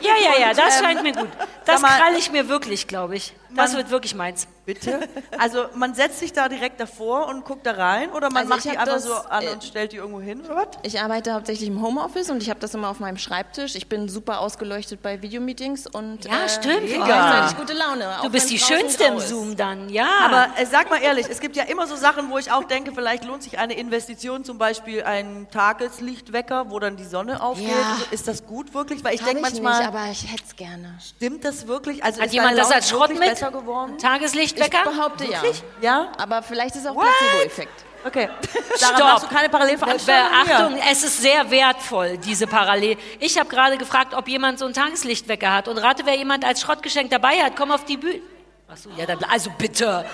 Ja, ja, ja, das scheint mir gut. Das sag mal- krall ich mir wirklich, glaube ich. Das wird wirklich meins. Bitte? Also man setzt sich da direkt davor und guckt da rein oder man Also macht ich die hab einfach das, so an äh, und stellt die irgendwo hin oder was? Ich arbeite hauptsächlich im Homeoffice und ich habe das immer auf meinem Schreibtisch. Ich bin super ausgeleuchtet bei Videomeetings und Ja, stimmt. Äh, Mega. gleichzeitig gute Laune. Du bist die Schönste im. Zoom dann, ja. Aber äh, sag mal ehrlich, es gibt ja immer so Sachen, wo ich auch denke, vielleicht lohnt sich eine Investition, zum Beispiel ein Tageslichtwecker, wo dann die Sonne aufgeht. Ja. Ist das gut wirklich? Weil ich Hab denke ich manchmal, nicht, aber ich hätte es gerne. stimmt das wirklich? Also Hat ist jemand das Laune als Schrott wirklich mit? Besser geworden? Ich Tageslichtwecker? behaupte ja. Ja? Aber vielleicht ist auch? Placebo-Effekt. Okay. Sarah, Stopp. machst du keine Parallelveranstaltung? Beachtung, es ist sehr wertvoll, diese Parallel. Ich habe gerade gefragt, ob jemand so einen Tageslichtwecker hat. Und rate, wer jemand als Schrottgeschenk dabei hat. Komm auf die Bühne. Achso, ja, dann, also bitte.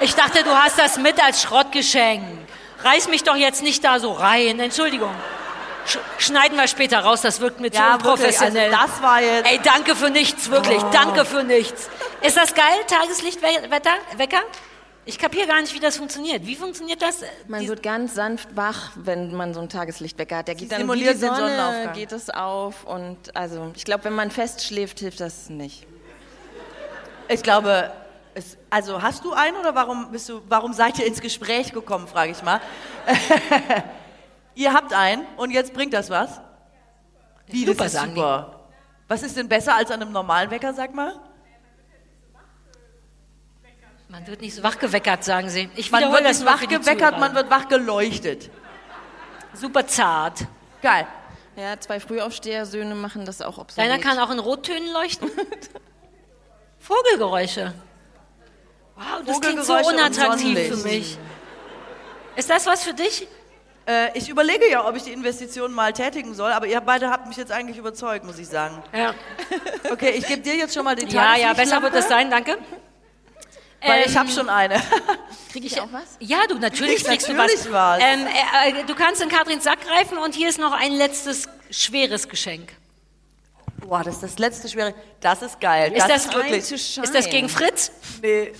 Ich dachte, du hast das mit als Schrottgeschenk. Reiß mich doch jetzt nicht da so rein. Entschuldigung. Sch schneiden wir später raus, das wirkt mir zu Ja, wirklich, unprofessionell. also das war jetzt- Ey, danke für nichts, wirklich. Danke für nichts. Ist das geil, Tageslichtwecker? Wecker? Ich kapiere gar nicht, wie das funktioniert. Wie funktioniert das? Man Die- wird ganz sanft wach, wenn man so einen Tageslichtwecker hat. Der geht dann wie simuliert die den Sonne, Sonnenaufgang. geht es auf und also ich glaube, wenn man fest schläft, hilft das nicht. Ich glaube, es, also hast du einen oder warum bist du, warum seid ihr ins Gespräch gekommen, frage ich mal. ihr habt einen und jetzt bringt das was? Wie, Super, das ist sagen die. super. Was ist denn besser als an einem normalen Wecker, sag mal? Man wird nicht so wachgeweckert, sagen sie. Ich Man wird nicht wach geweckert, man wird wach geleuchtet. Super zart. Geil. Ja, zwei Frühaufsteher-Söhne machen das auch obsolet. Deiner kann auch in Rottönen leuchten? Vogelgeräusche. Wow, das klingt so unattraktiv für mich. Ist das was für dich? Äh, ich überlege ja, ob ich die Investition mal tätigen soll, aber ihr beide habt mich jetzt eigentlich überzeugt, muss ich sagen. Ja, Okay, ich gebe dir jetzt schon mal den ja, ja besser wird es sein, danke. Weil ich Ähm, habe schon eine. Kriege ich auch was? Ja, du, natürlich kriegst du Natürlich was. was. Ähm, äh, äh, du kannst in Katrins Sack greifen und hier ist noch ein letztes schweres Geschenk. Boah, das ist das letzte schwere. Das ist geil. Ist das, ist wirklich. ist das gegen Fritz? Nee.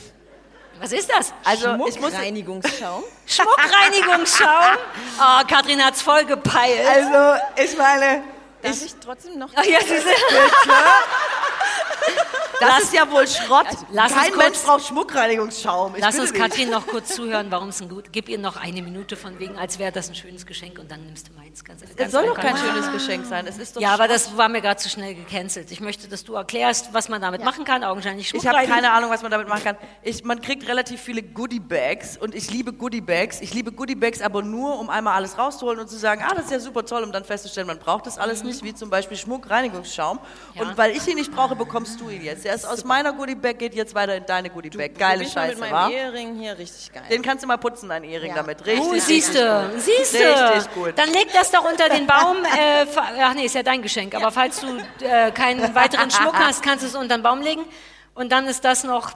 Was ist das? Also ich muss. Reinigungsschaum. Schmuckreinigungsschaum? Oh, Katrin hat's voll gepeilt. Also ich meine, Darf ich trotzdem noch? Ach ja, sie sind, das ist ja wohl Schrott. lass uns Kein kurz- Mensch braucht Schmuckreinigungsschaum. Ich Lass uns dich. Katrin noch kurz zuhören, warum es ein gut. Gib ihr noch eine Minute von wegen, als wäre das ein schönes Geschenk und dann nimmst du meins. Ganz, Es ganz soll doch kein schönes Geschenk sein. Es ist Ja, aber das war mir gerade zu schnell gecancelt. Ich möchte, dass du erklärst, was man damit machen kann. Augenscheinlich Ich habe keine Ahnung, was man damit machen kann. Ich, man kriegt relativ viele Goodie-Bags und ich liebe Goodie-Bags. Ich liebe Goodie-Bags aber nur, um einmal alles rauszuholen und zu sagen, ah, das ist ja super toll, um dann festzustellen, man braucht das alles nicht, wie zum Beispiel Schmuckreinigungsschaum. Ja. Und weil ich ihn nicht brauche, bekommst du ihn jetzt. Der ist aus meiner Goodie-Bag, geht jetzt weiter in deine Goodie-Bag. Geile Probier's mal Scheiße, mit wa? meinem Ehering hier richtig geil. Den kannst du mal putzen, deinen Ehering Ja. damit. Richtig, Oh, richtig siehst du, gut. siehst du. Richtig gut. Dann leg das doch unter den Baum. Äh, fa- ach nee, ist ja dein Geschenk. Aber falls du äh, keinen weiteren Schmuck hast, kannst du es unter den Baum legen. Und dann ist das noch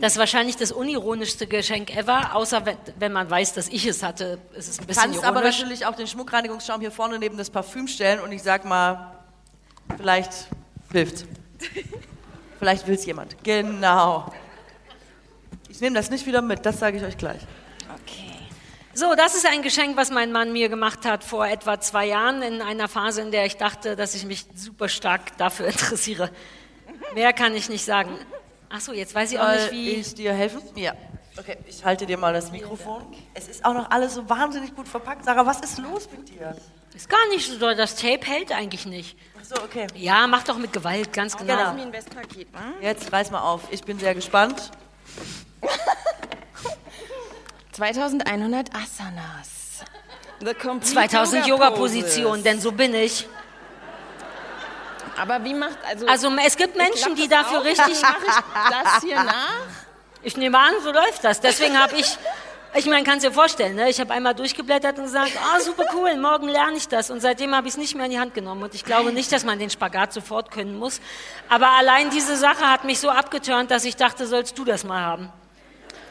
das ist wahrscheinlich das unironischste Geschenk ever, außer wenn, wenn man weiß, dass ich es hatte. ist Es ein bisschen kannst aber ironisch. natürlich auch den Schmuckreinigungsschaum hier vorne neben das Parfüm stellen und ich sag mal, vielleicht hilft's. vielleicht will's jemand. Genau. Ich nehme das nicht wieder mit, das sage ich euch gleich. So, das ist ein Geschenk, was mein Mann mir gemacht hat vor etwa zwei Jahren in einer Phase, in der ich dachte, dass ich mich super stark dafür interessiere. Mehr kann ich nicht sagen. Ach so, jetzt weiß ich auch nicht, Soll wie. ich dir helfen? Ja. Okay, ich halte dir mal das Mikrofon. Es ist auch noch alles so wahnsinnig gut verpackt. Sarah, was ist los mit dir? Ist gar nicht so doll. Das Tape hält eigentlich nicht. Ach so, okay. Ja, mach doch mit Gewalt, ganz genau. Genau. Wie ein Westpaket, wa? Jetzt reiß mal auf. Ich bin sehr gespannt. 2100 Asanas. The complete 2000 Yoga-Positionen, denn so bin ich. Aber wie macht, also, Also es gibt Menschen, die dafür richtig. mache ich das hier nach? Ich nehme an, so läuft das. Deswegen habe ich, ich meine, kannst dir vorstellen, ne? ich habe einmal durchgeblättert und gesagt, ah, super cool, morgen lerne ich das. Und seitdem habe ich es nicht mehr in die Hand genommen. Und ich glaube nicht, dass man den Spagat sofort können muss. Aber allein diese Sache hat mich so abgeturnt, dass ich dachte, sollst du das mal haben.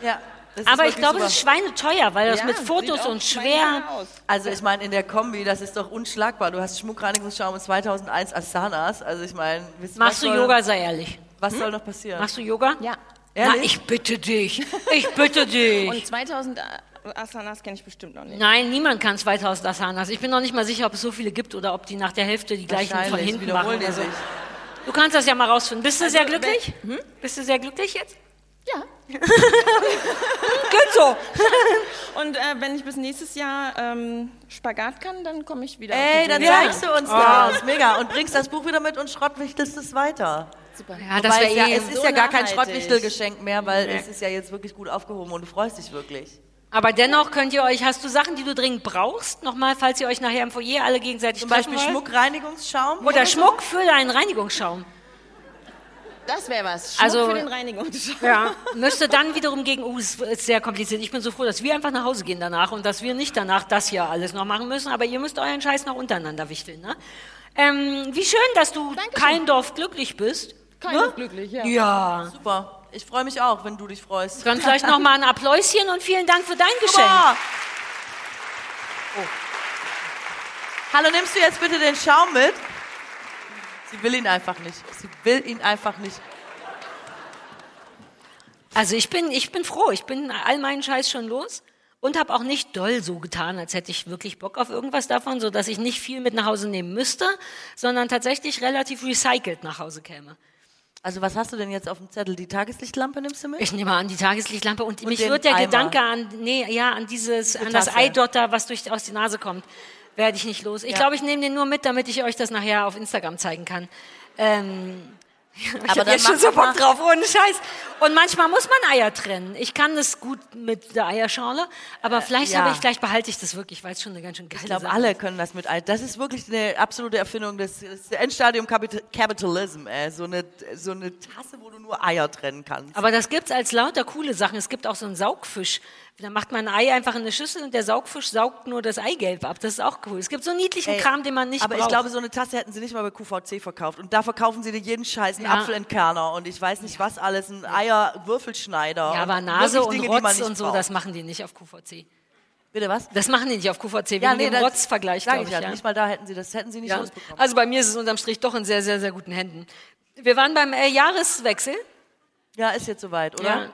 Ja. das ist Aber ich glaube, super. es ist schweineteuer, weil das Ja, mit Fotos und schwer. Also ich meine, in der Kombi, das ist doch unschlagbar. Du hast Schmuckreinigungsschaum und 2001 Asanas. Also ich meine, Machst du Yoga, sei ehrlich. Was soll noch passieren? Machst du Yoga? Ja. Na, Ehrlich? ich bitte dich. Ich bitte dich. Und 2000 Asanas kenne ich bestimmt noch nicht. Nein, niemand kann 2000 Asanas. Ich bin noch nicht mal sicher, ob es so viele gibt oder ob die nach der Hälfte die gleichen von hinten machen. Oder so. Du kannst das ja mal rausfinden. Bist du Also, sehr glücklich? Bist du sehr glücklich jetzt? Ja. Gut so. Und äh, wenn ich bis nächstes Jahr ähm, Spagat kann, dann komme ich wieder Ey, auf dann zeigst du uns das. Mega. Und bringst das Buch wieder mit und schrottwichtelst es weiter. Ja, das Wobei wäre es, ja, eh. es ist so ja gar kein. Schrottwichtelgeschenk mehr, weil es ist ja jetzt wirklich gut aufgehoben und du freust dich wirklich. Aber dennoch könnt ihr euch, hast du Sachen, die du dringend brauchst? Nochmal, falls ihr euch nachher im Foyer alle gegenseitig Zum Beispiel? Schmuckreinigungsschaum. Oder Schmuck für deinen Reinigungsschaum. Das wäre was. Schmuck Also- für den Reinigungsshop. Ja, müsste dann wiederum gegen, uh, es ist sehr kompliziert. Ich bin so froh, dass wir einfach nach Hause gehen danach und dass wir nicht danach das hier alles noch machen müssen, aber ihr müsst euren Scheiß noch untereinander wichteln, ne? Ähm, wie schön, dass du kein Dorf glücklich bist. Kein ne? Dorf glücklich, ja. Ja. Super. Ich freue mich auch, wenn du dich freust. Dann vielleicht noch mal ein Appläuschen und vielen Dank für dein Geschenk. Super. Oh. Hallo, nimmst du jetzt bitte den Schaum mit? Sie will ihn einfach nicht. Sie will ihn einfach nicht. Also ich bin, ich bin froh. Ich bin all meinen Scheiß schon los und habe auch nicht doll so getan, als hätte ich wirklich Bock auf irgendwas davon, so dass ich nicht viel mit nach Hause nehmen müsste, sondern tatsächlich relativ recycelt nach Hause käme. Also was hast du denn jetzt auf dem Zettel? Die Tageslichtlampe nimmst du mit? Ich nehme an die Tageslichtlampe und, mich den wird der Eimer. Gedanke an, nee, ja, an dieses, an das. Eidotter, was durch aus die Nase kommt, werde ich nicht los. Ich Ja. glaube, ich nehme den nur mit, damit ich euch das nachher auf Instagram zeigen kann. Ähm, ich Aber dann jetzt schon so Bock drauf, ohne Scheiß. Und manchmal muss man Eier trennen. Ich kann das gut mit der Eierschale, aber vielleicht Äh, ja. habe ich, vielleicht behalte ich das wirklich, weil es schon eine ganz schön geile Ich glaube, alle können das mit ein. Das ist wirklich eine absolute Erfindung des, des Endstadium Capital Capitalism. Ey. So, eine, so eine Tasse, wo du nur Eier trennen kannst. Aber das gibt's als lauter coole Sachen. Es gibt auch so einen Saugfisch. Da macht man ein Ei einfach in eine Schüssel und der Saugfisch saugt nur das Eigelb ab. Das ist auch cool. Es gibt so niedlichen Ey, Kram, den man nicht aber braucht. ich glaube, so eine Tasse hätten sie nicht mal bei QVC verkauft. Und da verkaufen sie dir jeden Scheiß, einen Ja. Apfelentkerner und ich weiß nicht was alles, ein Eierwürfelschneider. ja, aber und Nase und Dinge, man Rotz und so, braucht. das machen die nicht auf QVC. Bitte was? Das machen die nicht auf QVC, wegen dem das Rotzvergleich, sag glaube ich ja. ja. Nicht mal da hätten sie das, hätten sie nicht Ja. rausbekommen. Also bei mir ist es unterm Strich doch in sehr, sehr, sehr guten Händen. Wir waren beim äh, Jahreswechsel. Ja, ist jetzt soweit, oder? Ja.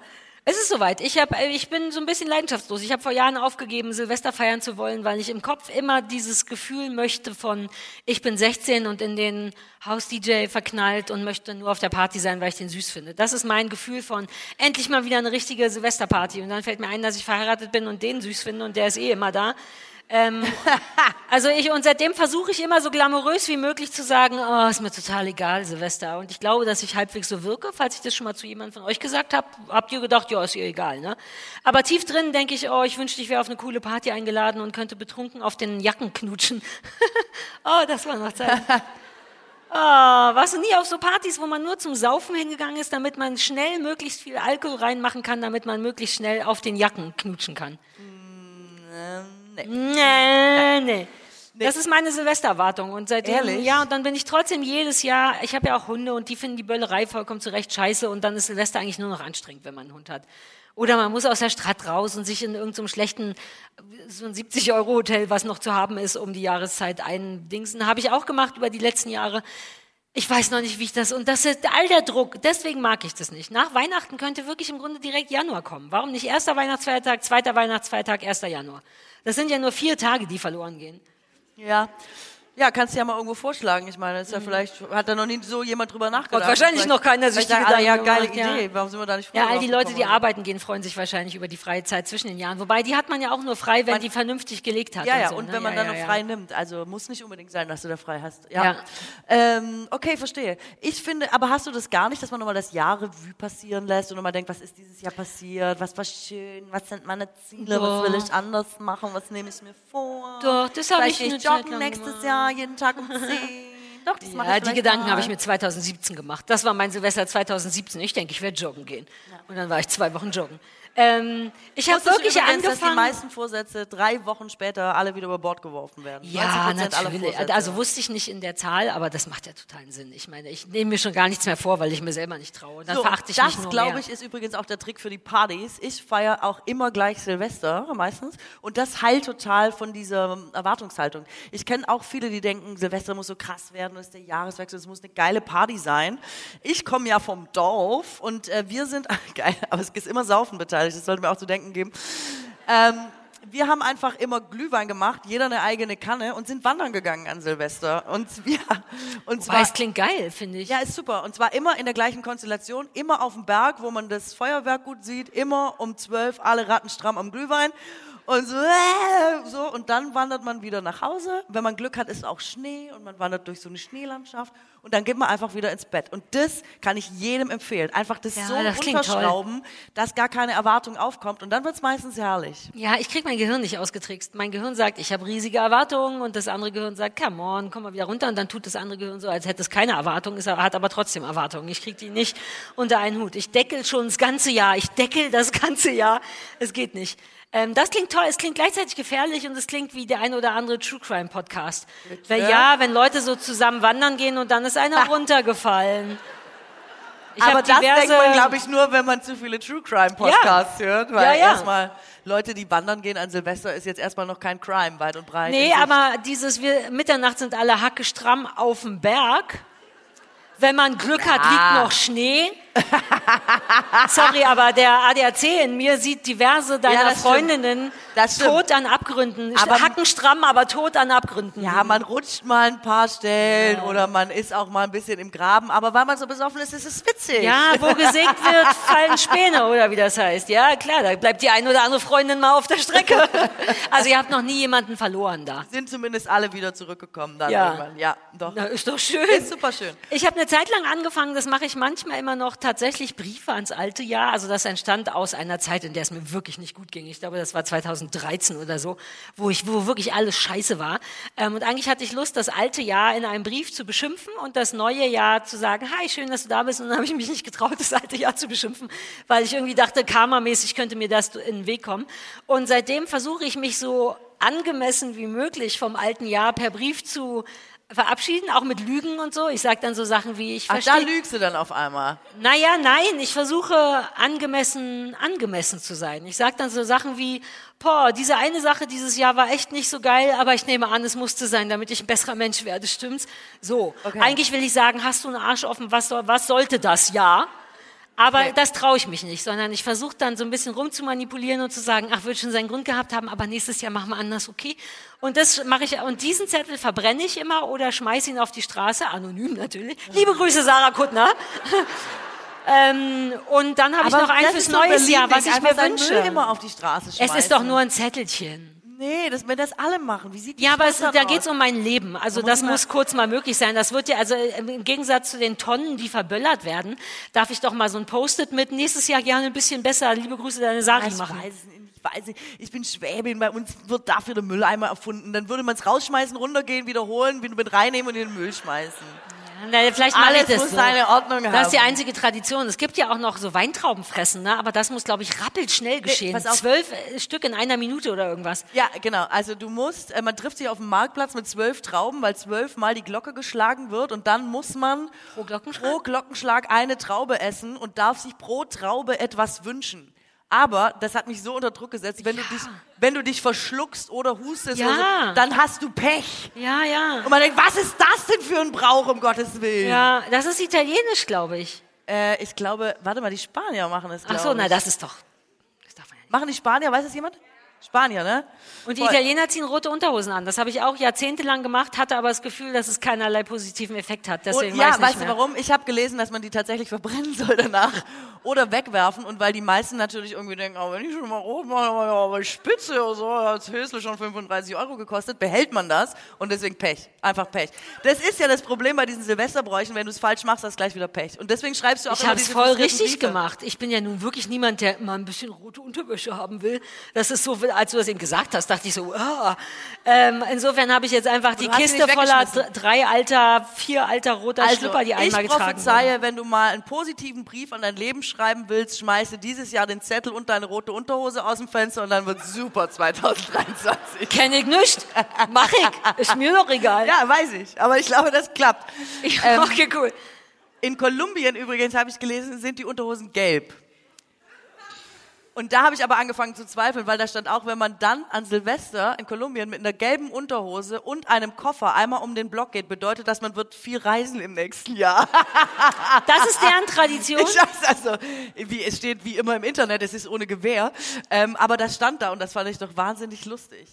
Es ist soweit. Ich, hab, äh, ich bin so ein bisschen leidenschaftslos. Ich habe vor Jahren aufgegeben, Silvester feiern zu wollen, weil ich im Kopf immer dieses Gefühl möchte von, ich bin 16 und in den Haus-DJ verknallt und möchte nur auf der Party sein, weil ich den süß finde. Das ist mein Gefühl von, endlich mal wieder eine richtige Silvesterparty. Und dann fällt mir ein, dass ich verheiratet bin und den süß finde und der ist eh immer da. Ähm, also ich, und seitdem versuche ich immer so glamourös wie möglich zu sagen, oh, ist mir total egal, Silvester. Und ich glaube, dass ich halbwegs so wirke. Falls ich das schon mal zu jemandem von euch gesagt habe, habt ihr gedacht, ja, ist ihr egal, ne? Aber tief drin denke ich, oh, ich wünschte, ich wäre auf eine coole Party eingeladen und könnte betrunken auf den Jacken knutschen. oh, das war noch Zeit. Oh, warst du nie auf so Partys, wo man nur zum Saufen hingegangen ist, damit man schnell möglichst viel Alkohol reinmachen kann, damit man möglichst schnell auf den Jacken knutschen kann? Nee. Nee, nee. Das ist meine Silvestererwartung. Und seitdem, Ehrlich? ja, und dann bin ich trotzdem jedes Jahr, ich habe ja auch Hunde und die finden die Böllerei vollkommen zurecht scheiße und dann ist Silvester eigentlich nur noch anstrengend, wenn man einen Hund hat. Oder man muss aus der Stadt raus und sich in irgendeinem schlechten, so ein 70-Euro-Hotel, was noch zu haben ist, um die Jahreszeit eindingsen. Habe ich auch gemacht über die letzten Jahre. Ich weiß noch nicht, wie ich das, und das ist all der Druck, deswegen mag ich das nicht. Nach Weihnachten könnte wirklich im Grunde direkt Januar kommen. Warum nicht erster Weihnachtsfeiertag, zweiter Weihnachtsfeiertag, erster Januar? Das sind ja nur vier Tage, die verloren gehen. Ja. Ja, kannst du ja mal irgendwo vorschlagen. Ich meine, ist ja vielleicht, hat da noch nie so jemand drüber nachgedacht. Hat wahrscheinlich Vielleicht- noch keiner sich sagen alle, ja, geile gemacht, ja. Idee. Warum sind wir da nicht früher Ja, all die Leute, die arbeiten gehen, freuen sich wahrscheinlich über die freie Zeit zwischen den Jahren. Wobei, die hat man ja auch nur frei, wenn die vernünftig gelegt hat. Ja, und ja, so, und ne? wenn man ja, dann ja, noch frei nimmt. Also muss nicht unbedingt sein, dass du da frei hast. Ja. Ähm, okay, verstehe. Ich finde, aber hast du das gar nicht, dass man nochmal das Jahr Revue passieren lässt und nochmal denkt, was ist dieses Jahr passiert, was war schön, was sind meine Ziele, Doch. was will ich anders machen, was nehme ich mir vor? Doch, das habe ich Zeit joggen nächstes gemacht. Jeden Tag um 10. Doch, das Ja, die Gedanken habe ich mir 2017 gemacht. Das war mein Silvester 2017. Ich denke, ich werde joggen gehen. Und dann war ich zwei Wochen joggen. Ähm, ich habe wirklich übrigens, dass die angefangen. meisten Vorsätze drei Wochen später alle wieder über Bord geworfen werden. Ja, 90% aller natürlich. Also wusste ich nicht in der Zahl, aber das macht ja totalen Sinn. Ich meine, ich nehme mir schon gar nichts mehr vor, weil ich mir selber nicht traue. Dann So, verachte ich mich das, glaube ich, ist übrigens auch der Trick für die Partys. Ich feiere auch immer gleich Silvester, meistens. Und das heilt total von dieser Erwartungshaltung. Ich kenne auch viele, die denken, Silvester muss so krass werden, das ist der Jahreswechsel, es muss eine geile Party sein. Ich komme ja vom Dorf und äh, wir sind, geil, aber es ist immer Saufen beteiligt, das sollte mir auch zu denken geben. Ähm, wir haben einfach immer Glühwein gemacht, jeder eine eigene Kanne und sind wandern gegangen an Silvester. Und wir, und Wobei, zwar, es klingt geil, finde ich. ja, ist super. Und zwar immer in der gleichen Konstellation, immer auf dem Berg, wo man das Feuerwerk gut sieht, immer um zwölf, alle Ratten stramm am Glühwein. Und so, äh, so. Und dann wandert man wieder nach Hause. Wenn man Glück hat, ist auch Schnee und man wandert durch so eine Schneelandschaft. Und dann geht man einfach wieder ins Bett. Und das kann ich jedem empfehlen. Einfach das Ja, so das klingt toll. unterschrauben, dass gar keine Erwartung aufkommt. Und dann wird's meistens herrlich. Ja, ich krieg mein Gehirn nicht ausgetrickst. Mein Gehirn sagt, ich habe riesige Erwartungen und das andere Gehirn sagt, come on, komm mal wieder runter. Und dann tut das andere Gehirn so, als hätte es keine Erwartungen, es hat aber trotzdem Erwartungen. Ich krieg die nicht unter einen Hut. Ich deckel schon das ganze Jahr. Ich deckel das ganze Jahr. Es geht nicht. Ähm, das klingt toll, es klingt gleichzeitig gefährlich und es klingt wie der ein oder andere True Crime Podcast. Weil ja, wenn Leute so zusammen wandern gehen und dann ist einer runtergefallen. Ich Aber das denkt man, glaube ich, nur, wenn man zu viele True Crime Podcasts hört. Weil Ja, ja. erstmal Leute, die wandern gehen an Silvester, ist jetzt erstmal noch kein Crime, weit und breit. Nee, aber dieses, wir, Mitternacht sind alle hackestramm auf dem Berg. Wenn man Glück hat, liegt noch Schnee. Sorry, aber der ADAC in mir sieht diverse deiner das stimmt. Freundinnen Das tot an Abgründen. Aber- Hackenstramm, aber tot an Abgründen. Ja, man rutscht mal ein paar Stellen oder man ist auch mal ein bisschen im Graben, aber weil man so besoffen ist, ist es witzig. Ja, wo gesägt wird, fallen Späne, oder wie das heißt. Ja, klar, da bleibt die ein oder andere Freundin mal auf der Strecke. Also ihr habt noch nie jemanden verloren da. Sind zumindest alle wieder zurückgekommen dann Ja. irgendwann. Ja, doch. Na, ist doch schön. Ist super schön. Ich habe eine Zeit lang angefangen, das mache ich manchmal immer noch, tatsächlich Briefe ans alte Jahr. Also das entstand aus einer Zeit, in der es mir wirklich nicht gut ging. Ich glaube, das war 2013 oder so, wo ich, wo wirklich alles scheiße war. Ähm, und eigentlich hatte ich Lust, das alte Jahr in einem Brief zu beschimpfen und das neue Jahr zu sagen, hi, schön, dass du da bist. Und dann habe ich mich nicht getraut, das alte Jahr zu beschimpfen, weil ich irgendwie dachte, karmamäßig könnte mir das in den Weg kommen. Und seitdem versuche ich mich so angemessen wie möglich vom alten Jahr per Brief zu verabschieden, auch mit Lügen und so. Ich sage dann so Sachen wie, ich Ach, da verstehe. lügst du dann auf einmal. Naja, nein, ich versuche angemessen, angemessen zu sein. Ich sage dann so Sachen wie, boah, diese eine Sache dieses Jahr war echt nicht so geil, aber ich nehme an, es musste sein, damit ich ein besserer Mensch werde, stimmt's? So. Eigentlich will ich sagen, hast du einen Arsch offen, was, soll, was sollte das Jahr? Aber das traue ich mich nicht, sondern ich versuche dann so ein bisschen rumzumanipulieren und zu sagen, ach, wird schon seinen Grund gehabt haben, aber nächstes Jahr machen wir anders, okay? Und das mache ich, und diesen Zettel verbrenne ich immer oder schmeiße ihn auf die Straße, anonym natürlich. Liebe Grüße, Sarah Kuttner. ähm, und dann habe ich noch das fürs ein neues Jahr, was ich mir wünsche. Müll immer auf die Straße schmeißen. Es ist doch nur ein Zettelchen. Nee, das, wenn das alle machen, wie sieht die Ja, aber es, da geht's aus? um mein Leben. Also muss das muss kurz mal möglich sein. Das wird ja, also im Gegensatz zu den Tonnen, die verböllert werden, darf ich doch mal so ein Post-it mit nächstes Jahr gerne ein bisschen besser. Liebe Grüße, deine Sari Ich machen. weiß es nicht. Ich weiß nicht. Ich bin Schwäbin. Bei uns wird dafür der Mülleimer erfunden. Dann würde man es rausschmeißen, runtergehen, wiederholen, wieder mit reinnehmen und in den Müll schmeißen. Na, vielleicht mache ich Alles das muss so. seine Ordnung haben. Das ist die einzige Tradition. Es gibt ja auch noch so Weintraubenfressen, ne? aber das muss, glaube ich, rappelschnell geschehen. pass auf. Zwölf äh, Stück in einer Minute oder irgendwas. Ja, genau. Also du musst, äh, man trifft sich auf dem Marktplatz mit zwölf Trauben, weil zwölfmal die Glocke geschlagen wird und dann muss man Pro Glockenschlag? pro Glockenschlag eine Traube essen und darf sich pro Traube etwas wünschen. Aber das hat mich so unter Druck gesetzt, wenn, du, dich, wenn du dich verschluckst oder hustest, Ja. oder so, dann hast du Pech. Ja, ja. Und man denkt, was ist das denn für ein Brauch, um Gottes Willen? Ja, das ist italienisch, glaube ich. Äh, ich glaube, warte mal, die Spanier machen es, Ach glaube so, na, ich. das ist doch. Das darf man ja nicht. Machen die Spanier, weiß das jemand? Spanier, ne? Und die Voll. Italiener ziehen rote Unterhosen an. Das habe ich auch jahrzehntelang gemacht, hatte aber das Gefühl, dass es keinerlei positiven Effekt hat. Deswegen Und ja, nicht weißt du warum? Ich habe gelesen, dass man die tatsächlich verbrennen soll danach oder wegwerfen. Und weil die meisten natürlich irgendwie denken, oh, wenn ich schon mal rot mache, aber, Spitze oder so, hat das Hösle schon 35 Euro gekostet, behält man das und deswegen Pech. Einfach Pech. Das ist ja das Problem bei diesen Silvesterbräuchen, wenn du es falsch machst, hast du gleich wieder Pech. Und deswegen schreibst du auch Ich habe es voll richtig Briefe. gemacht. Ich bin ja nun wirklich niemand, der immer ein bisschen rote Unterwäsche haben will. Das ist so, als du das eben gesagt hast, dachte ich so, ah. ähm, insofern habe ich jetzt einfach die Kiste voller drei alter, vier alter roter Also, Schlüpper, die ich einmal getragen wurden. prophezeie, wenn du mal einen positiven Brief an dein Leben schreiben willst, schmeiße dieses Jahr den Zettel und deine rote Unterhose aus dem Fenster und dann wird super 2023. Kenn ich nicht. Mach ich. Ist mir doch egal. Ja, weiß ich. Aber ich glaube, das klappt. Ähm, okay, cool. In Kolumbien übrigens habe ich gelesen, sind die Unterhosen gelb. Und da habe ich aber angefangen zu zweifeln, weil da stand auch, wenn man dann an Silvester in Kolumbien mit einer gelben Unterhose und einem Koffer einmal um den Block geht, bedeutet das, man wird viel reisen im nächsten Jahr. Das ist deren Tradition. Ich weiß also, wie, es steht wie immer im Internet, es ist ohne Gewehr. Ähm, aber das stand da und das fand ich doch wahnsinnig lustig.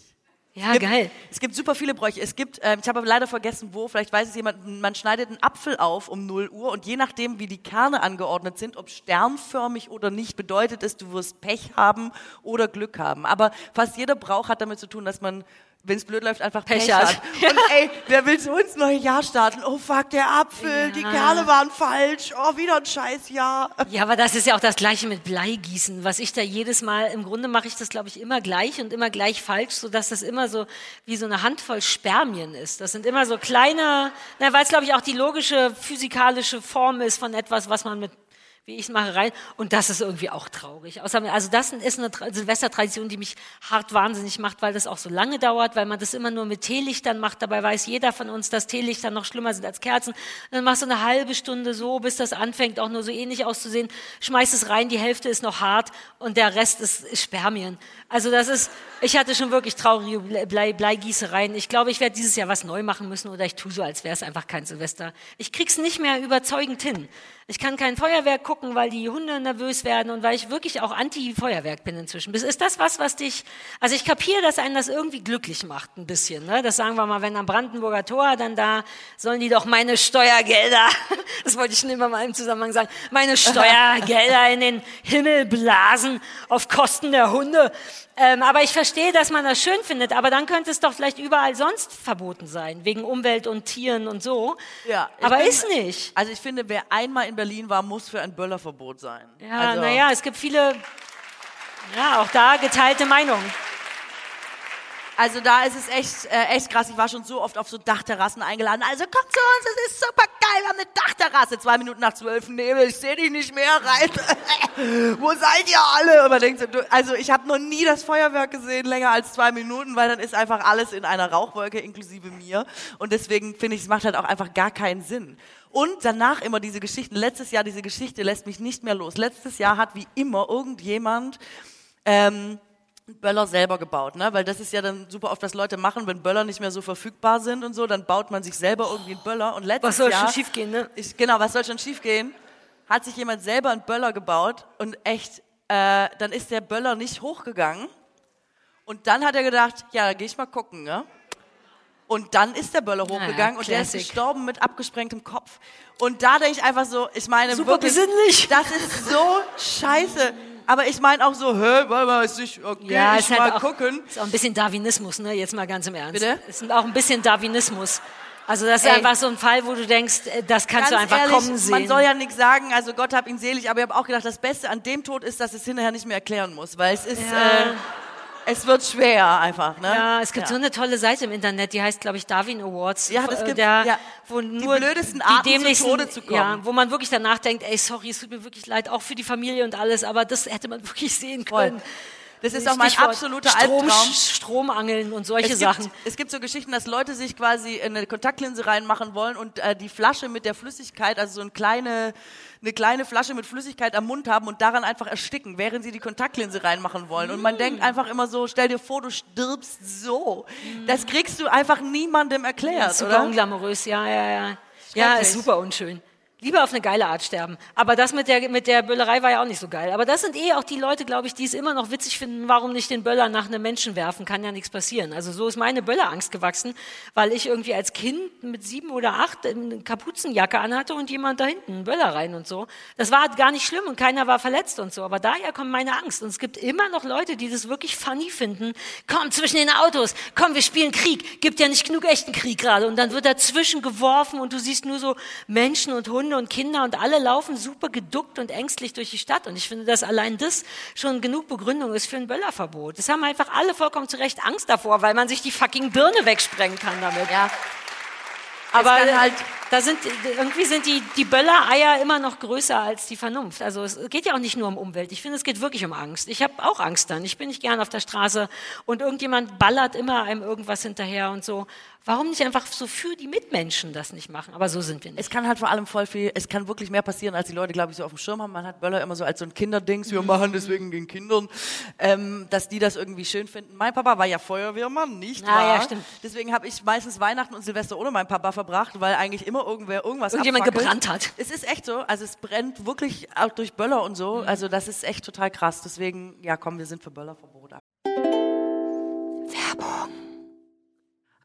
Ja, es gibt, geil. Es gibt super viele Bräuche. Es gibt, ähm, ich habe aber leider vergessen, wo, vielleicht weiß es jemand, man schneidet einen Apfel auf um 0 Uhr und je nachdem, wie die Kerne angeordnet sind, ob sternförmig oder nicht, bedeutet es, du wirst Pech haben oder Glück haben. Aber fast jeder Brauch hat damit zu tun, dass man wenn es blöd läuft, einfach Pech, Pech hat. hat. Und ey, wer will so ins neue Jahr starten? Oh fuck, der Apfel, die Kerne waren falsch. Oh, wieder ein scheiß Jahr. Ja, aber das ist ja auch das Gleiche mit Bleigießen, was ich da jedes Mal, im Grunde mache ich das, glaube ich, immer gleich und immer gleich falsch, sodass das immer so wie so eine Handvoll Spermien ist. Das sind immer so kleine, na, weil es, glaube ich, auch die logische physikalische Form ist von etwas, was man mit wie ich es mache, rein. Und das ist irgendwie auch traurig. Außerdem, also das ist eine Tra- Silvestertradition, die mich hart wahnsinnig macht, weil das auch so lange dauert, weil man das immer nur mit Teelichtern macht. Dabei weiß jeder von uns, dass Teelichter noch schlimmer sind als Kerzen. Und dann machst du eine halbe Stunde so, bis das anfängt, auch nur so ähnlich auszusehen. Schmeißt es rein, die Hälfte ist noch hart und der Rest ist, ist Spermien. Also das ist, ich hatte schon wirklich traurige Blei, Bleigießereien. Ich glaube, ich werde dieses Jahr was neu machen müssen oder ich tue so, als wäre es einfach kein Silvester. Ich krieg's nicht mehr überzeugend hin. Ich kann kein Feuerwerk gucken, weil die Hunde nervös werden und weil ich wirklich auch anti-Feuerwerk bin inzwischen. Ist das was, was dich, also ich kapiere, dass einen das irgendwie glücklich macht, ein bisschen, ne? Das sagen wir mal, wenn am Brandenburger Tor, dann da sollen die doch meine Steuergelder, das wollte ich schon immer mal im Zusammenhang sagen, meine Steuergelder in den Himmel blasen auf Kosten der Hunde. Ähm, aber ich verstehe, dass man das schön findet, aber dann könnte es doch vielleicht überall sonst verboten sein, wegen Umwelt und Tieren und so. Ja, aber bin- ist nicht. Also ich finde, wer einmal in Berlin war, muss für ein Böllerverbot sein. Ja, also, naja, es gibt viele, ja, auch da geteilte Meinungen. Also da ist es echt, äh, echt krass. Ich war schon so oft auf so Dachterrassen eingeladen. Also komm zu uns, es ist super geil, wir haben eine Dachterrasse. Zwei Minuten nach zwölf, Nebel, ich sehe dich nicht mehr rein. Wo seid ihr alle? Und man denkt so, also ich habe noch nie das Feuerwerk gesehen, länger als zwei Minuten, weil dann ist einfach alles in einer Rauchwolke, inklusive mir. Und deswegen finde ich, es macht halt auch einfach gar keinen Sinn. Und danach immer diese Geschichten. Letztes Jahr, diese Geschichte lässt mich nicht mehr los. Letztes Jahr hat wie immer irgendjemand ähm, Böller selber gebaut, ne? Weil das ist ja dann super oft, was Leute machen, wenn Böller nicht mehr so verfügbar sind und so, dann baut man sich selber irgendwie einen Böller. Und letztes Was soll Jahr, schon schiefgehen, ne? Ich, genau, was soll schon schiefgehen? Hat sich jemand selber einen Böller gebaut und echt, äh, dann ist der Böller nicht hochgegangen. Und dann hat er gedacht, ja, da gehe ich mal gucken, ne? Und dann ist der Böller hochgegangen und der ist gestorben mit abgesprengtem Kopf. Und da denke ich einfach so, ich meine, Super wirklich, besinnlich. das ist so scheiße. Aber ich meine auch so, hä, mal, ist nicht, okay, Ja, ich ist mal halt auch, gucken. ist auch ein bisschen Darwinismus, ne? Jetzt mal ganz im Ernst. Bitte? Ist auch ein bisschen Darwinismus. Also das ist Ey. einfach so ein Fall, wo du denkst, äh, das kannst du Ganz einfach ehrlich, kommen sehen. man soll ja nichts sagen, also Gott hab ihn selig, aber ich habe auch gedacht, das Beste an dem Tod ist, dass es hinterher nicht mehr erklären muss, weil es ist, Ja. äh, es wird schwer einfach, ne? ja, es gibt Ja. so eine tolle Seite im Internet, die heißt, glaube ich, Darwin Awards. Ja, das äh, gibt's, der, ja. wo nur blödesten die Arten, zu dämlichsten- Tode zu kommen. Ja, wo man wirklich danach denkt, ey, sorry, es tut mir wirklich leid, auch für die Familie und alles, aber das hätte man wirklich sehen Voll. können. Das ist auch mein absoluter Strom, Albtraum. Stromangeln und solche Es Sachen. gibt, es gibt so Geschichten, dass Leute sich quasi in eine Kontaktlinse reinmachen wollen und äh, die Flasche mit der Flüssigkeit, also so eine kleine, eine kleine Flasche mit Flüssigkeit am Mund haben und daran einfach ersticken, während sie die Kontaktlinse reinmachen wollen. Und man denkt einfach immer so, stell dir vor, du stirbst so. Das kriegst du einfach niemandem erklärt, Super oder? unglamourös, ja, ja, ja. Ja, ist super unschön. Lieber auf eine geile Art sterben. Aber das mit der, mit der Böllerei war ja auch nicht so geil. Aber das sind eh auch die Leute, glaube ich, die es immer noch witzig finden, warum nicht den Böller nach einem Menschen werfen, kann ja nichts passieren. Also so ist meine Böllerangst gewachsen, weil ich irgendwie als Kind mit sieben oder acht eine Kapuzenjacke anhatte und jemand da hinten einen Böller rein und so. Das war gar nicht schlimm und keiner war verletzt und so. Aber daher kommt meine Angst. Und es gibt immer noch Leute, die das wirklich funny finden. Komm, zwischen den Autos. Komm, wir spielen Krieg. Gibt ja nicht genug echten Krieg gerade. Und dann wird dazwischen geworfen und du siehst nur so Menschen und Hunde und Kinder und alle laufen super geduckt und ängstlich durch die Stadt. Und ich finde, dass allein das schon genug Begründung ist für ein Böllerverbot. Das haben einfach alle vollkommen zu Recht Angst davor, weil man sich die fucking Birne wegsprengen kann damit. Ja. Aber halt- da sind, irgendwie sind die, die Böllereier immer noch größer als die Vernunft. Also es geht ja auch nicht nur um Umwelt. Ich finde, es geht wirklich um Angst. Ich habe auch Angst dann. Ich bin nicht gern auf der Straße und irgendjemand ballert immer einem irgendwas hinterher und so. Warum nicht einfach so für die Mitmenschen das nicht machen? Aber so sind wir nicht. Es kann halt vor allem voll viel, es kann wirklich mehr passieren, als die Leute, glaube ich, so auf dem Schirm haben. Man hat Böller immer so als so ein Kinderdings, wir machen deswegen den Kindern, ähm, dass die das irgendwie schön finden. Mein Papa war ja Feuerwehrmann, nicht Ah, wahr? ja, stimmt. Deswegen habe ich meistens Weihnachten und Silvester ohne meinen Papa verbracht, weil eigentlich immer irgendwer irgendwas Irgendjemand abfackelt. gebrannt hat. Es ist echt so, also es brennt wirklich auch durch Böller und so. Also das ist echt total krass. Deswegen, ja komm, wir sind für Böllerverbot.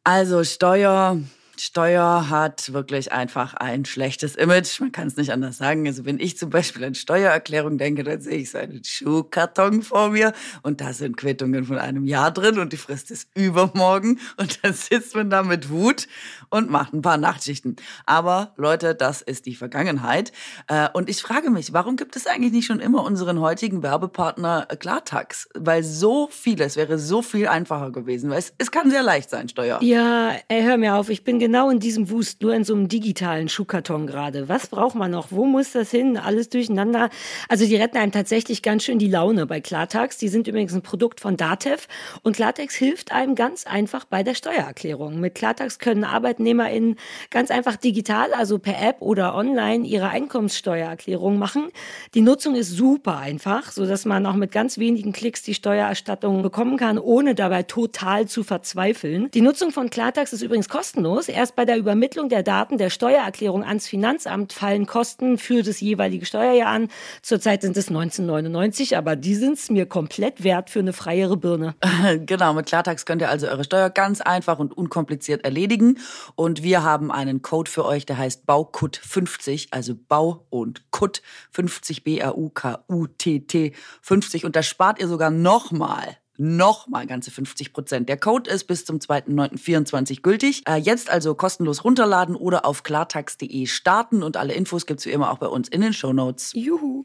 Also Steuer, Steuer hat wirklich einfach ein schlechtes Image. Man kann es nicht anders sagen. Also wenn ich zum Beispiel an Steuererklärung denke, dann sehe ich so einen Schuhkarton vor mir und da sind Quittungen von einem Jahr drin und die Frist ist übermorgen und dann sitzt man da mit Wut und macht ein paar Nachtschichten. Aber Leute, das ist die Vergangenheit. Äh, Und ich frage mich, warum gibt es eigentlich nicht schon immer unseren heutigen Werbepartner äh, Klartax? Weil so vieles wäre so viel einfacher gewesen. Weil es, es kann sehr leicht sein, Steuer. Ja, ey, hör mir auf, ich bin genau in diesem Wust, nur in so einem digitalen Schuhkarton gerade. Was braucht man noch? Wo muss das hin? Alles durcheinander. Also die retten einem tatsächlich ganz schön die Laune bei Klartax. Die sind übrigens ein Produkt von Datev und Klartax hilft einem ganz einfach bei der Steuererklärung. Mit Klartax können ArbeitnehmerInnen ganz einfach digital, also per App oder online, ihre Einkommenssteuererklärung machen. Die Nutzung ist super einfach, so dass man auch mit ganz wenigen Klicks die Steuererstattung bekommen kann, ohne dabei total zu verzweifeln. Die Nutzung von Klartax ist übrigens kostenlos. Erst bei der Übermittlung der Daten der Steuererklärung ans Finanzamt fallen Kosten für das jeweilige Steuerjahr an. Zurzeit sind es 1999, aber die sind es mir komplett wert für eine freiere Birne. Genau, mit Klartax könnt ihr also eure Steuer ganz einfach und unkompliziert erledigen. Und wir haben einen Code für euch, der heißt BAUKUT50, also Bau und Kut 50, B-A-U-K-U-T-T 50. Und da spart ihr sogar nochmal nochmal ganze 50 Prozent. Der Code ist bis zum 2.9.24 gültig. Äh, jetzt also kostenlos runterladen oder auf klartax.de starten und alle Infos gibt's wie immer auch bei uns in den Shownotes. Juhu.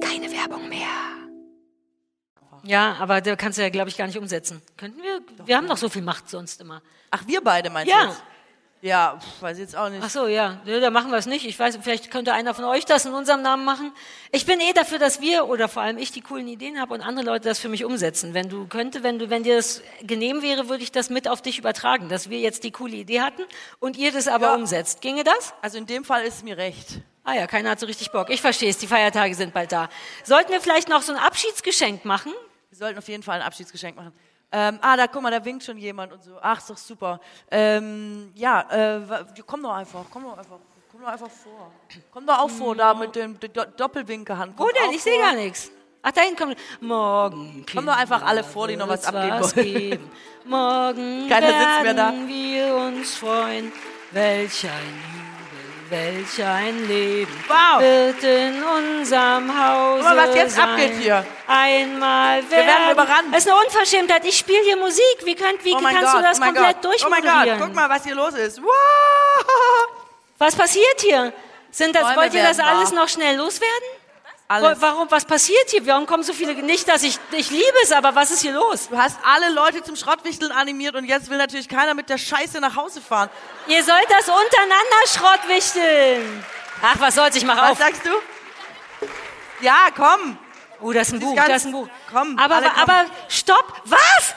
Keine Werbung mehr. Ja, aber da kannst du ja, glaube ich, gar nicht umsetzen. Könnten wir? Wir haben doch so viel Macht sonst immer. Ach, wir beide meinst Ja. du jetzt? Ja, weiß ich jetzt auch nicht. Ach so, ja. ja. Da machen wir es nicht. Ich weiß, vielleicht könnte einer von euch das in unserem Namen machen. Ich bin eh dafür, dass wir oder vor allem ich die coolen Ideen habe und andere Leute das für mich umsetzen. Wenn du könnte, wenn du, wenn dir das genehm wäre, würde ich das mit auf dich übertragen, dass wir jetzt die coole Idee hatten und ihr das aber Ja. umsetzt. Ginge das? Also in dem Fall ist es mir recht. Ah ja, keiner hat so richtig Bock. Ich verstehe es. Die Feiertage sind bald da. Sollten wir vielleicht noch so ein Abschiedsgeschenk machen? Wir sollten auf jeden Fall ein Abschiedsgeschenk machen. Ähm, ah, da guck mal, da winkt schon jemand und so. Ach, ist doch super. Ähm, ja, äh, komm doch einfach, komm doch einfach, komm doch einfach vor. Komm doch auch vor, da mit dem Do Doppelwinkelhand. Wo denn? Ich sehe gar nichts. Ach, da hinten kommt. Morgen. Kommen doch einfach alle vor, die noch was abgeben wollen. Morgen Keiner sitzt mehr da. wir uns freuen. Welch ein welch ein Leben Wow. wird in unserem Hause Guck mal, was jetzt sein. abgeht hier. Einmal werden... werden überrannt. Es ist eine Unverschämtheit. Ich spiele hier Musik. Wie, könnt, wie Oh kannst Gott, du das oh komplett Gott. Oh mein? Gott, guck mal, was hier los ist. Wow! Was passiert hier? Sind das, Bäume wollt ihr das alles wahr. noch schnell loswerden? Alles. Warum, was passiert hier? Warum kommen so viele? Nicht, dass ich, ich liebe es, aber was ist hier los? Du hast alle Leute zum Schrottwichteln animiert und jetzt will natürlich keiner mit der Scheiße nach Hause fahren. Ihr sollt das untereinander schrottwichteln. Ach, was soll's, ich mach Was auf. sagst du? Ja, komm. Oh, das ist ein ist Buch, ganz- das ist ein Buch. komm, aber, kommen. aber, stopp, was?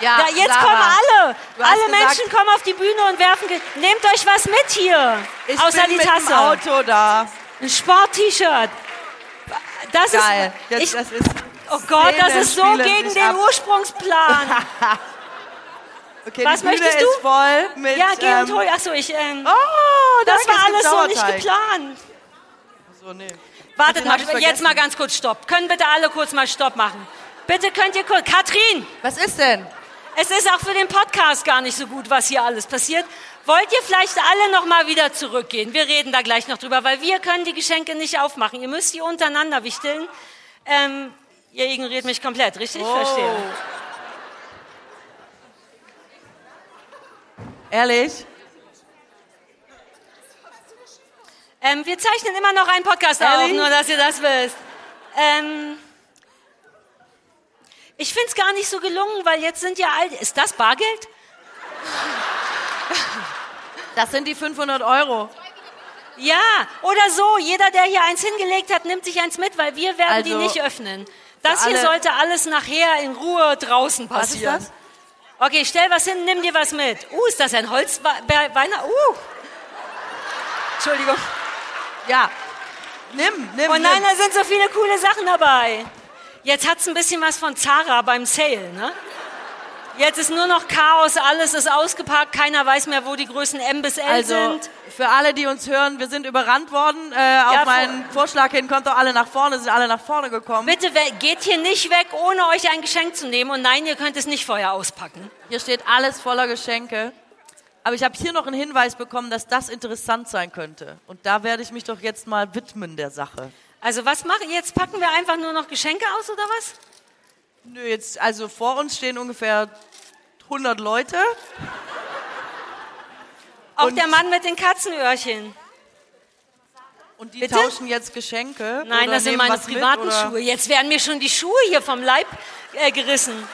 Ja, Da, jetzt Sarah, kommen alle. Alle gesagt, Menschen kommen auf die Bühne und werfen. Nehmt euch was mit hier. Ich Außer bin die mit Tasse. dem Auto da. Ein Sport-T-Shirt. Das Geil. ist. Jetzt, Ich, das ist oh Gott, das ist so gegen den ab. Ursprungsplan. Okay, Was möchtest ist du? voll mit. ja, geh und ähm, hol. Achso, ich. Ähm, Oh, das danke, war alles so nicht geplant. So, nee. Wartet mal, jetzt mal ganz kurz Stopp. Können bitte alle kurz mal Stopp machen? Bitte könnt ihr kurz. Katrin, Was ist denn? es ist auch für den Podcast gar nicht so gut, was hier alles passiert. Wollt ihr vielleicht alle noch mal wieder zurückgehen? Wir reden da gleich noch drüber, weil wir können die Geschenke nicht aufmachen. Ihr müsst die untereinander wichteln. Ähm, ihr ignoriert mich komplett, richtig? Oh. Verstehe. Ehrlich? Ähm, wir zeichnen immer noch einen Podcast auf, Ehrlich? nur dass ihr das wisst. Ähm, ich finde es gar nicht so gelungen, weil jetzt sind ja all... Ist das Bargeld? Das sind die 500 Euro. Ja, oder so. Jeder, der hier eins hingelegt hat, nimmt sich eins mit, weil wir werden die Also, nicht öffnen. Das hier sollte alles nachher in Ruhe draußen Was ist passieren. das? Okay, stell was hin, nimm dir was mit. Uh, ist das ein Holzweiner? Uh. Entschuldigung. Ja. Nimm, nimm, Oh nimm. nein, da sind so viele coole Sachen dabei. Jetzt hat's ein bisschen was von Zara beim Sale, ne? Jetzt ist nur noch Chaos, alles ist ausgepackt, keiner weiß mehr, wo die Größen M bis L Also sind. für alle, die uns hören, wir sind überrannt worden. Äh, auf Ja, meinen Vorschlag hin kommt doch alle nach vorne, sind alle nach vorne gekommen. Bitte geht hier nicht weg, ohne euch ein Geschenk zu nehmen. Und nein, ihr könnt es nicht vorher auspacken. Hier steht alles voller Geschenke. Aber ich habe hier noch einen Hinweis bekommen, dass das interessant sein könnte. Und da werde ich mich doch jetzt mal widmen der Sache. Also was machen jetzt? Packen wir einfach nur noch Geschenke aus oder was? Nö, jetzt, also vor uns stehen ungefähr 100 Leute. Auch Und- der Mann mit den Katzenöhrchen. Und die Bitte? tauschen jetzt Geschenke. Nein, das sind meine mit, privaten oder- Schuhe. Jetzt werden mir schon die Schuhe hier vom Leib äh, gerissen.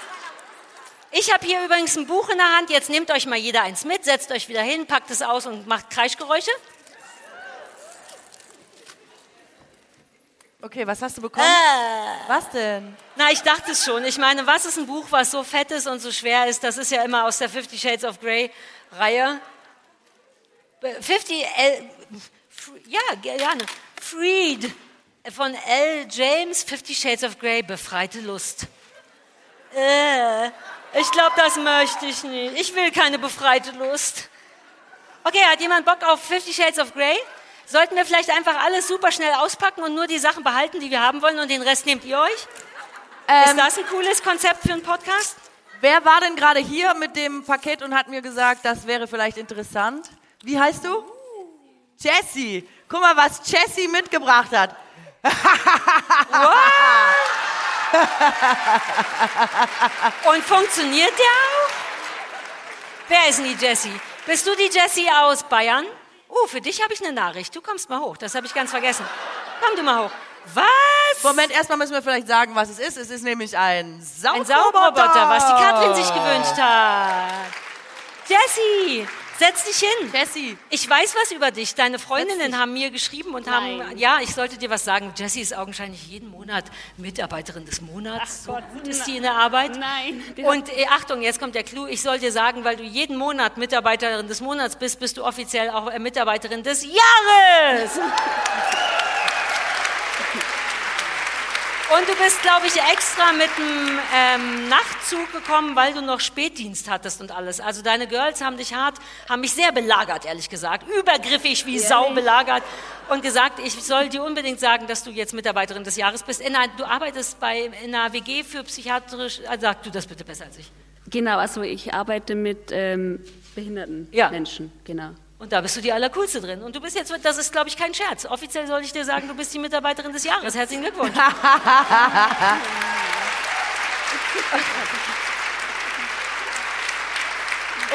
Ich habe hier übrigens ein Buch in der Hand. Jetzt nehmt euch mal jeder eins mit, setzt euch wieder hin, packt es aus und macht Kreischgeräusche. Okay, was hast du bekommen? Äh. Was denn? Na, ich dachte es schon. Ich meine, was ist ein Buch, was so fett ist und so schwer ist? Das ist ja immer aus der Fifty Shades of Grey Reihe. Be- 50 L, F- ja, gerne. Freed von L. James, Fifty Shades of Grey, befreite Lust. Äh, ich glaube, das möchte ich nicht. Ich will keine befreite Lust. Okay, hat jemand Bock auf Fifty Shades of Grey? Sollten wir vielleicht einfach alles super schnell auspacken und nur die Sachen behalten, die wir haben wollen und den Rest nehmt ihr euch? ist Ähm, das ein cooles Konzept für einen Podcast? wer war denn gerade hier mit dem Paket und hat mir gesagt, das wäre vielleicht interessant? Wie heißt du? Jessie. Guck mal, was Jessie mitgebracht hat. Und funktioniert der auch? Wer ist denn die Jessie? Bist du die Jessie aus Bayern? Uh, für dich habe ich eine Nachricht. Du kommst mal hoch. Das habe ich ganz vergessen. Komm du mal hoch. Was? Moment, erstmal müssen wir vielleicht sagen, was es ist. Es ist nämlich ein Saugroboter. Ein Saugroboter, was die Katrin sich gewünscht hat. Jessie, setz dich hin. Jessie. Ich weiß was über dich. Deine Freundinnen haben mir geschrieben und haben, Nein. ja, ich sollte dir was sagen. Jessie ist augenscheinlich jeden Monat Mitarbeiterin des Monats. so Gott, gut ist die in der Arbeit. Nein. Und äh, Achtung, jetzt kommt der Clou. Ich soll dir sagen, weil du jeden Monat Mitarbeiterin des Monats bist, bist du offiziell auch äh, Mitarbeiterin des Jahres. Und du bist, glaube ich, extra mit einem ähm, Nachtzug gekommen, weil du noch Spätdienst hattest und alles. Also deine Girls haben dich hart, haben mich sehr belagert, ehrlich gesagt. Übergriffig wie Sau belagert. Und gesagt, ich soll dir unbedingt sagen, dass du jetzt Mitarbeiterin des Jahres bist. In einer, du arbeitest bei, in einer WG für psychiatrisch... Also sag du das bitte besser als ich. Genau, also ich arbeite mit ähm, behinderten Ja. Menschen, genau. Und da bist du die Allercoolste drin. Und du bist jetzt, das ist, glaube ich, kein Scherz. Offiziell soll ich dir sagen, du bist die Mitarbeiterin des Jahres. Herzlichen Glückwunsch.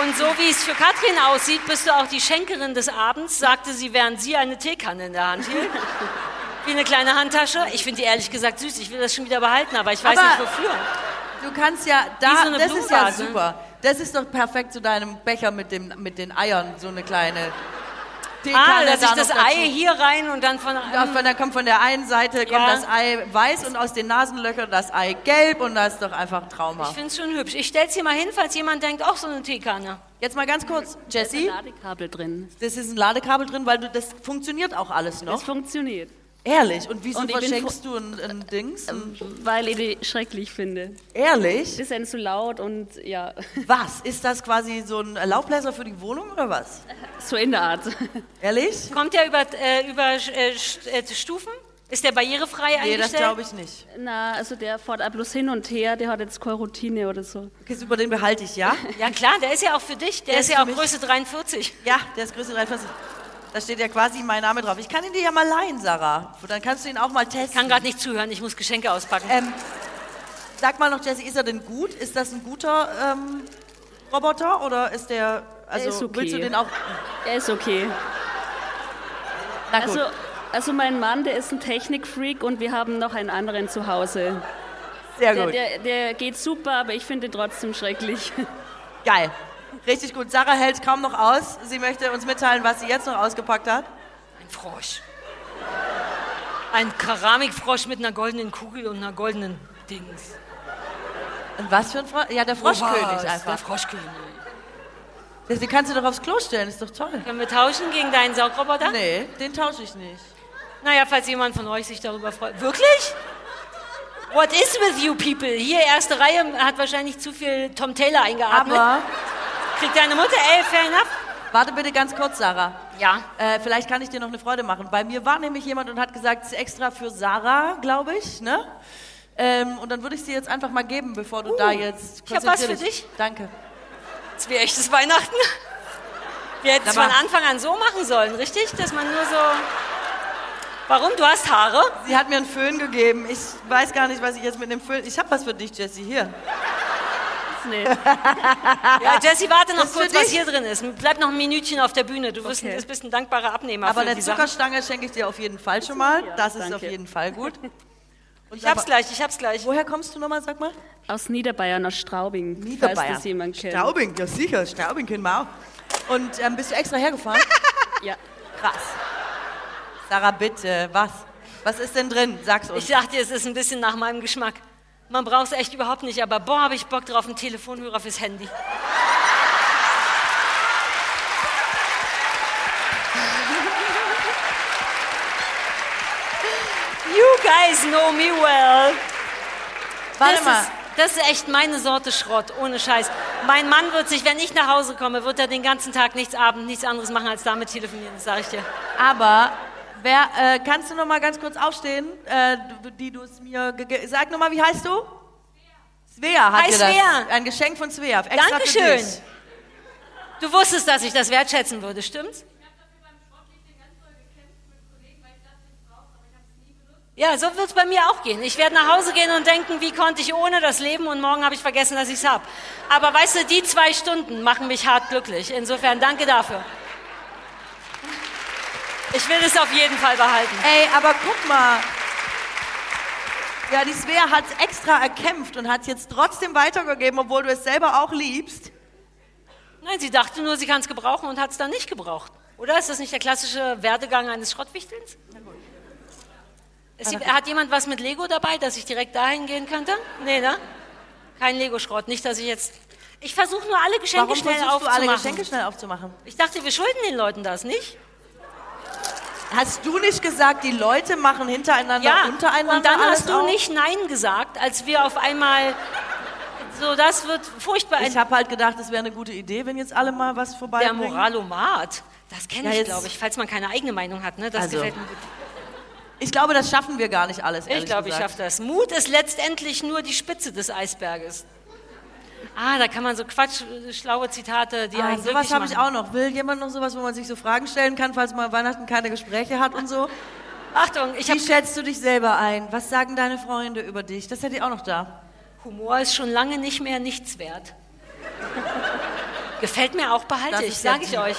Und so wie es für Katrin aussieht, bist du auch die Schenkerin des Abends, sagte sie, während sie eine Teekanne in der Hand hielt. Wie eine kleine Handtasche. Ich finde die ehrlich gesagt süß. Ich will das schon wieder behalten, aber ich weiß Aber- nicht wofür. Du kannst ja, da, so das ist ja Blumenvase. super. Das ist doch perfekt zu deinem Becher mit, dem, mit den Eiern, so eine kleine Ah, Teekanne dass ich da das noch dazu. Ei hier rein und dann von... Ja, von, da kommt von der einen Seite kommt Ja. das Ei weiß und aus den Nasenlöchern das Ei gelb und das ist doch einfach Ich traumhaft. finde es schon hübsch. Ich stell's hier mal hin, falls jemand denkt, auch so eine Teekanne. Jetzt mal ganz kurz, Da ist Jessie, ein Ladekabel drin. das ist ein Ladekabel drin, weil du das funktioniert auch alles Das noch. funktioniert, Ehrlich? Und wieso Und verschenkst du ein, ein Dings? Ein, weil ich die schrecklich finde. ehrlich? Bisschen zu laut und ja, Was? Ist das quasi so ein Laubbläser für die Wohnung oder was? so in der Art. Ehrlich? Kommt der über, äh, über äh, äh, Stufen? Ist der barrierefrei Nee, das glaube ich nicht. Na, also der fährt auch bloß hin und her, der hat jetzt keine Routine oder so. Okay, über den behalte ich, ja? Ja klar, der ist ja auch für dich. Der, Der ist ist ja auch mich. Größe 43. Ja, der ist Größe 43. Da steht ja quasi mein Name drauf. Ich kann ihn dir ja mal leihen, Sarah. Dann kannst du ihn auch mal testen. Ich kann gerade nicht zuhören, ich muss Geschenke auspacken. Ähm, sag mal noch, Jesse, ist er denn gut? Ist das ein guter ähm, Roboter oder ist der. Also ist okay. willst du den auch. Er ist okay. Na gut. Also, also mein Mann, der ist ein Technikfreak und wir haben noch einen anderen zu Hause. sehr Der, gut. der, der geht super, aber ich finde ihn trotzdem schrecklich. Geil. Richtig gut. Sarah hält kaum noch aus. Sie möchte uns mitteilen, was sie jetzt noch ausgepackt hat. Ein Frosch. Ein Keramikfrosch mit einer goldenen Kugel und einer goldenen Dings. Und was für ein Frosch? Ja, der Froschkönig Was? Der einfach. Froschkönig. Das, den kannst du doch aufs Klo stellen, ist doch toll. Können wir tauschen gegen deinen Saugroboter? Nee, den tausche ich nicht. Naja, falls jemand von euch sich darüber freut. Wirklich? What is with you people? Hier, erste Reihe hat wahrscheinlich zu viel Tom Taylor eingeatmet. Aber, Kriegt deine Mutter, ey, fair enough? warte bitte ganz kurz, Sarah. Ja. Äh, vielleicht kann ich dir noch eine Freude machen. Bei mir war nämlich jemand und hat gesagt, es ist extra für Sarah, glaube ich, ne? Ähm, und dann würde ich sie jetzt einfach mal geben, bevor du da jetzt. Uh, ich hab was für dich. Danke. Das wäre echtes Weihnachten. Wir hätten es von Anfang an so machen sollen, richtig? Dass man nur so. Warum? Du hast Haare? Sie hat mir einen Föhn gegeben. Ich weiß gar nicht, was ich jetzt mit dem Föhn. Ich habe was für dich, Jessie. Hier. Nee. Ja, Jessie, warte noch kurz, was hier drin ist. Bleib noch ein Minütchen auf der Bühne. Du wirst Okay. ein, bist ein dankbarer Abnehmer Aber für eine die Sachen. Zuckerstange schenke ich dir auf jeden Fall schon mal. Das ist danke. auf jeden Fall gut. Und Ich hab's gleich, ich hab's gleich. Woher kommst du nochmal, sag mal? Aus Niederbayern, aus Straubing. Falls das jemand kennt. Straubing, ja sicher. Straubing kennen wir auch. Und ähm, bist du extra hergefahren? Ja. Krass. Sarah, bitte, was? Was ist denn drin? Sag's uns. Ich sag dir, es ist ein bisschen nach meinem Geschmack. Man braucht es echt überhaupt nicht, aber boah, habe ich Bock drauf, einen Telefonhörer fürs Handy. You guys know me well. Warte das mal. Ist, das ist echt meine Sorte Schrott, ohne Scheiß. Mein Mann wird sich, wenn ich nach Hause komme, wird er den ganzen Tag nichts Abend, nichts anderes machen, als damit telefonieren, das sage ich dir. Aber wer, äh, kannst du noch mal ganz kurz aufstehen, äh, du- die du es mir gegeben Sag noch mal, wie heißt du? Svea hat Hi, dir das. Svea. Ein Geschenk von Svea. Extra für Dankeschön. dich. Du wusstest, dass ich das wertschätzen würde, stimmt's? Ja, so wird es bei mir auch gehen. Ich werde nach Hause gehen und denken, wie konnte ich ohne das leben und morgen habe ich vergessen, dass ich es habe. Aber weißt du, die zwei Stunden machen mich hart glücklich. Insofern danke dafür. Ich will es auf jeden Fall behalten. Ey, aber guck mal. Ja, die Svea hat es extra erkämpft und hat es jetzt trotzdem weitergegeben, obwohl du es selber auch liebst. Nein, sie dachte nur, sie kann es gebrauchen und hat es dann nicht gebraucht. Oder ist das nicht der klassische Werdegang eines Schrottwichtelns? Hier, hat jemand was mit Lego dabei, dass ich direkt dahin gehen könnte? Nee, ne? Kein Lego-Schrott. Nicht, dass ich jetzt. Ich versuche nur alle Geschenke Warum schnell versuchst du aufzumachen. alle Geschenke schnell aufzumachen? Ich dachte, wir schulden den Leuten das, nicht? Hast du nicht gesagt, die Leute machen hintereinander, Ja. untereinander Und dann hast du auf? nicht Nein gesagt, als wir auf einmal. So, das wird furchtbar. Ich habe halt gedacht, es wäre eine gute Idee, wenn jetzt alle mal was der vorbeibringen. Moralomat. Das kenne Ja, ich, glaube ich, falls man keine eigene Meinung hat. Ne? Das Also, gefällt mir gut. Ich glaube, das schaffen wir gar nicht alles. Ich glaube, ich schaffe das. Mut ist letztendlich nur die Spitze des Eisberges. Ah, da kann man so Quatsch, schlaue Zitate, die Ah, einen sowas habe ich auch noch. Will jemand noch sowas, wo man sich so Fragen stellen kann, falls man Weihnachten keine Gespräche hat und so? Achtung, ich Wie habe schätzt du dich selber ein? Was sagen deine Freunde über dich? Das hätte ich auch noch da. Humor ist schon lange nicht mehr nichts wert. Gefällt mir auch, behalte ich, sage ich euch.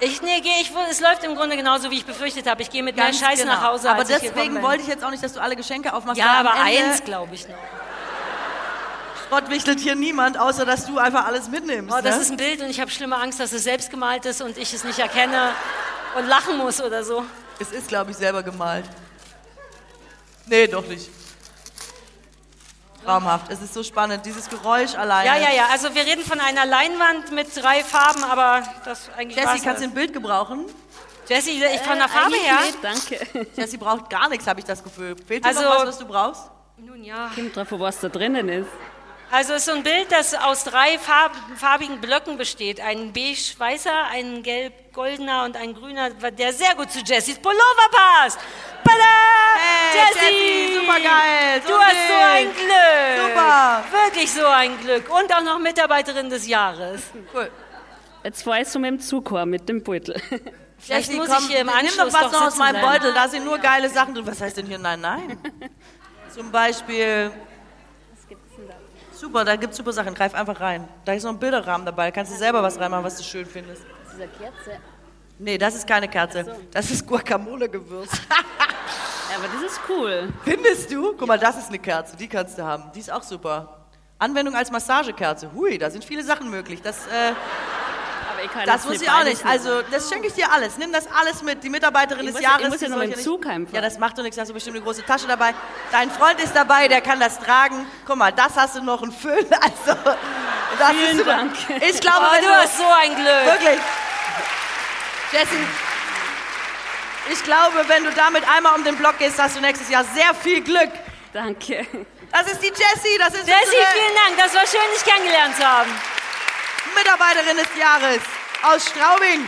Ich, nee, geh, ich, es läuft im Grunde genauso, wie ich befürchtet habe. Ich gehe mit mehr Ganz Scheiß genau. nach Hause, Aber deswegen wollte ich jetzt auch nicht, dass du alle Geschenke aufmachst. Ja, aber eins glaube ich noch. Spottwichtelt hier niemand, außer dass du einfach alles mitnimmst. Oh, das ne? ist ein Bild und ich habe schlimme Angst, dass es selbst gemalt ist und ich es nicht erkenne und lachen muss oder so. es ist, glaube ich, selber gemalt. Nee, doch nicht. Traumhaft. Es ist so spannend. Dieses Geräusch alleine. Ja, ja, ja. Also wir reden von einer Leinwand mit drei Farben, aber das eigentlich Jessie, kannst du ein Bild gebrauchen? Jessie, ich von der Farbe Eigentlich her. nicht, danke. Jessie braucht gar nichts, habe ich das Gefühl. Fehlt dir Also- noch was, was du brauchst? Nun ja. Kommt drauf, was da drinnen ist. Also es ist so ein Bild, das aus drei Farb, farbigen Blöcken besteht. Ein beige-weißer, ein gelb-goldener und ein grüner, der sehr gut zu Jessies Pullover passt. Bada! Hey, Jessie, supergeil, so Du hast so ein. Glück. Super. Wirklich so ein Glück. Und auch noch Mitarbeiterin des Jahres. Cool. Jetzt fährst du mit dem Zug heim, mit dem Beutel. Vielleicht Jessie, muss komm, ich hier im nimm Anschluss doch was noch aus meinem. Beutel. Da sind nur geile Sachen drin. Was heißt denn hier nein, nein? Zum Beispiel... Super, da gibt's super Sachen. Greif einfach rein. Da ist noch ein Bilderrahmen dabei. Kannst du selber was reinmachen, was du schön findest. Diese Kerze. Nee, das ist keine Kerze. Das ist Guacamole-Gewürz. Ja, aber das ist cool. Findest du? Guck mal, das ist eine Kerze. Die kannst du haben. Die ist auch super. Anwendung als Massagekerze. Hui, da sind viele Sachen möglich. Das, äh, Ich kann das muss ich auch nicht. Also, das schenke ich dir alles. Nimm das alles mit. Die Mitarbeiterin Ich des muss- Jahres. ich muss ja noch Zug heimfahren. Ja, das macht doch nichts. Hast du bestimmt eine große Tasche dabei. Dein Freund ist dabei, der kann das tragen. Guck mal, das hast du noch einen Föhn. Also, das ist Vielen super. Dank. Ich glaube, Oh, wenn du hast so ein Glück. Wirklich. Jessie. Ich glaube, wenn du damit einmal um den Block gehst, hast du nächstes Jahr sehr viel Glück. Danke. Das ist die Jessie, das ist Jessie, vielen Dank. Das war schön, dich kennengelernt zu haben. Mitarbeiterin des Jahres aus Straubing.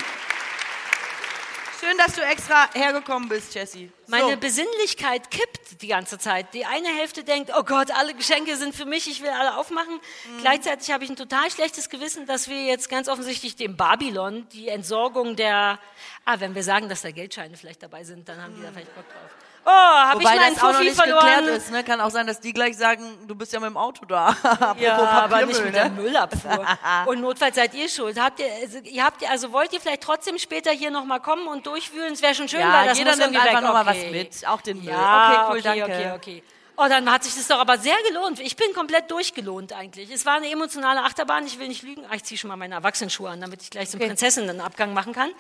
Schön, dass du extra hergekommen bist, Jessie. Meine So. Besinnlichkeit kippt die ganze Zeit. Die eine Hälfte denkt, oh Gott, alle Geschenke sind für mich, ich will alle aufmachen. Mhm. Gleichzeitig habe ich ein total schlechtes Gewissen, dass wir jetzt ganz offensichtlich dem Babylon die Entsorgung der, ah, wenn wir sagen, dass da Geldscheine vielleicht dabei sind, dann haben die da vielleicht Bock drauf. Oh, habe ich meinen das auch noch Fuffi nicht verloren? geklärt ist. Ne? Kann auch sein, dass die gleich sagen, du bist ja mit dem Auto da. Apropos Ja, aber nicht mit der ne? Müllabfuhr. Und notfalls seid ihr schuld. Habt ihr, also, ihr habt ihr, also wollt ihr vielleicht trotzdem später hier nochmal kommen und durchwühlen? Es wäre schon schön, Ja, weil das jeder muss nimmt einfach weg. noch mal okay. was mit. Auch den Müll. Ja, Okay, cool, okay, danke. okay, okay. Oh, dann hat sich das doch aber sehr gelohnt. Ich bin komplett durchgelohnt eigentlich. Es war eine emotionale Achterbahn. Ich will nicht lügen. Ah, ich ziehe schon mal meine Erwachsenenschuhe an, damit ich gleich zum Prinzessinnenabgang machen kann.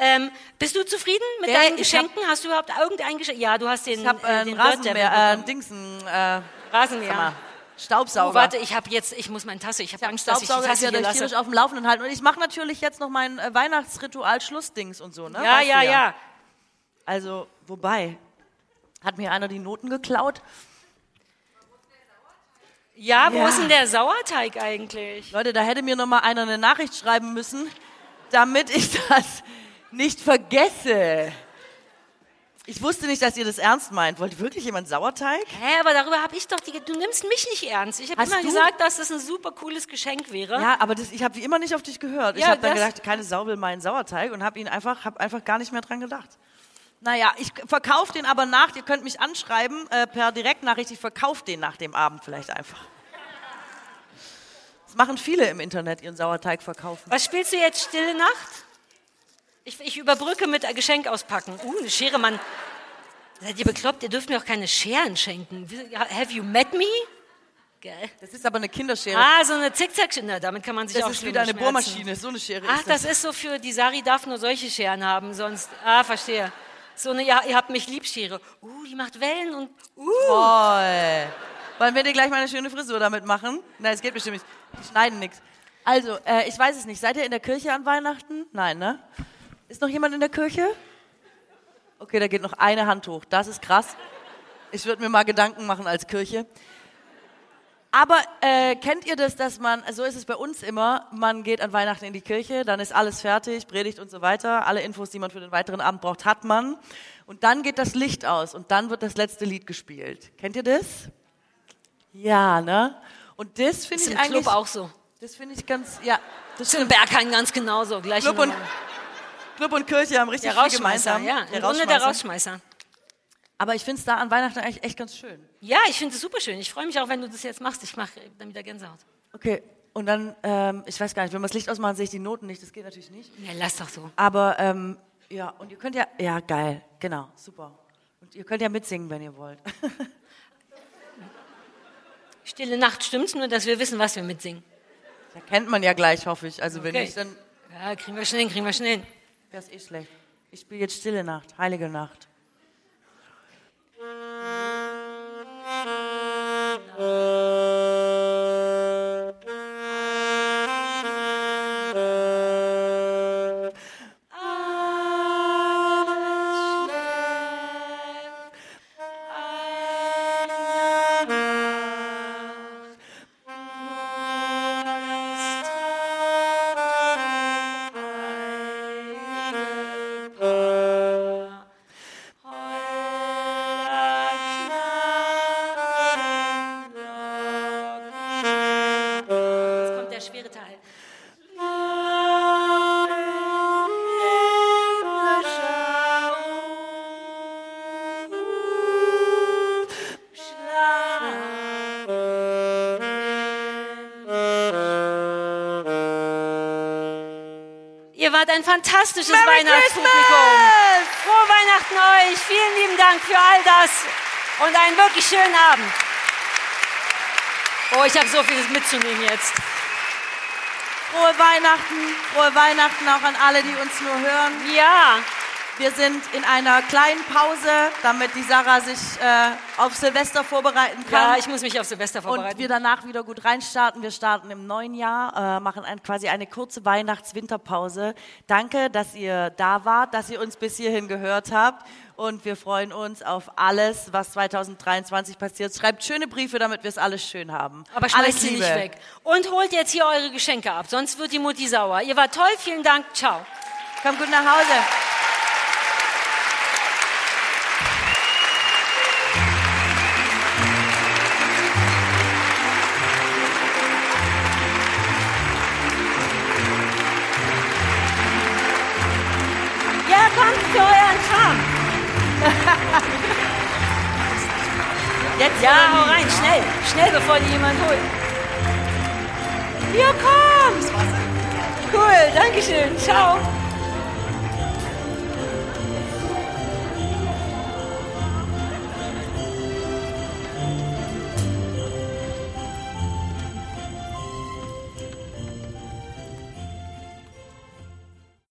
Ähm, bist du zufrieden mit Ja, deinen hab- Geschenken? hast du überhaupt irgendein Geschenk? Ja, du hast den, Ich habe äh, einen Rasenmäher, äh, Dingsen, äh, Rasenmäher. Staubsauger. Oh, warte, ich habe jetzt, ich muss meine Tasse, ich habe Angst, dass ich die Tasse ja hier lasse. tierisch auf dem Laufenden halten. Und ich mache natürlich jetzt noch mein äh, Weihnachtsritual Schlussdings und so, ne? Ja, Weißt du ja, ja. Also, wobei, hat mir einer die Noten geklaut? Ja, wo Ja. ist denn der Sauerteig eigentlich? Leute, da hätte mir noch mal einer eine Nachricht schreiben müssen, damit ich das nicht vergesse. Ich wusste nicht, dass ihr das ernst meint. Wollt wirklich jemand Sauerteig? Hä, aber darüber habe ich doch die, du nimmst mich nicht ernst. Ich habe immer du? gesagt, dass das ein super cooles Geschenk wäre. Ja, aber das, ich habe wie immer nicht auf dich gehört. ich Ja, habe dann gedacht, keine Sau will meinen Sauerteig und habe ihn einfach, habe einfach gar nicht mehr dran gedacht. Naja, ich verkaufe den aber nach. Ihr könnt mich anschreiben äh, per Direktnachricht. Ich verkaufe den nach dem Abend vielleicht einfach. Das machen viele im Internet, ihren Sauerteig verkaufen. Was spielst du jetzt, Stille Nacht? Ich, ich überbrücke mit Geschenk auspacken. Uh, eine Schere, Mann. Seid ihr bekloppt? Ihr dürft mir auch keine Scheren schenken. Have you met me? Geil. Das ist aber eine Kinderschere. Ah, so eine Zickzack-Schere. Damit kann man sich das auch ist schlimme wieder eine Bohrmaschine. So eine Schere Ach, ist das ist so für, die Sari darf nur solche Scheren haben, sonst, ah, verstehe. So eine, ja, ihr habt mich lieb Schere. Uh, die macht Wellen und, uh. Toll. Wollen wir dir gleich mal eine schöne Frisur damit machen? Nein, es geht bestimmt nicht. Die schneiden nichts. Also, äh, ich weiß es nicht. Seid ihr in der Kirche an Weihnachten? Nein, ne? Ist noch jemand in der Kirche? Okay, da geht noch eine Hand hoch. Das ist krass. Ich würde mir mal Gedanken machen als Kirche. Aber äh, kennt ihr das, dass man, so ist es bei uns immer, man geht an Weihnachten in die Kirche, dann ist alles fertig, Predigt und so weiter, alle Infos, die man für den weiteren Abend braucht, hat man. Und dann geht das Licht aus und dann wird das letzte Lied gespielt. Kennt ihr das? Ja, ne? Und das finde ich im eigentlich, Club auch so. das finde ich ganz, ja, das Ist in Berghain ganz genauso. Gleiche Club und. Club und Kirche haben richtig Der viel gemeinsam. ja. Im Grunde der Rausschmeißer. Aber ich finde es da an Weihnachten eigentlich echt ganz schön. Ja, ich finde es super schön. Ich freue mich auch, wenn du das jetzt machst. Ich mache dann wieder Gänsehaut. Okay, und dann, ähm, ich weiß gar nicht, wenn wir das Licht ausmachen, sehe ich die Noten nicht, das geht natürlich nicht. Ja, lass doch so. Aber ähm, ja, und ihr könnt ja, ja geil, genau, super. Und ihr könnt ja mitsingen, wenn ihr wollt. Stille Nacht stimmt's nur, dass wir wissen, was wir mitsingen. Da kennt man ja gleich, hoffe ich. Also wenn Okay. nicht, dann Ja, kriegen wir schnell hin, kriegen wir schnell hin. Wäre es eh schlecht. Ich spiele jetzt Stille Nacht, Heilige Nacht. Jetzt Wart ein fantastisches Weihnachtspublikum. Frohe Weihnachten euch. Vielen lieben Dank für all das und einen wirklich schönen Abend. Oh, ich habe so vieles mitzunehmen jetzt. Frohe Weihnachten, frohe Weihnachten auch an alle, die uns nur hören. Ja, Wir sind in einer kleinen Pause, damit die Sarah sich äh, auf Silvester vorbereiten kann. Ja, ich muss mich auf Silvester vorbereiten. Und wir danach wieder gut reinstarten. Wir starten im neuen Jahr, äh, machen ein, quasi eine kurze Weihnachts-Winterpause. Danke, dass ihr da wart, dass ihr uns bis hierhin gehört habt. Und wir freuen uns auf alles, was 2023 passiert. Schreibt schöne Briefe, damit wir es alles schön haben. Aber alles schmeißt sie nicht weg. Und holt jetzt hier eure Geschenke ab, sonst wird die Mutti sauer. Ihr wart toll, vielen Dank, ciao. Kommt gut nach Hause. Jetzt Ja, hau rein, schnell. Schnell, bevor die jemand holt. Ja, kommt. Cool, danke schön. Ciao.